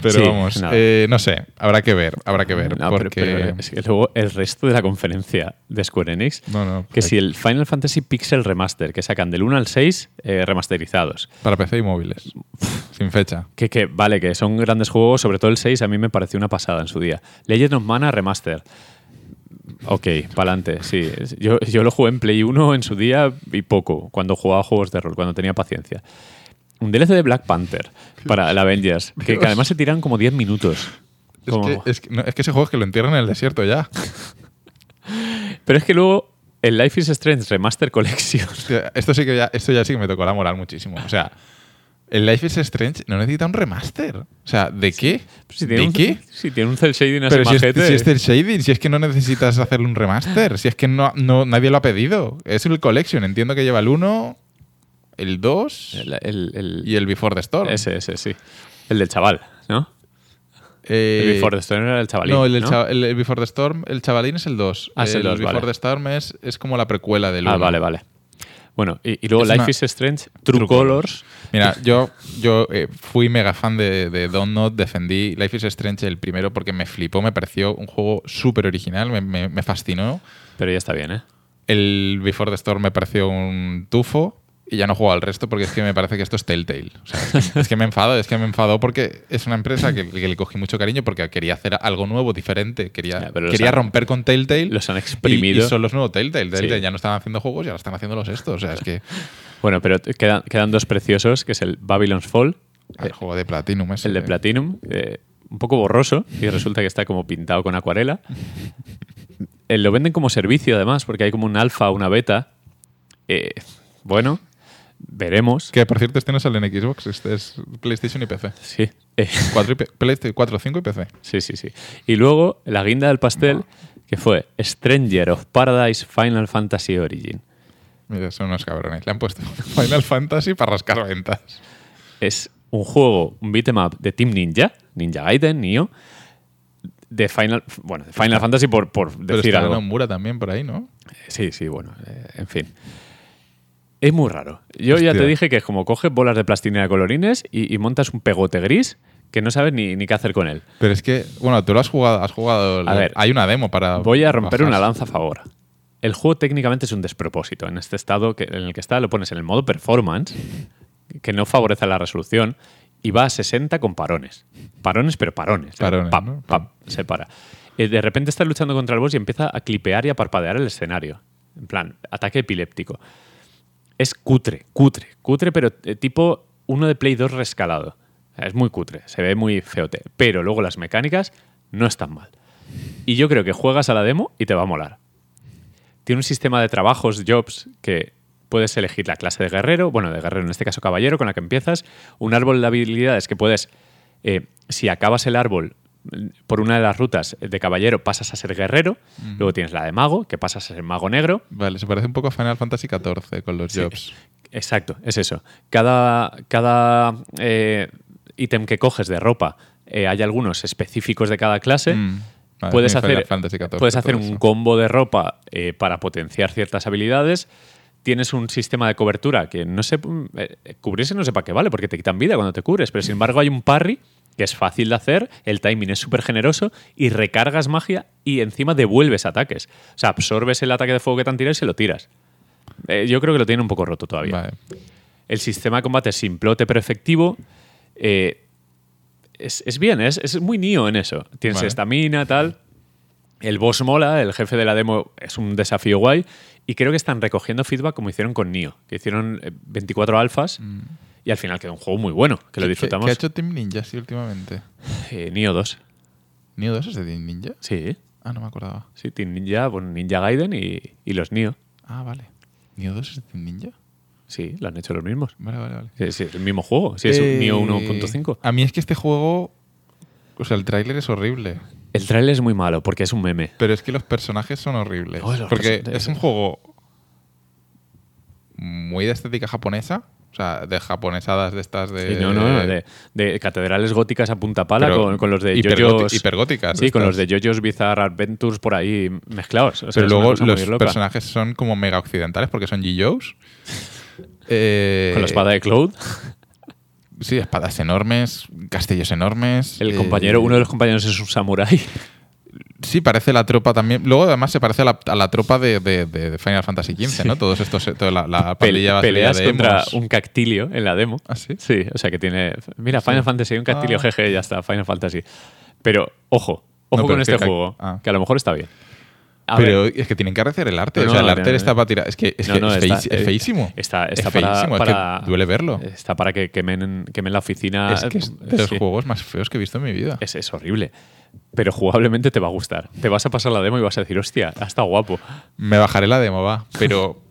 Pero Sí, vamos, no. eh, no sé, habrá que ver, habrá que ver. No, porque... pero es que luego el resto de la conferencia de Square Enix, No, no, que si el Final Fantasy Pixel Remaster, que sacan del 1 al 6 eh, remasterizados, Para PC y móviles, sin fecha. que, que vale, que son grandes juegos, sobre todo el 6 a mí me pareció una pasada en su día. Legend of Mana Remaster. Ok, pa'lante, sí. Yo, yo lo jugué en Play 1 en su día y poco, cuando jugaba juegos de rol, cuando tenía paciencia. Un DLC de Black Panther para el Avengers, que, además se tiran como 10 minutos. Es Como- que, es, que, no, es que ese juego es que lo entierran en el desierto ya. Pero es que luego el Life is Strange Remaster Collection. Esto sí que ya, esto ya sí que me tocó la moral muchísimo. O sea, el Life is Strange no necesita un remaster. O sea, ¿de qué? Si tiene ¿De un, qué? Si tiene un cel shading así Pero si es, si es el shading, si es que no necesitas hacerle un remaster, si es que no, no nadie lo ha pedido. Es el collection. Entiendo que lleva el 1, el 2 el, el- el- y el Before the Storm. ese, ese, sí. El del chaval, ¿no? Eh, el Before the Storm era el chavalín. no, el, el- el Before the Storm, el chavalín es el 2. Ah, es el dos, Before vale. the Storm es, es como la precuela del 1. Ah, vale, vale. Bueno, y, y luego Es Life una- is Strange, True, True Colors. Mira, yo, yo eh, fui mega fan de, de Don't Not, defendí Life is Strange el primero porque me flipó, me pareció un juego súper original, me, me- me fascinó. Pero ya está bien, ¿eh? El Before the Storm me pareció un tufo y ya no juego al resto porque es que me parece que esto es Telltale. O sea, es, que, es que me enfado, es que me enfadó porque es una empresa que, que le cogí mucho cariño porque quería hacer algo nuevo, diferente, quería, Ya, quería han- romper con Telltale. los han exprimido. Y, son los nuevos Telltale. Telltale Sí. ya no estaban haciendo juegos y ahora están haciendo los estos. O sea, es que Bueno, pero quedan, quedan dos preciosos, que es el Babylon's Fall, el juego de Platinum ese, el de eh. Platinum, eh, un poco borroso, y resulta que está como pintado con acuarela. Eh, lo venden como servicio, además, porque hay como un alfa, una beta. Eh, bueno, veremos. Que por cierto, este no sale en Xbox, este es PlayStation y PC. Sí. Eh, 4, y P- PlayStation 4, 5 y PC. Sí, sí, sí. Y luego la guinda del pastel, que fue Stranger of Paradise Final Fantasy Origin. Mira, son unos cabrones. Le han puesto Final Fantasy para rascar ventas. Es un juego, un beat'em up de Team Ninja, Ninja Gaiden, Nioh, de Final, bueno, de Final Fantasy por, por Pero decir está algo. Nomura también por ahí, ¿no? Sí, sí, bueno, eh, en fin. Es muy raro. Yo ya te dije que es como coges bolas de plastilina de colorines y, y montas un pegote gris que no sabes ni, ni qué hacer con él. Pero es que, bueno, tú lo has jugado, has jugado. A ver, hay una demo para. Voy a romper bajar. una lanza a favor. El juego técnicamente es un despropósito. En este estado que, en el que está, lo pones en el modo performance, que no favorece la resolución, y va a 60 con parones. Parones, pero parones. Parones, Pap, ¿no? pap, se para. Eh, de repente estás luchando contra el boss y empieza a clipear y a parpadear el escenario. En plan, ataque epiléptico. Es cutre, cutre, cutre, pero eh, tipo uno de Play 2 rescalado. Es muy cutre, se ve muy feote. Pero luego las mecánicas no están mal. Y yo creo que juegas a la demo y te va a molar. Tiene un sistema de trabajos, jobs, que puedes elegir la clase de guerrero, bueno, de guerrero en este caso caballero, con la que empiezas, un árbol de habilidades que puedes, eh, si acabas el árbol por una de las rutas de caballero, pasas a ser guerrero, luego tienes la de mago, que pasas a ser mago negro, Vale, se parece un poco a Final Fantasy XIV con los jobs. Exacto, es eso. Cada, cada eh, ítem que coges de ropa, eh, hay algunos específicos de cada clase. Mm, vale, puedes Final hacer, Fantasy XIV, puedes hacer un eso. combo de ropa eh, para potenciar ciertas habilidades. Tienes un sistema de cobertura que no sé, cubrirse no sé para qué vale, porque te quitan vida cuando te cubres, pero sin embargo hay un parry que es fácil de hacer, el timing es súper generoso y recargas magia y encima devuelves ataques. O sea, absorbes el ataque de fuego que te han tirado y se lo tiras. Eh, yo creo que lo tiene un poco roto todavía. Vale. El sistema de combate es simplote pero efectivo. Eh, es, es bien, es, es muy Nio en eso. Tienes Vale. estamina, tal. El boss mola, el jefe de la demo es un desafío guay y creo que están recogiendo feedback como hicieron con Nio, que hicieron eh, 24 alfas y al final quedó un juego muy bueno, que lo ¿Qué- disfrutamos. ¿Qué ha hecho Team Ninja sí, últimamente? Eh, Nio 2. ¿Nio 2 es de Team Ninja? Sí, Ah, no me acordaba. sí, Team Ninja, bueno, Ninja Gaiden y, y los Nio. Ah, vale. ¿Nio 2 es de Team Ninja? Sí, lo han hecho los mismos. Vale, vale, vale. Sí, sí, es el mismo juego. Sí, es un Eh, Nio 1.5. A mí es que este juego. O sea, el tráiler es horrible. El trailer es muy malo porque es un meme. Pero es que los personajes son horribles. Oh, porque es un juego muy de estética japonesa. O sea, de japonesadas de estas de. Sí, no, no, no, de, de catedrales góticas a punta pala con, con los de JoJo's. hipergóticas, Sí, con los de JoJo's Bizarre Adventures por ahí mezclados. O sea, Pero luego los personajes son como mega occidentales porque son G.Joes. Eh, Con la espada de Cloud. Sí, espadas enormes, castillos enormes. El eh, compañero, uno de los compañeros es un samurái. Sí, parece la tropa también. Luego, además, se parece a la, a la tropa de, de- de Final Fantasy XV, ¿no? Todos estos, toda la, la pandilla Peleas de contra un cactilio en la demo. ¿Ah, sí? Sí, o sea que tiene. Mira, Final Fantasy, un cactilio, Ah. jeje, ya está, Final Fantasy. Pero, ojo, ojo No, pero con es este que- juego, ah. que a lo mejor está bien. A Pero ver, es que tienen que arrecer el arte. No, o sea, el no, arte no, está para tirar. Es que es, No, que no, es, está- feísi- es eh, feísimo. Está, está es para, feísimo, es para- que duele verlo. Está para que quemen, quemen la oficina. es que es de los Sí. juegos más feos que he visto en mi vida. Es, es horrible. Pero jugablemente te va a gustar. Te vas a pasar la demo y vas a decir, hostia, ha estado guapo. Me bajaré la demo, va. Pero.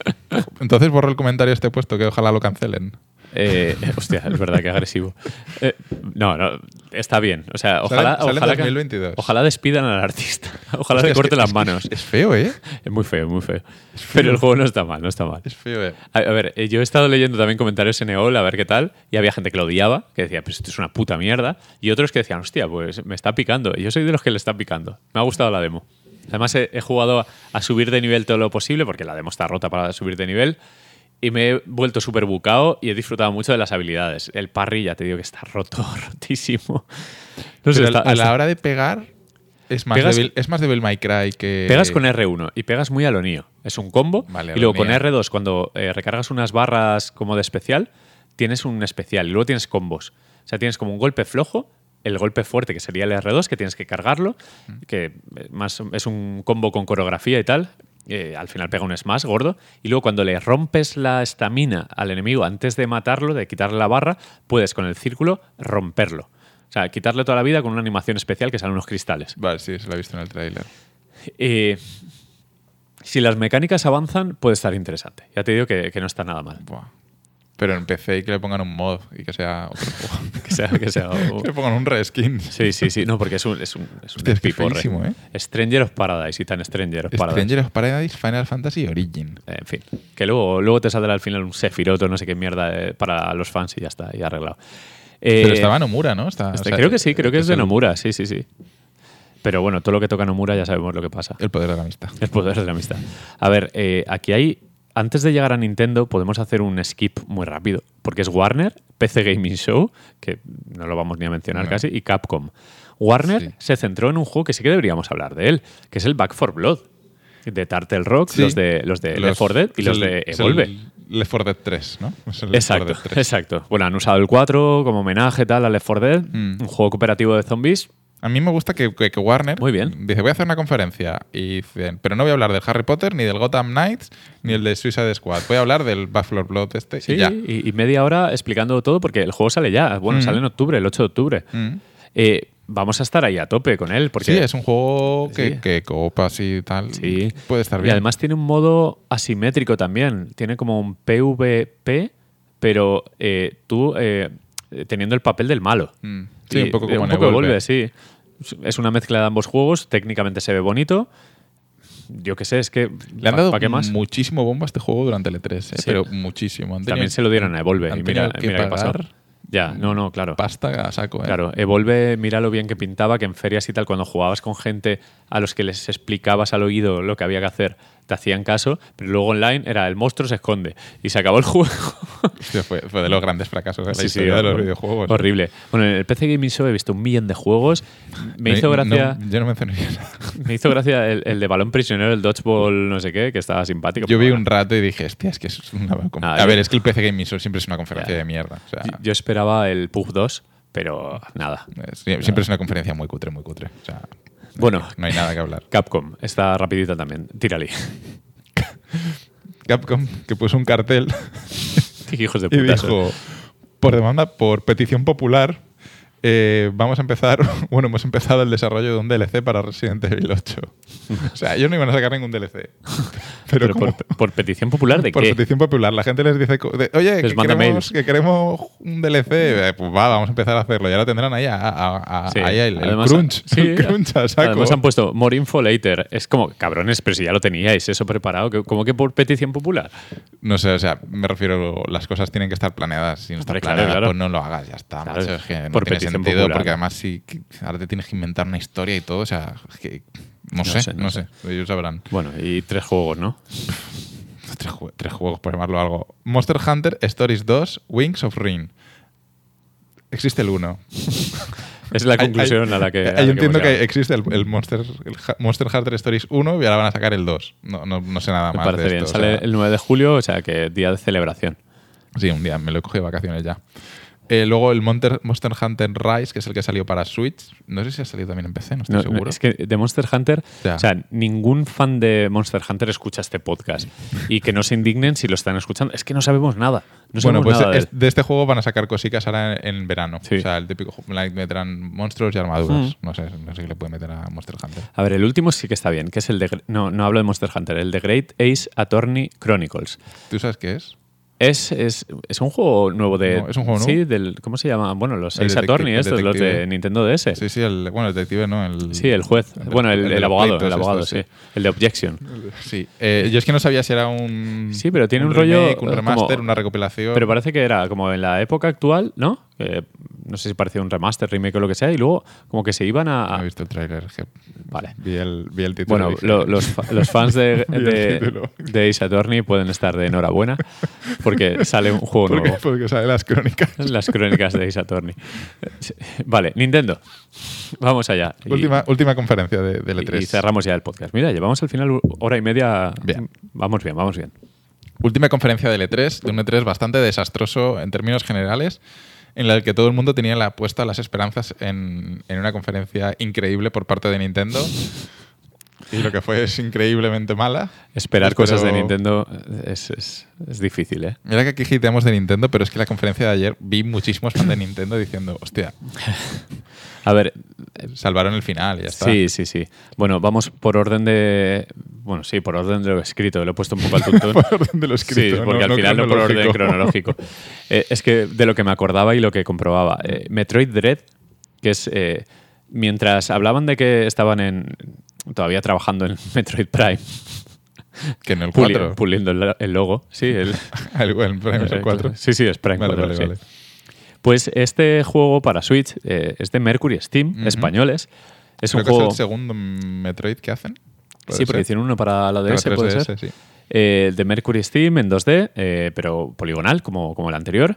Entonces borro el comentario este puesto que ojalá lo cancelen. Eh, hostia, es verdad que agresivo. Eh, no, no, está bien. O sea, Sale- ojalá, sale en ojalá, que- 2022. ojalá despidan al artista. Ojalá Hostia, le es corte que- las es que manos. Es, feo, ¿eh? Es muy feo, muy feo. feo. Pero el juego no está mal, no está mal. Es feo, ¿eh? A, a ver, eh, yo he estado leyendo también comentarios en EOL a ver qué tal, y había gente que lo odiaba, que decía, pues esto es una puta mierda, y otros que decían, hostia, pues me está picando. Y yo soy de los que le está picando. Me ha gustado la demo. Además, he, he jugado a, a subir de nivel todo lo posible, porque la demo está rota para subir de nivel, y me he vuelto súper bucao y he disfrutado mucho de las habilidades. El parry, ya te digo que está roto, rotísimo. No sé, Pero está- a la hora de pegar, es más, Pegas- débil, es más Devil May Cry que. Pegas con R1 y pegas muy a lo Nio. Es un combo. Vale, y luego con Nio. R2, cuando eh, recargas unas barras como de especial, tienes un especial. Y luego tienes combos. O sea, tienes como un golpe flojo, el golpe fuerte, que sería el R2, que tienes que cargarlo, que eh, más es un combo con coreografía y tal. Eh, al final pega un smash gordo. Y luego cuando le rompes la estamina al enemigo antes de matarlo, de quitarle la barra, puedes con el círculo romperlo. O sea, quitarle toda la vida con una animación especial que salen unos cristales. Vale, sí, se lo he visto en el tráiler. Eh, si las mecánicas avanzan, puede estar interesante. Ya te digo que, que no está nada mal. Buah. Pero en PC y que le pongan un mod y que sea otro juego. Que sea, que sea- que le pongan un reskin. Sí, sí, sí. No, porque es un, es un, es un es feísimo, ¿eh? Stranger of Paradise y tan Stranger of Paradise. Stranger of Paradise Final Fantasy Origin. Eh, En fin, que luego, luego te saldrá al final un Sephiroth o no sé qué mierda eh, para los fans y ya está, y arreglado. Eh, Pero estaba Nomura, ¿no? Está, este- o sea, creo que sí, creo que es de Nomura, sí, sí, sí. Pero bueno, todo lo que toca Nomura ya sabemos lo que pasa. El poder de la amistad. El poder de la amistad. A ver, eh, aquí hay. Antes de llegar a Nintendo, podemos hacer un skip muy rápido. Porque es Warner, PC Gaming Show, que no lo vamos ni a mencionar No. casi, y Capcom. Warner Sí. se centró en un juego que sí que deberíamos hablar de él, que es el Back for Blood. De Turtle Rock, Sí. los de, los de Los- Left 4 Dead y los el- de Evolve. Left 4 Dead 3, ¿no? Es el Left 4 Exacto, Dead 3. exacto. Bueno, han usado el 4 como homenaje tal a Left 4 Dead, Mm. un juego cooperativo de zombies. A mí me gusta que, que- que Warner Muy bien. dice, voy a hacer una conferencia, y dicen, pero no voy a hablar del Harry Potter, ni del Gotham Knights, ni el de Suicide Squad. Voy a hablar del Buffalo Blood este Sí, y ya. y, y media hora explicando todo porque el juego sale ya. Bueno, Mm. sale en octubre, el 8 de octubre. Mm. Eh, vamos a estar ahí a tope con él. Porque Sí, es un juego que, Sí. que copas y tal. Sí. Puede estar Y bien. además tiene un modo asimétrico también. Tiene como un PvP, pero eh, tú eh, teniendo el papel del malo. Mm. Sí, Y- un poco eh, como un en poco Evolve. Evolve, sí. Es una mezcla de ambos juegos. Técnicamente se ve bonito. Yo qué sé, es que. Le han dado ¿Para qué más? muchísimo bomba a este juego durante el E3, ¿eh? Sí. pero muchísimo. Han También se lo dieron a Evolve. Y mira, que mira qué pasó. Ya, no, no, claro. Pasta a saco, ¿eh? Claro, Evolve, mira lo bien que pintaba, que en ferias y tal, cuando jugabas con gente a los que les explicabas al oído lo que había que hacer, te hacían caso, pero luego online era el monstruo se esconde y se acabó el juego. Hostia, fue, fue de los grandes fracasos de la Sí, sí, historia de los videojuegos. Horrible. Bueno, en el PC Gaming Show he visto un millón de juegos. Me hizo No, gracia, yo no mencionaría nada. me hizo gracia el, el de balón prisionero, el dodgeball, no sé qué, que estaba simpático. Yo vi un rato y dije, hostia, es que es una... Ah, a yo- ver, es que el PC Gaming Show siempre es una conferencia de mierda. O sea, Yo- esperaba el PUG 2, pero nada. es- siempre es una conferencia muy cutre, muy cutre. O sea, Bueno, no hay nada que hablar. Capcom, está rapidita también. Tírale. Capcom, que puso un cartel Hijos de y puta. dijo, por demanda, por petición popular, eh, vamos a empezar, bueno, hemos empezado el desarrollo de un DLC para Resident Evil 8. o sea, ellos no iban a sacar ningún DLC. Pero, Pero como- por, por petición popular de por qué? petición popular, la gente les dice, de, oye, Les que queremos, que queremos un DLC, Eh, pues va, vamos a empezar a hacerlo. Ya lo tendrán ahí, a, a- a- Sí. ahí el, el Además, crunch. sí, el crunch a saco. Además han puesto more info later. Es como, cabrones, pero si ya lo teníais eso preparado, ¿cómo que por petición popular? No sé, o sea, me refiero, las cosas tienen que estar planeadas. Si no Hombre, claro, claro. pues no lo hagas, ya está. Claro, macho, es que no por petición sentido, popular. porque además que ahora te tienes que inventar una historia y todo, o sea, es que no, No sé, sé, no no sé, ellos sabrán. Bueno, y tres juegos, ¿no? Tres, jue- tres juegos, por llamarlo algo. Monster Hunter Stories 2, Wings of Ring. Existe el 1. Es la conclusión a la que. a Yo entiendo que existe el, el Monster, el Monster Hunter Stories 1 y ahora van a sacar el 2. No, no, no sé nada Me más parece de bien. o Sale sea, el 9 de julio, o sea que día de celebración. Sí, un día, me lo he cogido de vacaciones ya. Eh, luego el Monster, Monster Hunter Rise, que es el que salió para Switch. No sé si ha salido también en PC, no estoy No, seguro. no, es que de Monster Hunter, Ya. o sea, ningún fan de Monster Hunter escucha este podcast. Y que no se indignen si lo están escuchando. Es que no sabemos nada. No bueno, sabemos pues nada de es- de este juego van a sacar cositas ahora en, en verano. Sí. O sea, el típico que meterán monstruos y armaduras. Mm. No sé, no sé qué le puede meter a Monster Hunter. A ver, el último sí que está bien, que es el de. No, no hablo de Monster Hunter, el de Great Ace Attorney Chronicles. ¿Tú sabes qué es? Es, es, es un juego nuevo de. No, ¿es un juego Sí, nuevo? del. ¿Cómo se llama? Bueno, los El el estos, los de. Nintendo DS. Sí, sí, el, bueno, el detective, ¿no? El, Sí, el juez. el bueno, el, abogado, el abogado, estos, sí. El de Objection. Sí. Eh, yo es que no sabía si era un. Sí, pero tiene un rollo, remake, un eh, remaster, como- una recopilación. Pero parece que era como en la época actual, ¿no? Eh, no sé si parecía un remaster, remake o lo que sea, y luego como que se iban a. No he visto el tráiler. Vale. Vi el, vi el título. Bueno, lo- los, los fans de, de, de Ace Attorney pueden estar de enhorabuena porque sale un juego ¿Por qué? nuevo. Porque sale las crónicas. Las crónicas de Ace Attorney. Vale, Nintendo. Vamos allá. Y- última, última conferencia de, de y, L3. y cerramos ya el podcast. Mira, llevamos al final hora y media. Bien. Vamos bien, vamos bien. Última conferencia de L3, de un L3 bastante desastroso en términos generales, en la que todo el mundo tenía la puesta las esperanzas en, en una conferencia increíble por parte de Nintendo. Y lo que fue es increíblemente mala. Esperar cosas de Nintendo es, es- es difícil, ¿eh? Mira que aquí hiteamos de Nintendo, pero es que la conferencia de ayer vi muchísimos fans de Nintendo diciendo, hostia, A ver, salvaron el final y ya está. Sí, sí, sí. Bueno, vamos por orden de. Bueno, sí, por orden de lo escrito. Lo he puesto un poco al tuntún. Por orden de lo escrito, Sí, porque no- al final no por orden cronológico. Eh, es que de lo que me acordaba y lo que comprobaba. Eh, Metroid Dread, que es. eh, mientras hablaban de que estaban en. Todavía trabajando en Metroid Prime, Que en el puli- 4. puliendo el, el logo. Sí, el, el, el Prime es el 4. Sí, sí, es Prime Vale, 4, vale, sí. vale. Pues este juego para Switch eh, es de Mercury Steam, españoles. Es Creo un que juego. es el segundo Metroid que hacen. ¿Puede Sí, porque hicieron uno para la Para DS, puede 3DS, ser. sí. Eh, de Mercury Steam en 2D, eh, pero poligonal, como, como el anterior.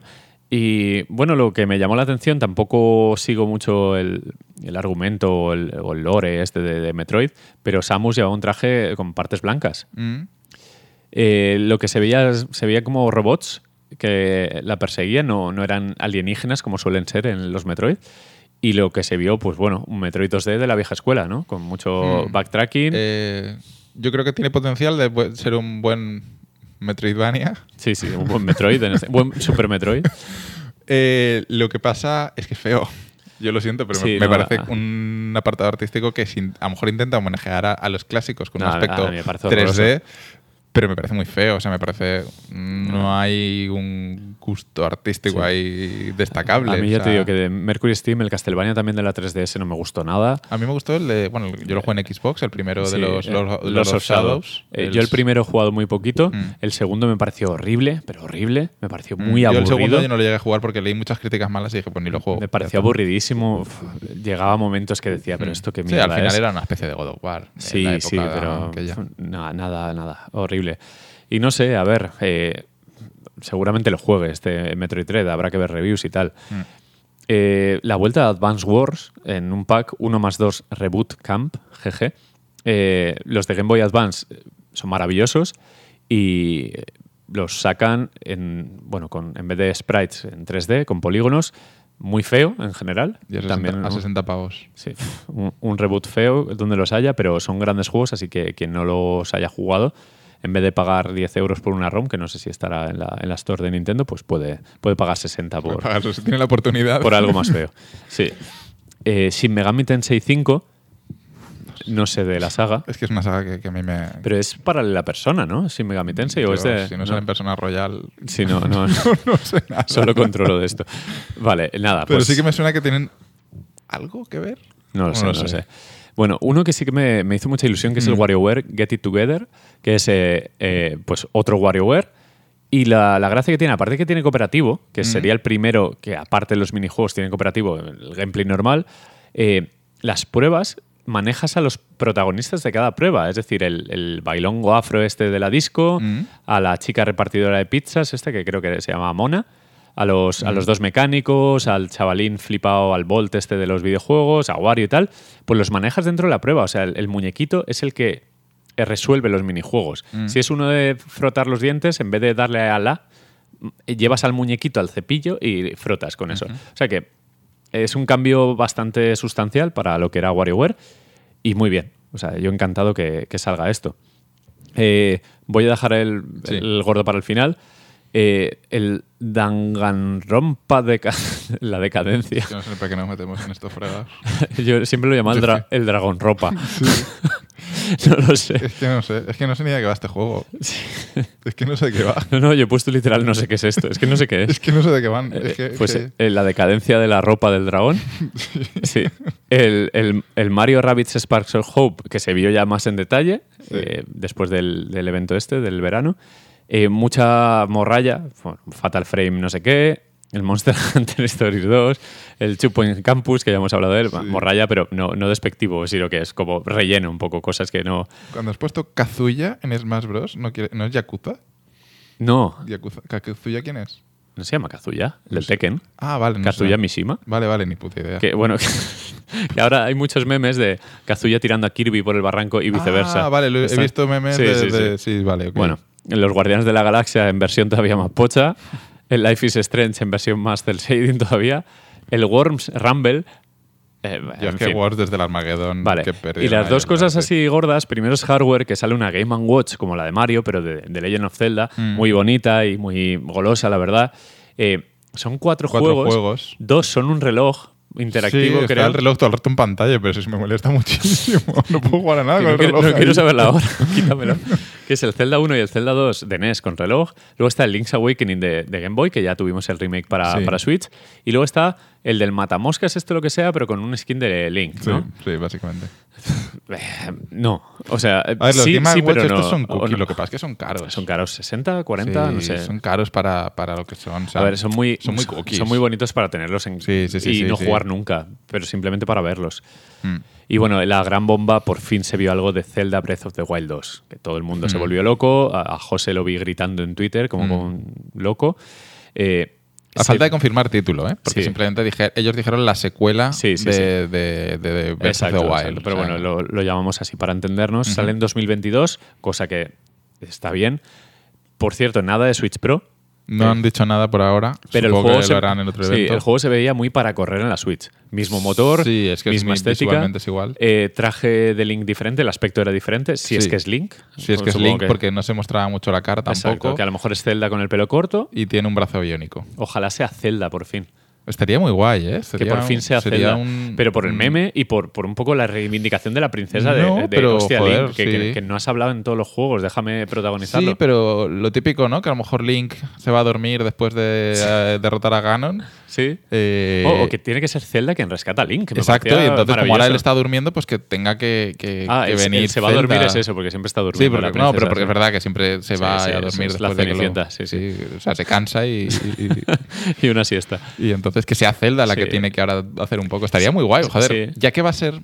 Y bueno, lo que me llamó la atención, tampoco sigo mucho el, el argumento o el, o el lore este de, de Metroid, pero Samus llevaba un traje con partes blancas. Mm. Eh, lo que se veía, se veía como robots que la perseguían, no, no eran alienígenas como suelen ser en los Metroid. Y lo que se vio, pues bueno, un Metroid 2D de la vieja escuela, ¿no? Con mucho Mm. backtracking. Eh, yo creo que tiene potencial de ser un buen Metroidvania. Sí, sí, un buen Metroid, en este- buen Super Metroid. Eh, lo que pasa es que es feo. Yo lo siento, pero me- Sí, me, no, parece ah. un apartado artístico que sin- a lo mejor intenta homenajear a, a los clásicos con No, un aspecto a mí me parece 3D, pero me parece muy feo. O sea, me parece. No hay un gusto artístico Sí. ahí destacable. A mí o ya te digo que de Mercury Steam, el Castlevania también de la 3DS no me gustó nada. A mí me gustó el de. Bueno, yo lo jugué en Xbox, el primero Sí, de los eh, of Shadows. Eh, yo el primero he jugado muy poquito, Mm. el segundo me pareció horrible, pero horrible, me pareció muy yo el aburrido. segundo yo no lo llegué a jugar porque leí muchas críticas malas y dije, pues ni lo juego. Me pareció aburridísimo. Uf, llegaba momentos que decía, pero esto Sí, mierda al final es? era una especie de God of War. Sí, la sí, pero nada, nada, horrible. Y no sé, a ver, eh, seguramente lo juegue este Metroid Dread, habrá que ver reviews y tal. Mm. Eh, la vuelta a Advance Wars en un pack 1 más 2 Reboot Camp, GG. Eh, los de Game Boy Advance son maravillosos y los sacan en, bueno, con, en vez de sprites en 3D, con polígonos, muy feo en general. Y a 60, También a 60 pavos. Sí, un, un reboot feo donde los haya, pero son grandes juegos, así que quien no los haya jugado, en vez de pagar 10 euros por una ROM, que no sé si estará en la, en la store de Nintendo, pues puede, puede pagar 60 por, si tiene la oportunidad. por algo más feo. Sí. Eh, Shin Megami Tensei 5, no sé de la saga, Es que es una saga que, que a mí me. pero es paralela a persona, ¿no? Shin Megami Tensei, o es de... si no sale en Persona Royal. No, no, no. no sé nada. Solo controlo de esto. Vale, nada. Pero pues, sí que me suena que tienen algo que ver. No lo sé, no lo sé. Bueno, uno que sí que me, me hizo mucha ilusión, que es el Mm. WarioWare Get It Together, que es eh, eh, pues otro WarioWare. Y la, la gracia que tiene, aparte que tiene cooperativo, que Mm. sería el primero que aparte de los minijuegos tiene cooperativo, el gameplay normal, eh, las pruebas manejas a los protagonistas de cada prueba, es decir, el, el bailongo afro este de la disco, Mm. a la chica repartidora de pizzas, esta que creo que se llama Mona, a los, a los dos mecánicos, al chavalín flipado al Bolt este de los videojuegos, a Wario y tal, pues los manejas dentro de la prueba. O sea, el, el muñequito es el que eh, resuelve los minijuegos. Mm. Si es uno de frotar los dientes, en vez de darle a la, mm, llevas al muñequito al cepillo y frotas con eso. O sea que es un cambio bastante sustancial para lo que era WarioWare y muy bien. O sea, yo encantado que, que salga esto. Eh, voy a dejar el, Sí. el gordo para el final. Eh, el Danganronpa de la decadencia. Yo no sé para qué nos metemos en estos fregados. Yo siempre lo llamo el, dra- el dragón ropa. no lo sé. Es que no sé. Es que no sé ni de qué va este juego. Es que no sé de qué va. No, no, yo he puesto literal no sé qué es esto. Es que no sé qué es. Es que no sé de qué van. Eh, Es que, pues es eh, la decadencia de la ropa del dragón. Sí. El, el- el Mario Rabbids Sparks of Hope, que se vio ya más en detalle eh, después del, del evento este, del verano. Eh, mucha morralla, Fatal Frame no sé qué, el Monster Hunter Stories 2, el Two Point Campus, que ya hemos hablado de él, morralla, pero no, no despectivo, sino que es como relleno un poco, cosas que no... Cuando has puesto Kazuya en Smash Bros. ¿No, quiere- ¿no es Yakuza? No, Yakuza. ¿Kazuya quién es? no se llama Kazuya, el del Tekken. Ah, vale. No Kazuya sé. Mishima. Vale, vale, ni puta idea. Que bueno, que, ahora hay muchos memes de Kazuya tirando a Kirby por el barranco y viceversa. Ah, vale, lo- he visto memes Sí, de, sí, sí. de- sí, vale, ok. Bueno, en los Guardianes de la Galaxia en versión todavía más pocha, el Life is Strange en versión más del shading todavía, el Worms Rumble. eh, Yo es que fin. Wars desde el Armageddon Vale. que Y las dos cosas así gordas, primero es hardware, que sale una Game Watch como la de Mario, pero de, de Legend of Zelda, Mm. muy bonita y muy golosa, la verdad. Eh, son cuatro, Cuatro juegos, juegos. Dos son un reloj interactivo, sí, creo. está el reloj todo el rato en pantalla, pero eso me molesta muchísimo. No puedo jugar a nada con no el quiero, reloj. no quiero saber la hora, quítamelo. que es el Zelda 1 y el Zelda 2 de NES con reloj. Luego está el Link's Awakening de, de Game Boy, que ya tuvimos el remake para, Sí. para Switch. Y luego está el del Matamoscas, esto lo que sea, pero con un skin de Link, Sí, ¿no? sí, básicamente. Eh, no. O sea, A ver, los sí, sí, no. estos son cookies, no. lo que pasa es que son caros. Son caros, 60, 40, Sí, no sé. Son caros para, para lo que son. o sea, a ver, son muy, son muy cookies. son muy bonitos para tenerlos en, Sí, y no jugar nunca, pero simplemente para verlos. Mm. Y bueno, la gran bomba, por fin se vio algo de Zelda Breath of the Wild 2, que todo el mundo se Mm. volvió loco, a, a José lo vi gritando en Twitter como, Mm. como un loco. Eh, A falta de confirmar título, ¿eh? Porque Sí. simplemente dije, ellos dijeron la secuela Sí, de, de, of the Wild. exacto, pero o sea, bueno, lo, lo llamamos así para entendernos. Sale en 2022, cosa que está bien. Por cierto, nada de Switch Pro. No Eh, han dicho nada por ahora. Pero el juego, que se, lo harán en otro sí, evento. el juego se veía muy para correr en la Switch. Mismo motor, Sí, es que es misma mi- estética. es igual. eh, traje de Link diferente, el aspecto era diferente. Si es Sí. que es Link. Si es que es Link, porque no se mostraba mucho la cara Exacto, tampoco. que a lo mejor es Zelda con el pelo corto. Y tiene un brazo biónico. Ojalá sea Zelda por fin. Estaría muy guay, ¿eh? que por fin sería Zelda. un- pero por el meme y por, por un poco la reivindicación de la princesa de, No, de pero, hostia, joder, Link, que, sí. que- que no has hablado en todos los juegos, déjame protagonizarlo. Sí, pero lo típico, ¿no? Que a lo mejor Link se va a dormir después de eh, derrotar a Ganon. Sí. Eh, o, o que tiene que ser Zelda quien rescata a Link. Exacto, y entonces como ahora él está durmiendo, pues que tenga que, que- Ah, que es- venir se va a dormir es eso, porque siempre está durmiendo. Sí, porque, la no, pero porque sí. es verdad que siempre se va sí, a dormir es la después de que lo- sí, sí. O sea, se cansa y, y- y una siesta. y entonces que sea Zelda la que tiene que ahora hacer un poco. Estaría muy guay, joder. Ya que va a ser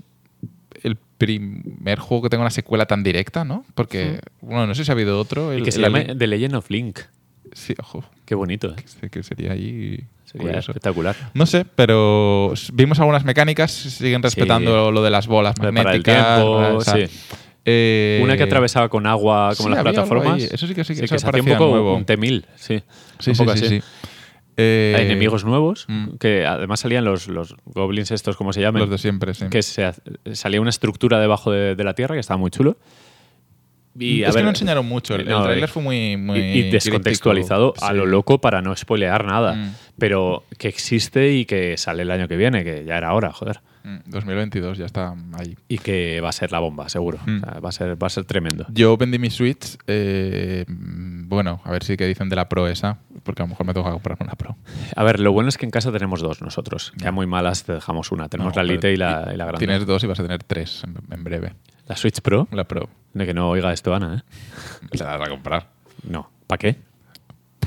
el primer juego que tenga una secuela tan directa, ¿no? Porque, bueno, no sé si ha habido otro. Y el- que se el- llame The Legend of Link. Sí, ojo, Qué bonito. ¿eh? que- que sería ahí... Sería curioso. espectacular. No sé, pero vimos algunas mecánicas, siguen respetando lo de las bolas magnéticas. tiempo, sí. eh, Una que atravesaba con agua como sí, las plataformas. Eso sí que sí que que eso se hacía un poco nuevo. un T-1000. Sí, Sí, un poco sí, así. sí. Eh, Hay enemigos nuevos, mm. que además salían los, los goblins estos, como se llaman, Los de siempre, sí. que se, salía una estructura debajo de, de la tierra que estaba muy chulo. Y, a es que no enseñaron mucho. El, no, tráiler y- fue muy, muy y, y descontextualizado a lo loco para no spoilear nada. Mm. Pero que existe y que sale el año que viene, que ya era hora, joder. Mm, 2022 ya está ahí. Y que va a ser la bomba, seguro. Mm. O sea, va, a ser, va a ser tremendo. Yo vendí mi Switch. eh, mm, bueno, a ver si qué dicen de la Pro esa, porque a lo mejor me toca comprar una Pro. A ver, lo bueno es que en casa tenemos dos nosotros. Ya muy malas te dejamos una. Tenemos No, la Lite y la, y la grande. Tienes dos y vas a tener tres en, en breve. La Switch Pro. La Pro. De que no oiga esto, Ana, ¿eh? Se la vas a comprar. No. ¿Para qué?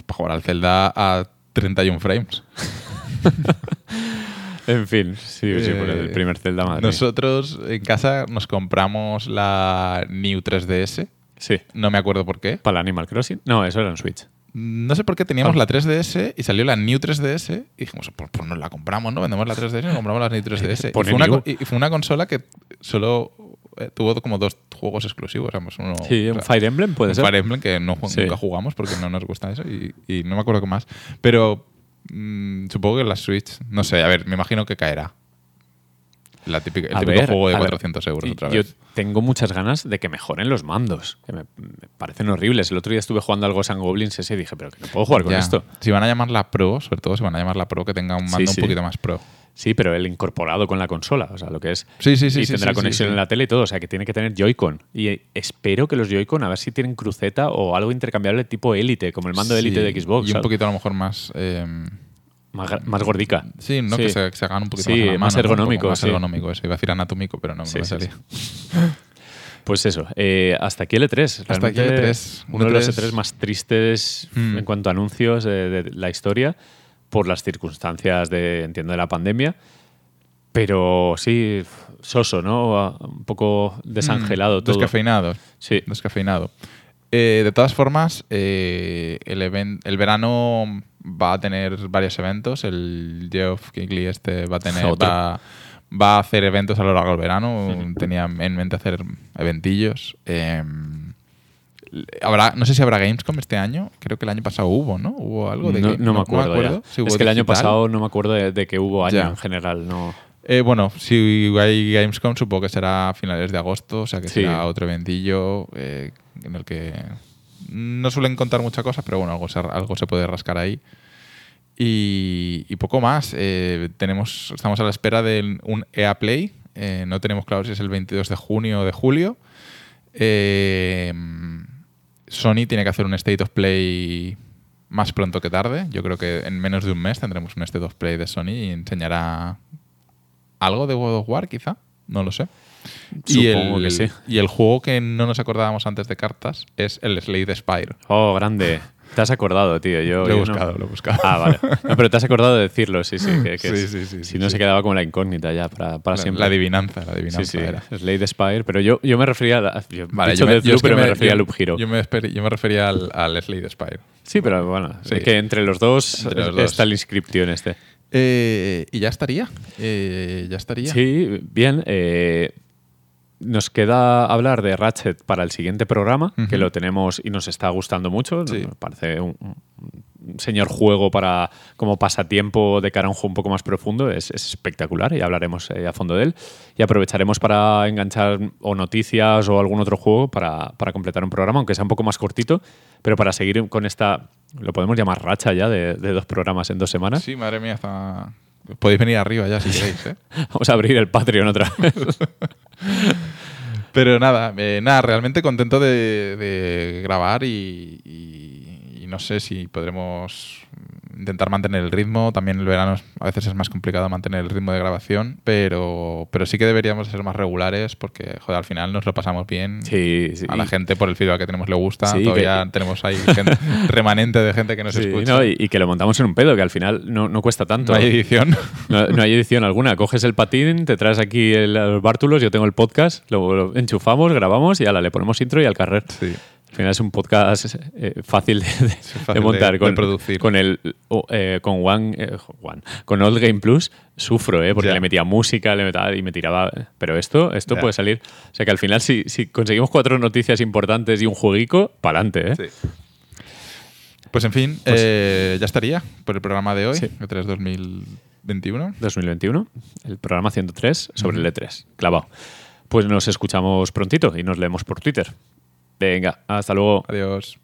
Para jugar al Zelda a 31 frames. En fin, sí, sí, por el Eh, primer Zelda, madre. Nosotros en casa nos compramos la New 3DS. Sí. No me acuerdo por qué. ¿Para el Animal Crossing? No, eso era en Switch. No sé por qué teníamos Ah. la 3DS y salió la New 3DS y dijimos, pues, pues nos la compramos, ¿no? Vendemos la 3DS y nos compramos la New 3DS. Y fue, una, y fue una consola que solo eh, tuvo como dos juegos exclusivos. Uno, Sí, o sea, Fire Emblem puede un ser. Fire Emblem que no, Sí. nunca jugamos porque no nos gusta eso y, y no me acuerdo qué más. Pero mm, supongo que la Switch, no sé, a ver, me imagino que caerá. La típica, el A típico ver, juego de a ver, 400 euros otra Yo vez. tengo muchas ganas de que mejoren los mandos, que me, me parecen horribles. El otro día estuve jugando al Ghosts and Goblins ese y dije, pero que no puedo jugar con Ya. esto. Si van a llamar la Pro, sobre todo si van a llamar la Pro, que tenga un mando sí. un poquito más Pro. Sí, pero el incorporado con la consola, o sea, lo que es. Sí, sí, sí, Y sí, tendrá sí, conexión sí, en la tele y todo, o sea, que tiene que tener Joy-Con. Y eh, espero que los Joy-Con a ver si tienen cruceta o algo intercambiable tipo Elite, como el mando Elite Sí, de Xbox. Y un ¿sabes? poquito a lo mejor más. eh, más, más gordica. sí, ¿no? Que, se, hagan un poquito Sí, más, en la más ergonómico, Más sí. ergonómico, eso. Iba a decir anatómico, pero no, me salía. Pues eso, eh, hasta aquí el E3. Hasta aquí el Realmente, E3. Uno de los E3 E3 más tristes Mm. en cuanto a anuncios de, de la historia, por las circunstancias de, entiendo, de la pandemia. Pero sí, soso, ¿no? Un poco desangelado Mm, todo. Descafeinado. Sí. Descafeinado. Eh, de todas formas, eh, el, el verano va a tener varios eventos. El Geoff Keighley este va a tener va, va a hacer eventos a lo largo del verano. Tenía en mente hacer eventillos. Eh, habrá, no sé si habrá Gamescom este año. Creo que el año pasado hubo, ¿no? Hubo algo de no, no me acuerdo. ya. si hubo es que el año pasado no me acuerdo de, de que hubo año Ya. en general. No. Eh, bueno, si hay Gamescom, supongo que será a finales de agosto, o sea que Sí. será otro eventillo eh, en el que no suelen contar muchas cosas, pero bueno, algo se, algo se puede rascar ahí. Y, y poco más. Eh, tenemos, estamos a la espera de un EA Play. No tenemos claro si es el 22 de junio o de julio. Sony tiene que hacer un State of Play más pronto que tarde. Yo creo que en menos de un mes tendremos un State of Play de Sony y enseñará algo de God of War, quizá. No lo sé. Supongo y el, que sí. Y el juego que no nos acordábamos antes de cartas es el Slade Spire. Oh, grande. Te has acordado, tío. Yo, Lo he no- buscado, lo he buscado. Ah, vale. No, pero te has acordado de decirlo, sí, sí. que- que Sí, sí, sí, Si sí, no sí. se quedaba como la incógnita ya para, para La, siempre. la adivinanza, la Sí, adivinanza sí, era. Slade Spire, pero yo, yo me refería a... la- Yo, Vale, yo me, Deathloop, yo es que pero me, me- refería yo- a Loop Hero. Yo me, yo me refería al, al Slade Spire. Sí, pero bueno, Sí. es que entre los dos Entre los está dos. el inscription este. Eh, y ya estaría. Eh, ya estaría. Sí, bien. eh, nos queda hablar de Ratchet para el siguiente programa, que lo tenemos y nos está gustando mucho. Sí. Me parece un, un señor juego para como pasatiempo de cara a un juego un poco más profundo. Es, es espectacular y hablaremos eh, a fondo de él. Y aprovecharemos para enganchar o noticias o algún otro juego para, para completar un programa, aunque sea un poco más cortito, pero para seguir con esta, lo podemos llamar racha ya de, de dos programas en dos semanas. Sí, madre mía, está... Podéis venir arriba ya si queréis, ¿eh? Vamos a abrir el Patreon otra vez. Pero nada, eh, nada, realmente contento de, de grabar y, y- y no sé si podremos intentar mantener el ritmo. También el verano a veces es más complicado mantener el ritmo de grabación, pero, pero sí que deberíamos ser más regulares porque, joder, al final nos lo pasamos bien. Sí, sí. A la gente por el feedback que tenemos le gusta. Sí, Todavía que- tenemos ahí gente, remanente de gente que nos escucha. no, y, y que lo montamos en un pedo, que al final no, no cuesta tanto. No hay edición. No, no hay edición alguna. Coges el patín, te traes aquí el- los bártulos, yo tengo el podcast, lo, lo enchufamos, grabamos y ala, le ponemos intro y al carrer. Sí. Al final es un podcast eh, fácil, de, de- fácil de montar. de- con, producir. Con el o, eh, con One, eh, One- con Old Game Plus sufro, eh, porque le metía música le metía, y me tiraba. Pero esto, esto puede salir. O sea que al final, si, si conseguimos cuatro noticias importantes y un jueguico, para adelante. Sí. Pues en fin, Pues- ya estaría por el programa de hoy, Sí. E3 2021. 2021, el programa 103 sobre el E3. Clavado. Pues nos escuchamos prontito y nos leemos por Twitter. Venga, hasta luego. Adiós.